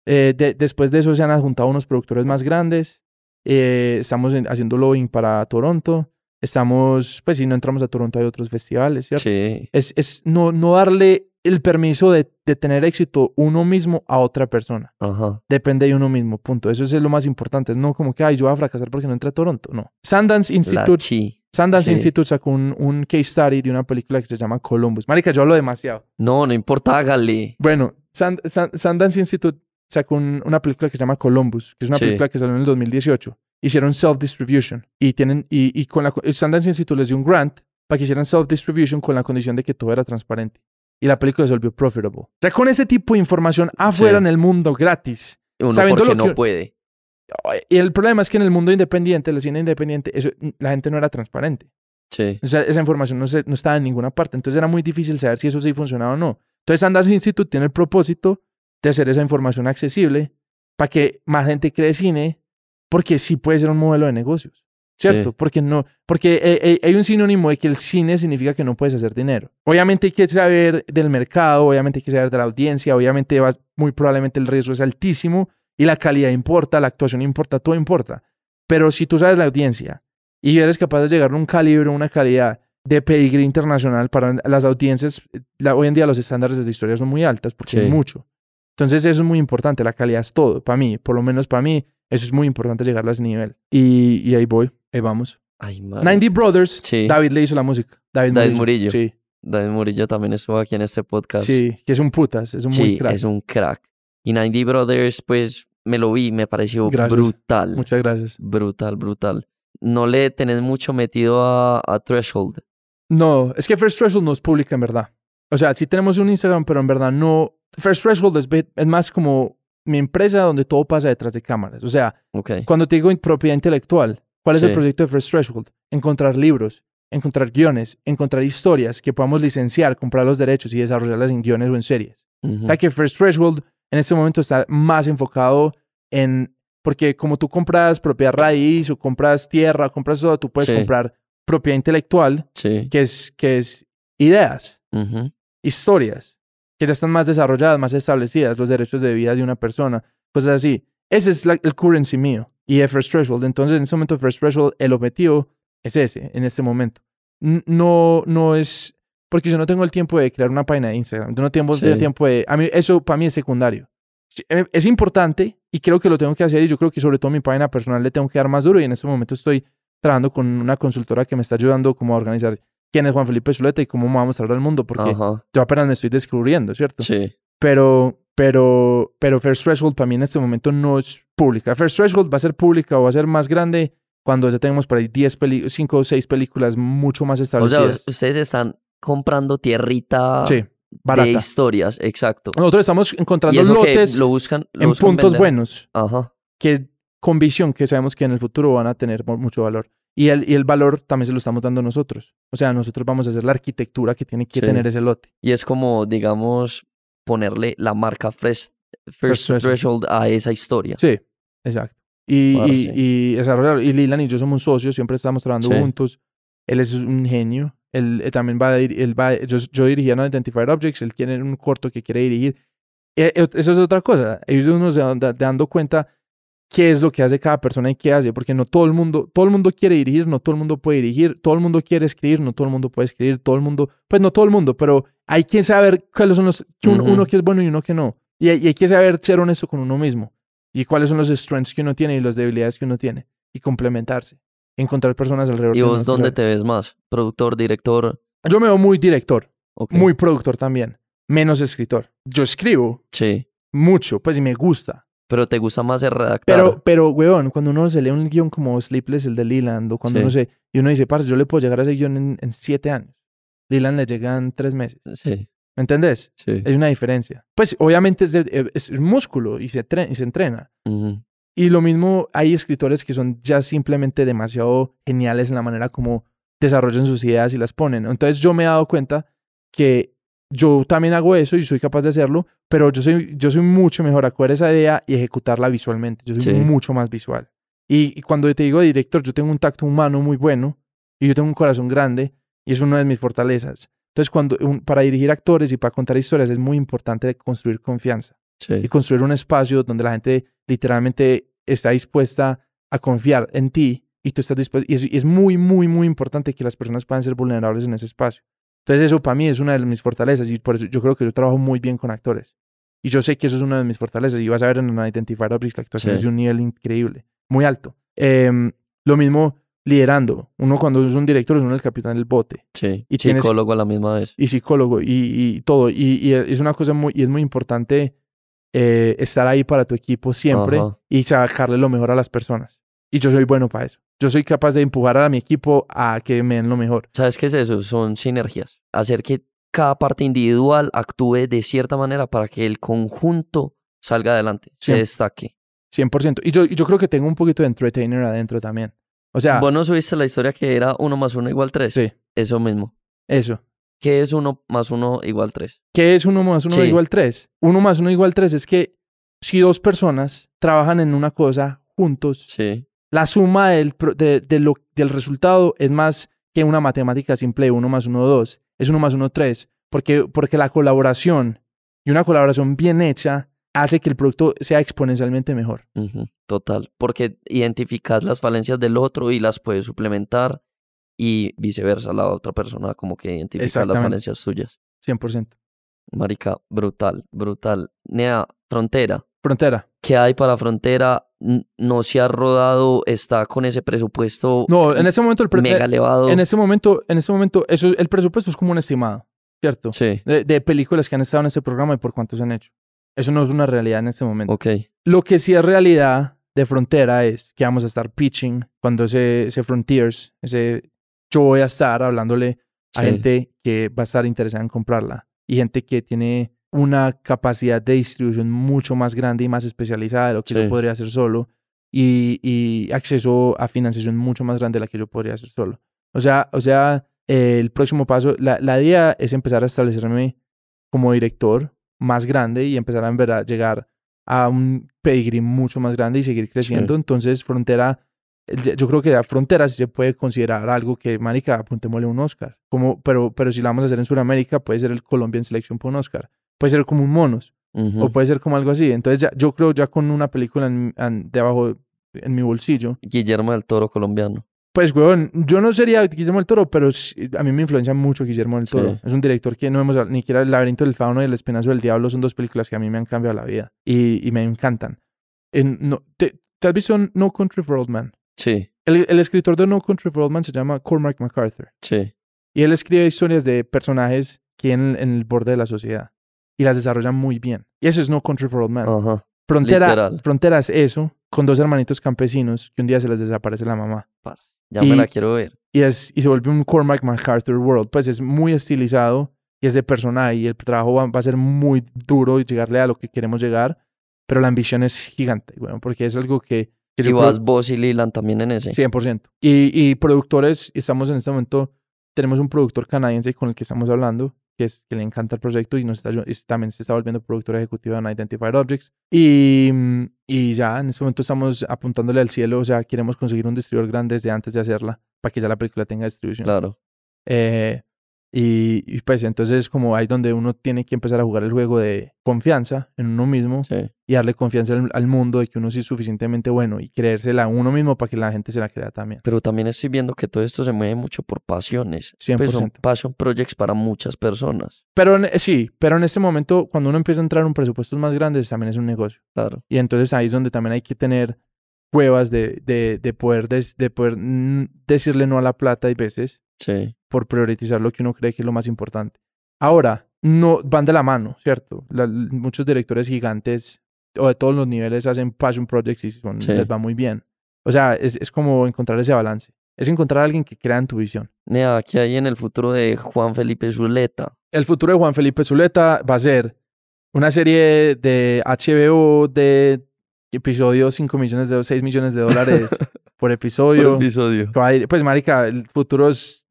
eh, de- después de eso se han adjuntado unos productores más grandes. eh, estamos en- haciendo lobbying para Toronto. Estamos, pues si no entramos a Toronto hay otros festivales, ¿cierto? Sí. Es, es no, no darle el permiso de, de tener éxito uno mismo a otra persona. Ajá. Depende de uno mismo, punto. Eso es lo más importante. No como que, ay, yo voy a fracasar porque no entré a Toronto. No. Sundance Institute. Sundance sí. Institute sacó un, un case study de una película que se llama Columbus. Marica, yo hablo demasiado. No, no importa, hágale. Bueno, Sun- Sundance Institute sacó un- una película que se llama Columbus, que es una Sí. película que salió en el 2018. Hicieron self-distribution y tienen y, y con la el Sundance Institute les dio un grant para que hicieran self-distribution con la condición de que todo era transparente. Y la película se volvió profitable. O sea, con ese tipo de información afuera Sí. en el mundo gratis. Uno Sabiendo porque lo no que- puede. Y el problema es que en el mundo independiente, el cine independiente, eso, la gente no era transparente. Sí. O sea, esa información no, se- no estaba en ninguna parte. Entonces era muy difícil saber si eso sí funcionaba o no. Entonces Sundance Institute tiene el propósito de hacer esa información accesible para que más gente cree cine, porque sí puede ser un modelo de negocios. ¿Cierto? Sí. Porque no, porque eh, eh, hay un sinónimo de que el cine significa que no puedes hacer dinero. Obviamente hay que saber del mercado, obviamente hay que saber de la audiencia, obviamente vas, muy probablemente el riesgo es altísimo y la calidad importa, la actuación importa, todo importa. Pero si tú sabes la audiencia y eres capaz de llegar a un calibre, una calidad de pedigrí internacional para las audiencias, la- hoy en día los estándares de historia son muy altas porque hay Sí. mucho. Entonces eso es muy importante, la calidad es todo, para mí, por lo menos para mí, eso es muy importante llegar a ese nivel. Y, y ahí voy, ahí vamos. Ay, man. 90 Brothers, Sí. David le hizo la música. David, David Murillo. Sí, David Murillo también estuvo aquí en este podcast. sí, que es un putas, es un muy Sí, crack. es un crack. Y 90 Brothers, pues me lo vi, me pareció Gracias. brutal. Muchas gracias. Brutal, brutal. No le tenés mucho metido a, a Threshold. No, es que First Threshold no es pública en verdad. O sea, sí tenemos un Instagram, pero en verdad no. First Threshold es, es más como mi empresa donde todo pasa detrás de cámaras. O sea, Ok. cuando te digo propiedad intelectual, ¿cuál es el proyecto de First Threshold? Encontrar libros, encontrar guiones, encontrar historias que podamos licenciar, comprar los derechos y desarrollarlas en guiones o en series. O sea que First Threshold en este momento está más enfocado en. Porque como tú compras propiedad raíz o compras tierra, compras todo, tú puedes Sí. comprar propiedad intelectual, Sí. que es, que es ideas, historias, que ya están más desarrolladas, más establecidas, los derechos de vida de una persona, cosas así. Ese es la- el currency mío y el First Threshold. Entonces, en este momento, First Threshold, el objetivo es ese, en este momento. No, no es. Porque yo no tengo el tiempo de crear una página de Instagram. Yo no tengo Sí. el tiempo de. A mí, eso para mí es secundario. Eh, Es importante y creo que lo tengo que hacer. Y yo creo que, sobre todo, mi página personal le tengo que dar más duro. Y en este momento estoy trabajando con una consultora que me está ayudando como a organizar quién es Juan Felipe Zuleta y cómo me va a mostrar al mundo. Porque Ajá. yo apenas me estoy descubriendo, ¿cierto? Sí. Pero, pero, pero First Threshold para mí en este momento no es pública. First Threshold va a ser pública o va a ser más grande cuando ya tenemos por ahí 10 peli 5 o 6 películas mucho más O sea, establecidas. ustedes están comprando tierrita sí, de historias. Exacto. Nosotros estamos encontrando lotes lo buscan, lo en buscan puntos vender. buenos Ajá. que con visión que sabemos que en el futuro van a tener mu- mucho valor. Y el, y el valor también se lo estamos dando nosotros. O sea, nosotros vamos a hacer la arquitectura que tiene que Sí. tener ese lote. Y es como, digamos, ponerle la marca First, First Threshold. Threshold a esa historia. Sí, exacto. Y, y, y desarrollar. Y Lilan y yo somos socios, siempre estamos trabajando Sí. juntos. Él es un genio. Él, él también va a dir- él va, yo, yo dirigía No Identified Objects, él tiene un corto que quiere dirigir. Eh, eh, eso es otra cosa. Ellos uno se dan- da- dando cuenta qué es lo que hace cada persona y qué hace, porque no todo el mundo, todo el mundo quiere dirigir, no todo el mundo puede dirigir, todo el mundo quiere escribir, no todo el mundo puede escribir, todo el mundo, pues no todo el mundo, pero hay que saber cuáles son los, que un- Ujú. uno que es bueno y uno que no. Y hay, y hay que saber ser honesto con uno mismo y cuáles son los strengths que uno tiene y las debilidades que uno tiene y complementarse. Encontrar personas alrededor ¿Y vos uno. dónde te ves más? ¿Productor, director? Yo me veo muy director, Ok. muy productor también, menos escritor. Yo escribo Sí. mucho, pues y me gusta. Pero te gusta más el redactar. Pero, pero, weón, cuando uno se lee un guion como Sleepless, el de Leland, o cuando Sí. uno se... Y uno dice, parce, yo le puedo llegar a ese guion en, en siete años. Leland le llegan tres meses. Sí, ¿Me entendés? sí. Hay una diferencia. Pues obviamente es, de- es músculo y se, tre- y se entrena. Ujú. Y lo mismo, hay escritores que son ya simplemente demasiado geniales en la manera como desarrollan sus ideas y las ponen. Entonces yo me he dado cuenta que yo también hago eso y soy capaz de hacerlo, pero yo soy, yo soy mucho mejor a coger esa idea y ejecutarla visualmente. Yo soy Sí. mucho más visual. Y, y cuando te digo director, yo tengo un tacto humano muy bueno y yo tengo un corazón grande y es una de mis fortalezas. Entonces, cuando, un- para dirigir actores y para contar historias es muy importante construir confianza Sí. y construir un espacio donde la gente literalmente está dispuesta a confiar en ti y tú estás dispuesto. Y es, y es muy, muy, muy importante que las personas puedan ser vulnerables en ese espacio. Entonces eso para mí es una de mis fortalezas y por eso yo creo que yo trabajo muy bien con actores. Y yo sé que eso es una de mis fortalezas y vas a ver en Identified Objects la actuación es de un nivel increíble, muy alto. Em, lo mismo liderando. Uno cuando es un director es uno el capitán del bote. Sí, y psicólogo a la misma vez. Y psicólogo y, y todo. Y, y, es una cosa muy, y es muy importante eh, estar ahí para tu equipo siempre y sacarle lo mejor a las personas. Y yo soy bueno para eso. Yo soy capaz de empujar a mi equipo a que me den lo mejor. ¿Sabes qué es eso? Son sinergias. Hacer que cada parte individual actúe de cierta manera para que el conjunto salga adelante, se destaque. 100%. Y yo, yo creo que tengo un poquito de entertainer adentro también. O sea... ¿Vos no subiste la historia que era 1 más 1 igual 3? Sí. Eso mismo. Eso. ¿Qué es 1 más 1 igual 3? ¿Qué es 1 más 1 igual 3? 1 más 1 igual 3 es que si dos personas trabajan en una cosa juntos, sí. La suma del, de, de lo, del resultado es más que una matemática simple, 1 más 1, 2. Es 1 más 1, 3. Porque, porque la colaboración y una colaboración bien hecha hace que el producto sea exponencialmente mejor. Total, porque identificas las falencias del otro y las puedes suplementar y viceversa, la otra persona como que identifica las falencias suyas. 100%. Marica, brutal, brutal. Nea, Frontera. Frontera. ¿Qué hay para Frontera? No se ha rodado, está con ese presupuesto. No, en ese momento el presupuesto. Mega elevado. En ese momento, en ese momento, eso, el presupuesto es como un estimado, ¿cierto? Sí. De, de películas que han estado en ese programa y por cuántos han hecho. Eso no es una realidad en este momento. Ok. Lo que sí es realidad de Frontera es que vamos a estar pitching cuando ese, ese Frontiers, ese, yo voy a estar hablándole a gente que va a estar interesada en comprarla y gente que tiene una capacidad de distribución mucho más grande y más especializada de lo que yo podría hacer solo y, y, acceso a financiación mucho más grande de la que yo podría hacer solo. O sea, o sea el próximo paso, la, la idea es empezar a establecerme como director más grande y empezar a, ver, a llegar a un pedigree mucho más grande y seguir creciendo. Entonces, Frontera, yo creo que a Frontera sí se puede considerar algo que, marica, apuntémosle un Oscar. Como, pero, pero si lo vamos a hacer en Sudamérica, puede ser el Colombian Selection por un Oscar. Puede ser como un Monos. O puede ser como algo así. Entonces, ya, yo creo ya con una película en, en, debajo en mi bolsillo. Guillermo del Toro colombiano. Pues, weón, yo no sería Guillermo del Toro, pero a mí me influencia mucho Guillermo del Toro. Es un director que no hemos, ni siquiera El laberinto del fauno y El espinazo del diablo son dos películas que a mí me han cambiado la vida y, me encantan. En, no, ¿te, has visto No Country for Old Men? Sí. El, escritor de No Country for Old Men se llama Cormac MacArthur. Sí. Y él escribe historias de personajes que en, en el borde de la sociedad y las desarrolla muy bien. Y eso es No Country for Old Men. Ajá. Frontera, Frontera es eso, con dos hermanitos campesinos que un día se les desaparece la mamá. Ya me la quiero ver. Y, es, y se vuelve un Cormac MacArthur World. Pues es muy estilizado y es de personaje y el trabajo va, a ser muy duro y llegarle a lo que queremos llegar. Pero la ambición es gigante, bueno, porque es algo que... y vas vos y Lilan también en ese. 100%. Y, y productores, estamos en este momento, tenemos un productor canadiense con el que estamos hablando, que, es, que le encanta el proyecto y nos está, también se está volviendo productor ejecutivo de Unidentified Objects. Y, y ya en este momento estamos apuntándole al cielo, o sea, queremos conseguir un distribuidor grande desde antes de hacerla, para que ya la película tenga distribución. Claro. Eh, y, pues entonces es como ahí donde uno tiene que empezar a jugar el juego de confianza en uno mismo y darle confianza al, mundo de que uno sí es suficientemente bueno y creérsela a uno mismo para que la gente se la crea también. Pero también estoy viendo que todo esto se mueve mucho por pasiones. 100%. Pues son passion projects para muchas personas. Pero sí, pero en este momento cuando uno empieza a entrar en presupuestos más grandes también es un negocio. Claro. Y entonces ahí es donde también hay que tener pruebas de, de, de poder, de, poder decirle no a la plata y veces sí. por priorizar lo que uno cree que es lo más importante. Ahora, no van de la mano, ¿cierto? muchos directores gigantes o de todos los niveles hacen passion projects y son, les va muy bien. O sea, es, es, como encontrar ese balance. Es encontrar a alguien que crea en tu visión. Nea, ¿qué hay en el futuro de Juan Felipe Zuleta? El futuro de Juan Felipe Zuleta va a ser una serie de HBO de episodio 5 millones de 6 millones de dólares por episodio. por episodio. Pues marica, el futuro es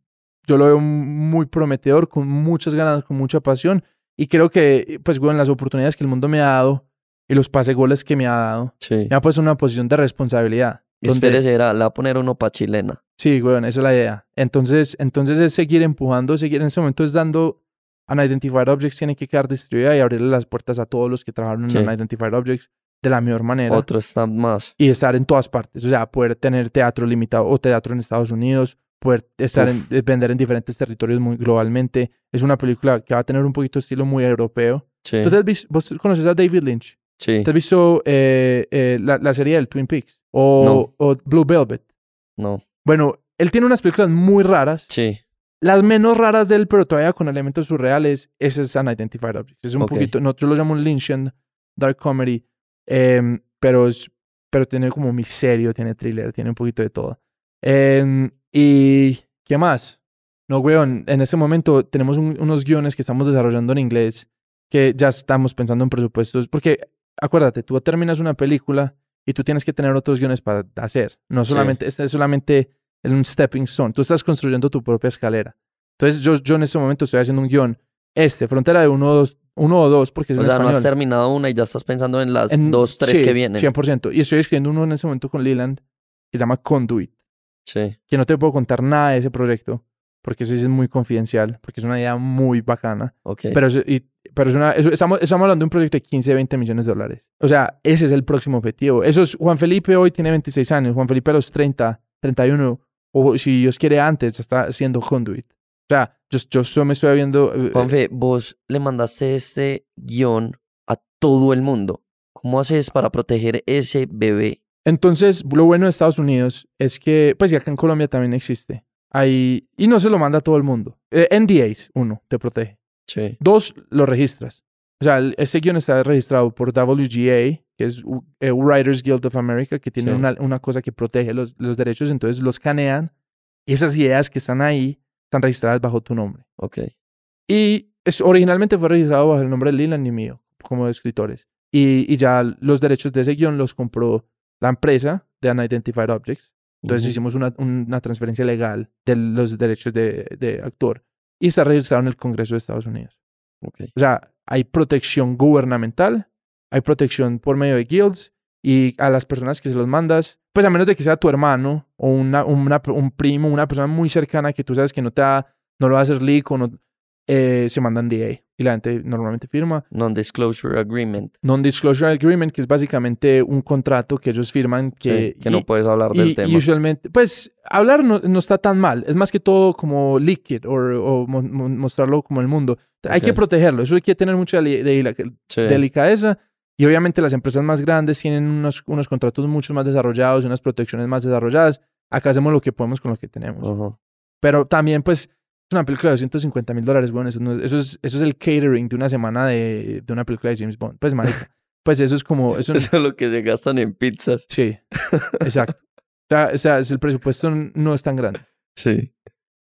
yo lo veo muy prometedor, con muchas ganas, con mucha pasión y creo que pues bueno, las oportunidades que el mundo me ha dado y los pase goles que me ha dado, sí. me ha puesto en una posición de responsabilidad. Espérese, era, la va a poner uno para chilena. Sí, güey, esa es la idea. Entonces, entonces es seguir empujando, seguir en ese momento es dando Unidentified Objects tiene que quedar distribuida y abrirle las puertas a todos los que trabajaron en Unidentified Objects de la mejor manera. Otro stamp más. Y estar en todas partes. O sea, poder tener teatro limitado o teatro en Estados Unidos poder estar en, vender en diferentes territorios muy globalmente. Es una película que va a tener un poquito de estilo muy europeo. Sí. ¿Tú te has visto- ¿Vos conoces a David Lynch? sí. ¿Te has visto eh, eh, la, la serie del Twin Peaks? O, o Blue Velvet. No. Bueno, él tiene unas películas muy raras. Sí. Las menos raras de él, pero todavía con elementos surreales, ese es Unidentified Objects. Es un poquito, nosotros lo llamamos Lynchian Dark Comedy, em, pero, es, pero tiene como misterio, tiene thriller, tiene un poquito de todo. Em, y, ¿qué más? No, weón, en este momento tenemos un- unos guiones que estamos desarrollando en inglés que ya estamos pensando en presupuestos, porque acuérdate, tú terminas una película y tú tienes que tener otros guiones para hacer. No Sí. solamente, este es solamente un stepping stone. Tú estás construyendo tu propia escalera. Entonces, yo, yo en este momento estoy haciendo un guion. Este, Frontera de uno o dos, uno o dos, porque es O en sea, no español. has terminado una y ya estás pensando en las En- dos, tres sí, que vienen. 100%. Y estoy escribiendo uno en ese momento con Leland que se llama Conduit. Sí. Que no te puedo contar nada de ese proyecto porque ese es muy confidencial, porque es una idea muy bacana. Ok. Pero, es- y- pero es una, eso- estamos, estamos hablando de un proyecto de 15, 20 millones de dólares. O sea, ese es el próximo objetivo. Eso es, Juan Felipe hoy tiene 26 años, Juan Felipe a los 30, 31, o si Dios quiere antes, está haciendo Conduit. O sea, yo, yo me estoy viendo... eh, Juanfe, vos le mandaste este guion a todo el mundo. ¿Cómo haces para proteger ese bebé? Entonces, lo bueno de Estados Unidos es que, pues y acá en Colombia también existe. Hay, y no se lo manda a todo el mundo. Eh, NDAs, uno, te protege. Sí. Dos, lo registras. O sea, ese guion está registrado por WGA, que es eh, Writers Guild of America, que tiene Sí. una, una cosa que protege los, los derechos, entonces los canean. Y esas ideas que están ahí están registradas bajo tu nombre. Ok. Y es, originalmente fue registrado bajo el nombre de Leland y mío, como escritores. Y, y ya los derechos de ese guion los compró la empresa de Unidentified Objects. Entonces Ujú. hicimos una, una transferencia legal de los derechos de, de actor. Y está registrado en el Congreso de Estados Unidos. Ok. O sea, hay protección gubernamental, hay protección por medio de guilds y a las personas que se los mandas, pues a menos de que sea tu hermano o una, una- un primo, una persona muy cercana que tú sabes que no te va, no lo va a hacer leak o no, eh, se mandan DA y la gente normalmente firma. Non-disclosure agreement. Non-disclosure agreement, que es básicamente un contrato que ellos firman que, Sí, que no y- puedes hablar y, del y tema. usualmente, pues hablar no, no está tan mal. Es más que todo como or- o mo- mo- mostrarlo como el mundo. Hay que protegerlo. Eso hay que tener mucha deli- deli- Sí. delicadeza. Y obviamente las empresas más grandes tienen unos, unos contratos mucho más desarrollados y unas protecciones más desarrolladas. Acá hacemos lo que podemos con lo que tenemos. Ajá. Pero también, pues, es una película de 250 mil dólares. Bueno, eso, no es- eso, es, eso es el catering de una semana de, de una película de James Bond. Pues, marica. Pues eso es como... Eso, Eso es lo que se gastan en pizzas. Sí, exacto. O sea, o sea, el presupuesto no es tan grande. Sí.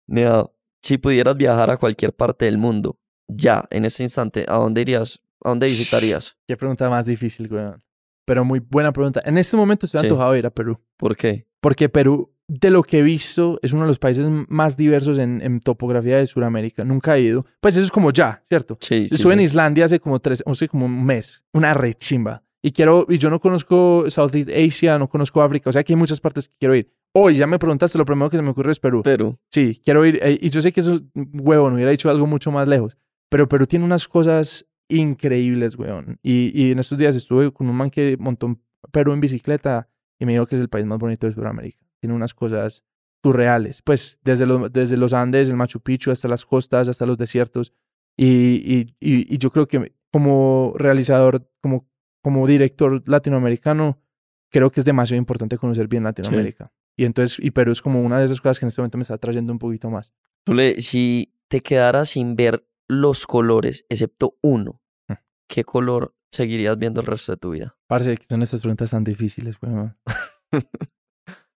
Nea, si pudieras viajar a cualquier parte del mundo, ya, en este instante, ¿a dónde irías? ¿A dónde visitarías? Qué pregunta más difícil, weón. Pero muy buena pregunta. En este momento estoy Sí. antojado de ir a Perú. ¿Por qué? Porque Perú, de lo que he visto, es uno de los países más diversos en, en topografía de Sudamérica. Nunca he ido. Pues eso es como ya, ¿cierto? Sí, sí. Estuve en sí. Islandia hace como tres, o sea, como un mes. Una rechimba. Y quiero, y yo no conozco Southeast Asia, no conozco África. O sea que hay muchas partes que quiero ir. Hoy ya me preguntaste, lo primero que se me ocurre es Perú. Perú. Sí, quiero ir. eh, y yo sé que eso es huevo, no hubiera dicho algo mucho más lejos. Pero Perú tiene unas cosas increíbles, weón. Y, y en estos días estuve con un man que montó un Perú en bicicleta y me dijo que es el país más bonito de Sudamérica. Tiene unas cosas surreales. Pues desde, los desde los Andes, el Machu Picchu, hasta las costas, hasta los desiertos. Y, y, y, y yo creo que como realizador, como, como director latinoamericano, creo que es demasiado importante conocer bien Latinoamérica. Y entonces, y Perú es como una de esas cosas que en este momento me está trayendo un poquito más. Tú le- si te quedaras sin ver los colores, excepto uno, Mm. ¿qué color seguirías viendo el resto de tu vida? Parce, que son estas preguntas tan difíciles, weón.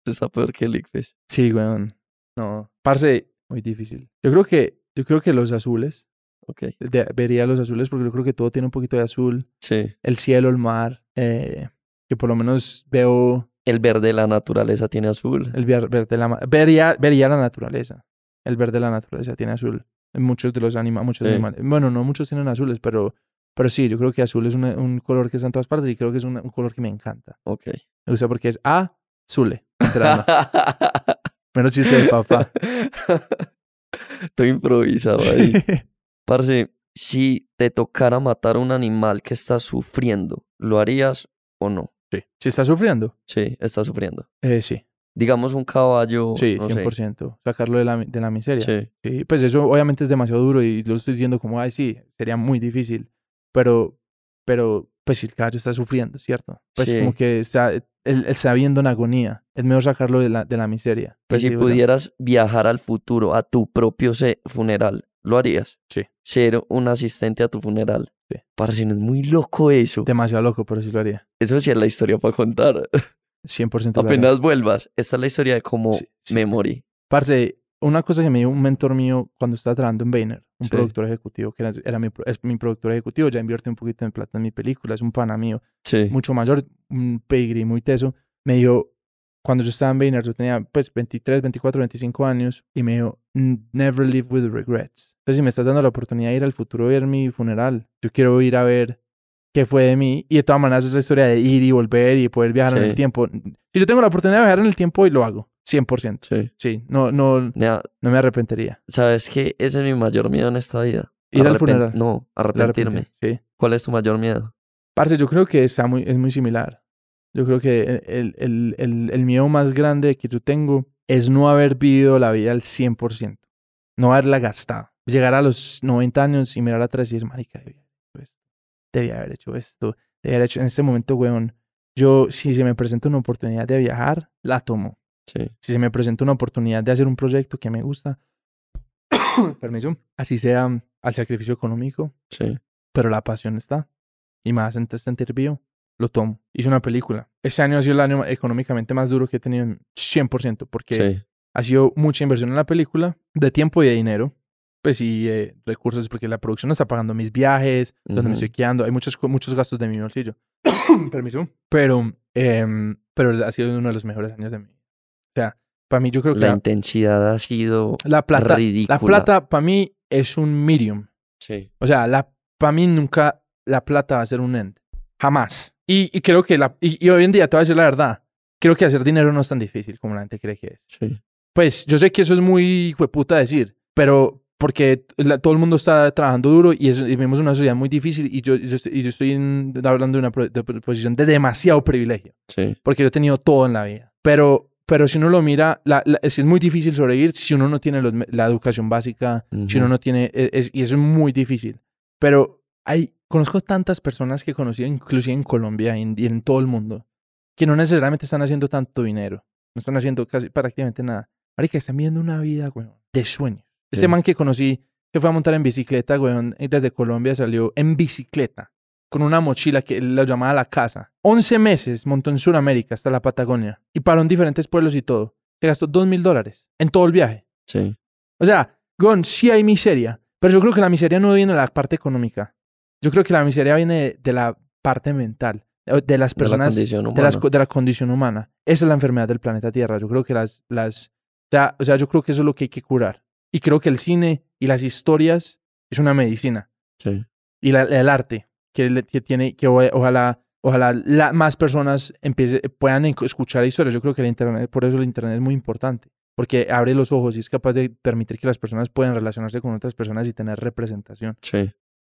Está peor que el. Sí, weón. No. Parce, muy difícil. Yo creo que, yo creo que los azules, Ok. de- vería los azules porque yo creo que todo tiene un poquito de azul. Sí. El cielo, el mar, eh, que por lo menos veo El verde de la naturaleza tiene azul. el verde, la, ma- vería, vería la naturaleza. El verde de la naturaleza tiene azul. Muchos de los anima, muchos Sí. animales. Bueno, no muchos tienen azules, pero, pero sí, yo creo que azul es una- un color que está en todas partes y creo que es una- un color que me encanta. Ok. Me gusta porque es azule. Menos chiste de papá. Estoy improvisado ahí. Parce, si te tocara matar a un animal que está sufriendo, ¿lo harías o no? Sí. ¿Si está sufriendo? Sí, está sufriendo. Eh, sí. Digamos un caballo. Sí, no 100%. sé. Sacarlo de la, de la miseria. Sí. Sí, pues eso obviamente es demasiado duro y lo estoy diciendo como, ay, sí, sería muy difícil. Pero, pero, pues si el caballo está sufriendo, ¿cierto? Pues Sí. como que está, él, está viendo en agonía. Es mejor sacarlo de la, de la miseria. Pues si pudieras viajar al futuro, a tu propio funeral, ¿lo harías? Sí. Ser un asistente a tu funeral. Sí. Parce, no es muy loco eso. Demasiado loco, pero sí lo haría. Eso sí es la historia para contar. 100% lo haría. Apenas vuelvas. Esta es la historia de cómo Sí, sí. me morí. Parce, una cosa que me dijo un mentor mío cuando estaba trabajando en Vayner, un Sí. productor ejecutivo, que era, era mi, es mi productor ejecutivo, ya invierte un poquito de plata en mi película, es un pana mío, mucho mayor, un pedigrí muy teso, me dijo, cuando yo estaba en Vayner, yo tenía pues 23, 24, 25 años, y me dijo, "N- never live with regrets. Entonces, si me estás dando la oportunidad de ir al futuro a ver mi funeral, yo quiero ir a ver qué fue de mí, y de todas maneras esa historia de ir y volver y poder viajar en el Sí. tiempo. Si yo tengo la oportunidad de viajar en el tiempo, y lo hago, 100%. Sí. Sí, no, no, Nea, no me arrepentiría. ¿Sabes qué? Ese es mi mayor miedo en esta vida. Ir al funeral. No, arrepentirme. Sí. ¿Cuál es tu mayor miedo? Parce, yo creo que está muy, es muy similar. Yo creo que el, el, el, el miedo más grande que yo tengo es no haber vivido la vida al 100%. No haberla gastado. Llegar a los 90 años y mirar atrás y decir, marica, debía haber hecho esto. Debía haber hecho. En este momento, weón, yo, si se me presenta una oportunidad de viajar, la tomo. Sí. Si se me presenta una oportunidad de hacer un proyecto que me gusta, permiso, así sea mm, al sacrificio económico, Sí. pero la pasión está. Y más antes de sentir vivo, lo tomo. Hice una película. Este año ha sido el año económicamente más duro que he tenido en 100%, porque Sí. ha sido mucha inversión en la película, de tiempo y de dinero. Pues y eh, recursos, porque la producción no está pagando mis viajes, donde me estoy quedando. Hay muchos, muchos gastos de mi bolsillo. Permiso. Pero, em, pero ha sido uno de los mejores años de mi. O sea, para mí yo creo que La la, intensidad ha sido la plata, ridícula. la plata para mí es un medium. Sí. O sea, la, para mí nunca la plata va a ser un end. Jamás. Y, y creo que la, y, y hoy en día, te voy a decir la verdad, creo que hacer dinero no es tan difícil como la gente cree que es. Sí. Pues yo sé que eso es muy hueputa decir, pero porque la- todo el mundo está trabajando duro y, eso- y vivimos una sociedad muy difícil y yo, yo estoy, y yo estoy en- hablando de una pro- de posición de demasiado privilegio, Sí. porque yo he tenido todo en la vida. Pero, pero si uno lo mira, la, la- es es muy difícil sobrevivir si uno no tiene los la educación básica, si uno no tiene, e- es- y eso es muy difícil. Pero hay, conozco tantas personas que he conocido, inclusive en Colombia y en, y en todo el mundo, que no necesariamente están haciendo tanto dinero. No están haciendo casi prácticamente nada. Marica, están viviendo una vida, de sueños. Este Sí. man que conocí, que fue a montar en bicicleta, weón, desde Colombia salió en bicicleta, con una mochila que la llamaba la casa. 11 meses montó en Sudamérica hasta la Patagonia y paró en diferentes pueblos y todo. Se gastó dos mil dólares en todo el viaje. Sí. O sea, Gon, sí hay miseria, pero yo creo que la miseria no viene de la parte económica. Yo creo que la miseria viene de, la parte mental, de las De la personas, de, las de la condición humana. Esa es la enfermedad del planeta Tierra. Yo creo que las, las, o sea, o sea, yo creo que eso es lo que hay que curar. Y creo que el cine y las historias es una medicina. Sí. Y la- el arte, que, que tiene, que ojalá, ojalá la- más personas empiece, puedan escuchar historias. Yo creo que el internet, por eso el internet es muy importante. Porque abre los ojos y es capaz de permitir que las personas puedan relacionarse con otras personas y tener representación. Sí.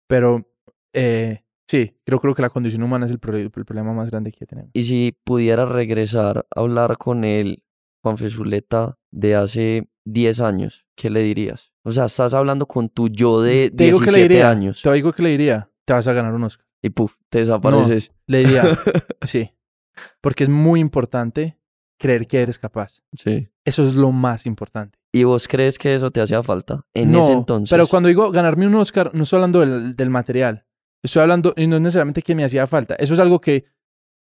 Pero eh, sí, creo, creo que la condición humana es el, pro- el problema más grande que tenemos. Y si pudiera regresar a hablar con el Juan Fesuleta de hace 10 años, ¿qué le dirías? O sea, estás hablando con tu yo de Te digo que le 17 diría, años te digo que le diría, te vas a ganar un Oscar. y puf, te desapareces. Le diría, sí. Porque es muy importante creer que eres capaz. Sí. Eso es lo más importante. ¿Y vos crees que eso te hacía falta en no, ese entonces? pero cuando digo ganarme un Oscar, no estoy hablando del, del material. Estoy hablando, y no es necesariamente que me hacía falta. Eso es algo que,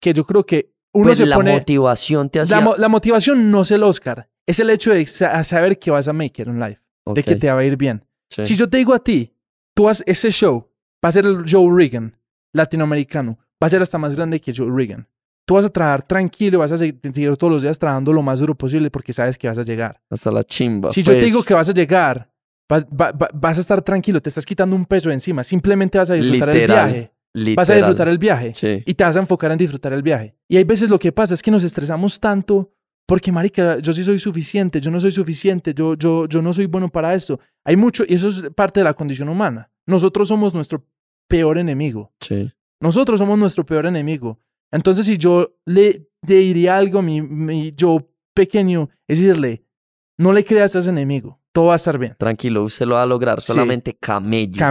que yo creo que uno Pues se la pone... motivación te La, mo- la motivación no es el Oscar. Es el hecho de sa- saber que vas a make it in life. De que te va a ir bien. sí. Si yo te digo a ti, tú haz ese show, va a ser el Joe Reagan, latinoamericano, va a ser hasta más grande que Joe Reagan. Tú vas a trabajar tranquilo, vas a seguir, todos los días trabajando lo más duro posible porque sabes que vas a llegar. Hasta la chimba. Si yo te pues, digo que vas a llegar, va- va- va- vas a estar tranquilo, te estás quitando un peso de encima, simplemente vas a disfrutar el viaje. Literal. Vas a disfrutar el viaje Sí. y te vas a enfocar en disfrutar el viaje. Y hay veces lo que pasa es que nos estresamos tanto porque, marica, yo sí soy suficiente, yo no soy suficiente, yo, yo, yo no soy bueno para esto. Hay mucho, y eso es parte de la condición humana. Nosotros somos nuestro peor enemigo. Sí. Nosotros somos nuestro peor enemigo. Entonces, si yo le, le diría algo a mi, mi yo pequeño es decirle, no le creas a ese enemigo, todo va a estar bien. Tranquilo, usted lo va a lograr, solamente camello.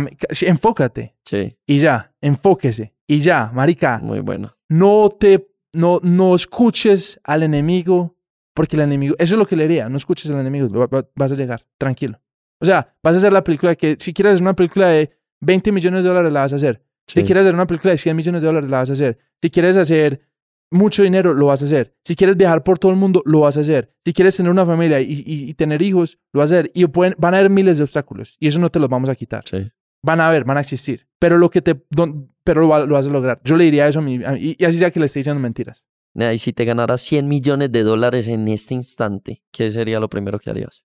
enfócate. Sí. Y ya, enfóquese. Y ya, marica. Muy bueno. No te, no, no escuches al enemigo, porque el enemigo, eso es lo que le diría, no escuches al enemigo, vas a llegar, tranquilo. O sea, vas a hacer la película que, si quieres hacer una película de 20 millones de dólares, la vas a hacer. Si quieres hacer una película de 100 millones de dólares, la vas a hacer. Si quieres hacer mucho dinero, lo vas a hacer. Si quieres viajar por todo el mundo, lo vas a hacer. Si quieres tener una familia y, tener hijos, lo vas a hacer. Y pueden, van a haber miles de obstáculos y eso no te los vamos a quitar. Van a haber, van a existir. Pero lo que te, pero lo, vas a lograr. Yo le diría eso a mí, y, y así sea que le esté diciendo mentiras. Y si te ganaras 100 millones de dólares en este instante, ¿qué sería lo primero que harías?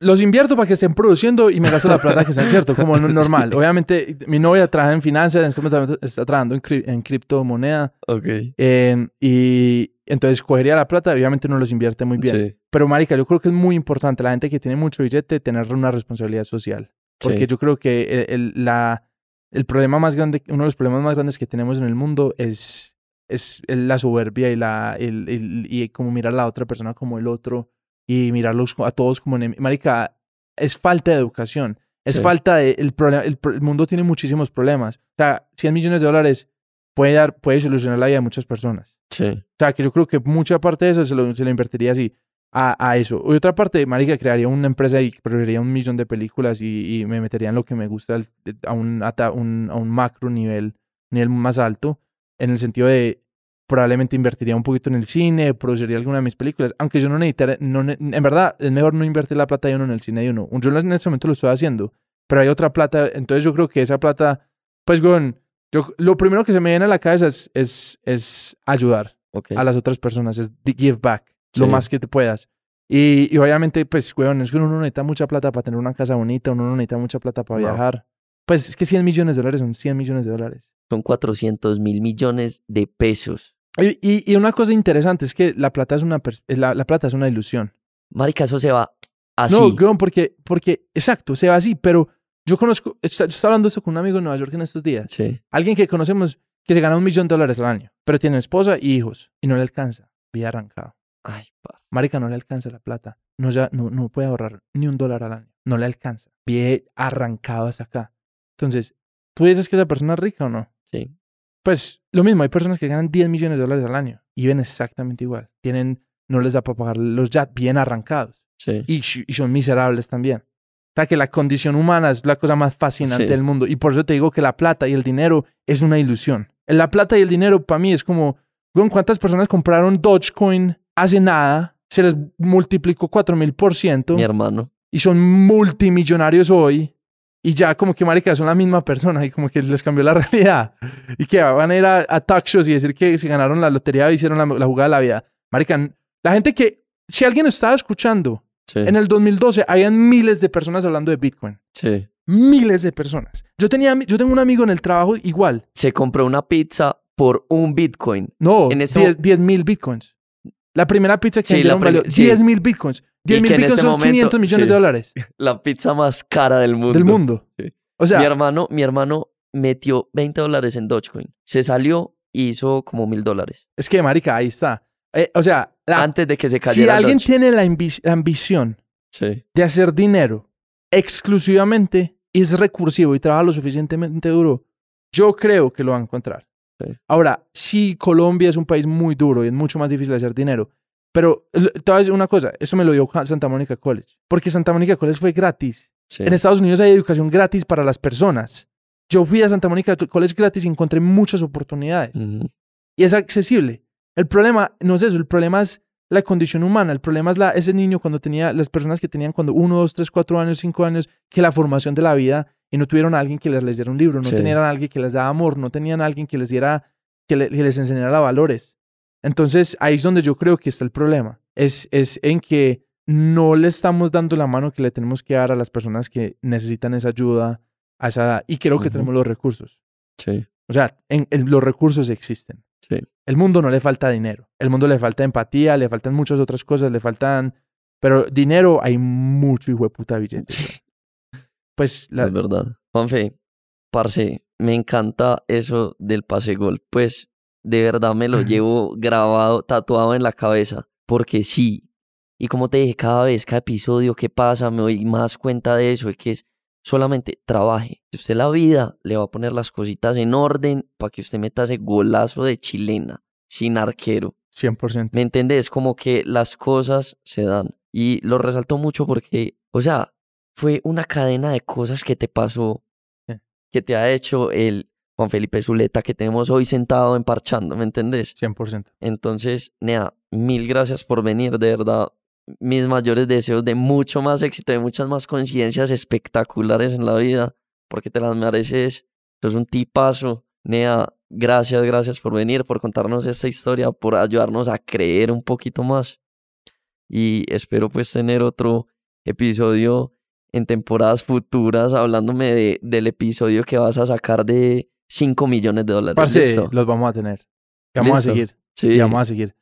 Los, invierto para que estén produciendo y me gasto la plata que sea cierto, como normal. Obviamente, mi novia trabaja en finanzas, en este momento está trabajando en, criptomoneda. Ok. Em, y entonces cogería la plata, obviamente no los invierte muy bien. Pero, marica, yo creo que es muy importante la gente que tiene mucho billete tener una responsabilidad social. Porque yo creo que el, la, el problema más grande, uno de los problemas más grandes que tenemos en el mundo es es la soberbia y la el, y como mirar a la otra persona como el otro y mirarlos a todos como marica es falta de educación es falta de el problema el, mundo tiene muchísimos problemas. O sea 100 millones de dólares puede dar puede solucionar la vida de muchas personas. Sí. o sea que yo creo que mucha parte de eso se lo, se lo invertiría así a, a, eso. Y otra parte marica crearía una empresa y produciría un millón de películas y, y me metería en lo que me gusta a un, a un, a un macro nivel nivel más alto en el sentido de probablemente invertiría un poquito en el cine, produciría alguna de mis películas, aunque yo no necesitaría, no, en verdad es mejor no invertir la plata de uno en el cine de uno. Yo en este momento lo estoy haciendo, pero hay otra plata, entonces yo creo que esa plata, pues, con yo, lo primero que se me viene a la cabeza es, es, es ayudar a las otras personas, es give back lo más que te puedas. Y, y obviamente, pues, weón, es que uno no necesita mucha plata para tener una casa bonita, uno no necesita mucha plata para viajar. Pues es que 100 millones de dólares son 100 millones de dólares. Son 400 mil millones de pesos. Y, y, una cosa interesante es que la plata es una, la, la, plata es una ilusión. Marica, eso se va así. No, porque, porque, exacto, se va así, pero yo conozco, yo estaba hablando eso con un amigo en Nueva York en estos días. Sí. Alguien que conocemos que se gana un millón de dólares al año, pero tiene esposa y hijos y no le alcanza. Vida arrancado. Ay, pa. Marica, no le alcanza la plata. No, ya, no, no puede ahorrar ni un dólar al año. No le alcanza. Pie arrancado hasta acá. Entonces, ¿tú dices que esa persona es rica o no? Sí. Pues lo mismo, hay personas que ganan 10 millones de dólares al año y ven exactamente igual. Tienen, no les da para pagar los jets bien arrancados. Sí. Y, y, son miserables también. O sea que la condición humana es la cosa más fascinante del mundo. Y por eso te digo que la plata y el dinero es una ilusión. La plata y el dinero para mí es como, ¿cuántas personas compraron Dogecoin hace nada? Se les multiplicó 4000 por ciento. Mi hermano. Y son multimillonarios hoy y ya como que marica son la misma persona y como que les cambió la realidad y que van a ir a, talk shows y decir que se ganaron la lotería y hicieron la, jugada de la vida. Marica, la gente que, si alguien estaba escuchando, en el 2012 habían miles de personas hablando de Bitcoin. Sí. Miles de personas. Yo, tenía, yo tengo un amigo en el trabajo igual. Se compró una pizza por un Bitcoin. No, en 10 mil Bitcoins. La primera pizza que sí, vendieron valió 10 mil Bitcoins. 10 mil bitcoins este son 500 millones de dólares. La pizza más cara del mundo. Del mundo. O sea, mi hermano, mi hermano metió 20 dólares en Dogecoin. Se salió y hizo como mil dólares. Es que, marica, ahí está. Eh, o sea, antes de que se cayera. Si alguien tiene la, ambición de hacer dinero exclusivamente y es recursivo y trabaja lo suficientemente duro, yo creo que lo va a encontrar. Ahora, si Colombia es un país muy duro y es mucho más difícil hacer dinero, pero te voy a decir una cosa, eso me lo dio Santa Mónica College, porque Santa Mónica College fue gratis. En Estados Unidos hay educación gratis para las personas. Yo fui a Santa Mónica College gratis y encontré muchas oportunidades. Y es accesible. El problema no es eso, el problema es la condición humana. El problema es la, ese niño cuando tenía, las personas que tenían cuando uno, dos, tres, cuatro años, cinco años, que la formación de la vida y no tuvieron a alguien que les, diera un libro, no tenían a alguien que les daba amor, no tenían a alguien que les diera, que, que les enseñara valores. Entonces ahí es donde yo creo que está el problema. Es, es en que no le estamos dando la mano que le tenemos que dar a las personas que necesitan esa ayuda a esa edad. Y creo que tenemos los recursos. Sí. O sea, en, los recursos existen. Sí. El mundo no le falta dinero. El mundo le falta empatía, le faltan muchas otras cosas, le faltan... Pero dinero hay mucho hijo de puta billete. Pues la... Es verdad. Juanfe, parce, me encanta eso del pase gol. Pues de verdad me lo llevo grabado, tatuado en la cabeza. Porque sí, Y como te dije, cada vez, cada episodio que pasa, me doy más cuenta de eso, de que es solamente trabaje. Usted la vida le va a poner las cositas en orden para que usted meta ese golazo de chilena, sin arquero. 100%. ¿Me entiendes? Como que las cosas se dan. Y lo resaltó mucho porque, o sea, fue una cadena de cosas que te pasó, que te ha hecho el Juan Felipe Zuleta que tenemos hoy sentado en Parchando, ¿me entendés? 100%. Entonces, Nea, mil gracias por venir, de verdad. Mis mayores deseos de mucho más éxito, de muchas más conciencias espectaculares en la vida, porque te las mereces. es un tipazo. Nea, gracias, gracias por venir, por contarnos esta historia, por ayudarnos a creer un poquito más. Y espero pues tener otro episodio en temporadas futuras hablándome de, del episodio que vas a sacar de 5 millones de dólares. los vamos a tener. Y vamos a seguir. Sí. Y vamos a seguir.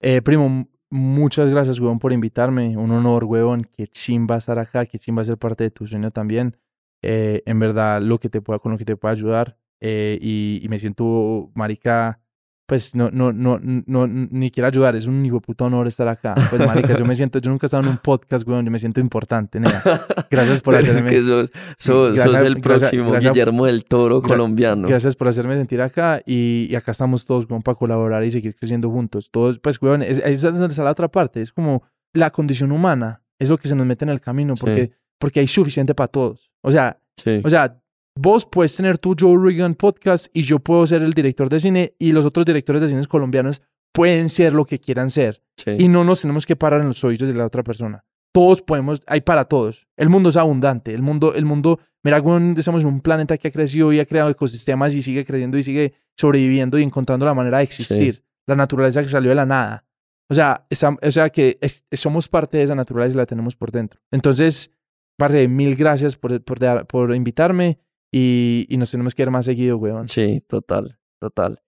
Eh, primo, muchas gracias, huevón, por invitarme. Un honor, huevón. Qué chimba estar acá, qué chimba ser parte de tu sueño también. Eh, en verdad, lo que te pueda, con lo que te pueda ayudar. Eh, y, y, me siento, marica, pues no, no, no, no, ni quiero ayudar, es un hijo puto honor estar acá. Pues marica, yo me siento, yo nunca he estado en un podcast, weón, yo me siento importante, nena. Gracias por hacerme. Es que sos, el próximo Guillermo del Toro colombiano. Gracias por hacerme sentir acá y, y acá estamos todos, weón, para colaborar y seguir creciendo juntos. Todos, pues, weón, es, es la otra parte, es como la condición humana, es lo que se nos mete en el camino, porque, porque hay suficiente para todos. O sea, o sea, Vos puedes tener tu Joe Rogan podcast y yo puedo ser el director de cine y los otros directores de cines colombianos pueden ser lo que quieran ser. Y no nos tenemos que parar en los oídos de la otra persona. Todos podemos, hay para todos. El mundo es abundante. El mundo, el mundo, mira, estamos en un planeta que ha crecido y ha creado ecosistemas y sigue creciendo y sigue sobreviviendo y encontrando la manera de existir. La naturaleza que salió de la nada. O sea, o sea que somos parte de esa naturaleza y la tenemos por dentro. Entonces, parce, mil gracias por, por, por invitarme. Y, y nos tenemos que ir más seguido, weón. Sí, total, total.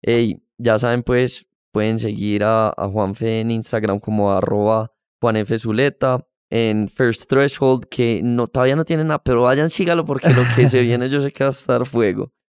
Ey, ya saben, pues, pueden seguir a, a Juanfe en Instagram como arroba Zuleta, en First Threshold, que no, todavía no tienen nada, pero vayan, sígalo porque lo que se viene yo sé que va a estar fuego.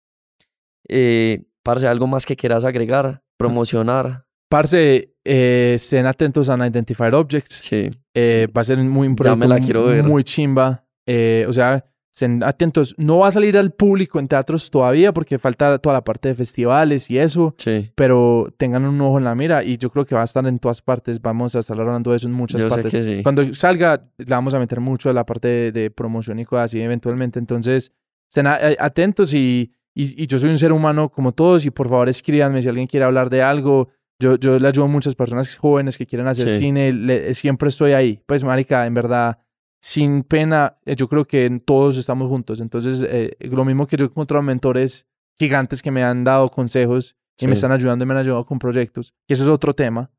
Eh, parce, ¿algo más que quieras agregar? ¿Promocionar? Parce, eh, estén atentos a Unidentified Objects. Sí. Eh, va a ser muy importante. Ya me la quiero ver. Muy chimba. Eh, o sea, Estén atentos. No va a salir al público en teatros todavía porque falta toda la parte de festivales y eso. Sí. Pero tengan un ojo en la mira y yo creo que va a estar en todas partes. Vamos a estar hablando de eso en muchas partes. Cuando salga, le vamos a meter mucho de la parte de, promoción y cosas así eventualmente. Entonces, estén atentos y, y, yo soy un ser humano como todos y por favor escríbanme si alguien quiere hablar de algo. Yo, yo le ayudo a muchas personas jóvenes que quieren hacer cine. siempre estoy ahí. Pues, marica, en verdad sin pena, eh, yo creo que todos estamos juntos. Entonces, eh, lo mismo que yo he encontrado mentores gigantes que me han dado consejos y me están ayudando y me han ayudado con proyectos, que eso es otro tema,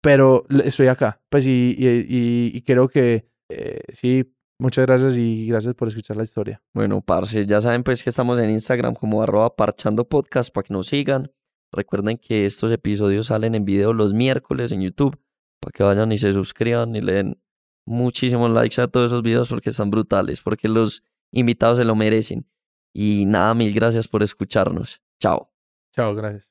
pero estoy acá. Pues y, y, creo que eh, sí, muchas gracias y gracias por escuchar la historia. Bueno, parce, ya saben pues que estamos en Instagram como arroba parchando podcast para que nos sigan. Recuerden que estos episodios salen en video los miércoles en YouTube para que vayan y se suscriban y leen muchísimos likes a todos esos videos porque están brutales, porque los invitados se lo merecen. Y nada, mil gracias por escucharnos. Chao. Chao, gracias.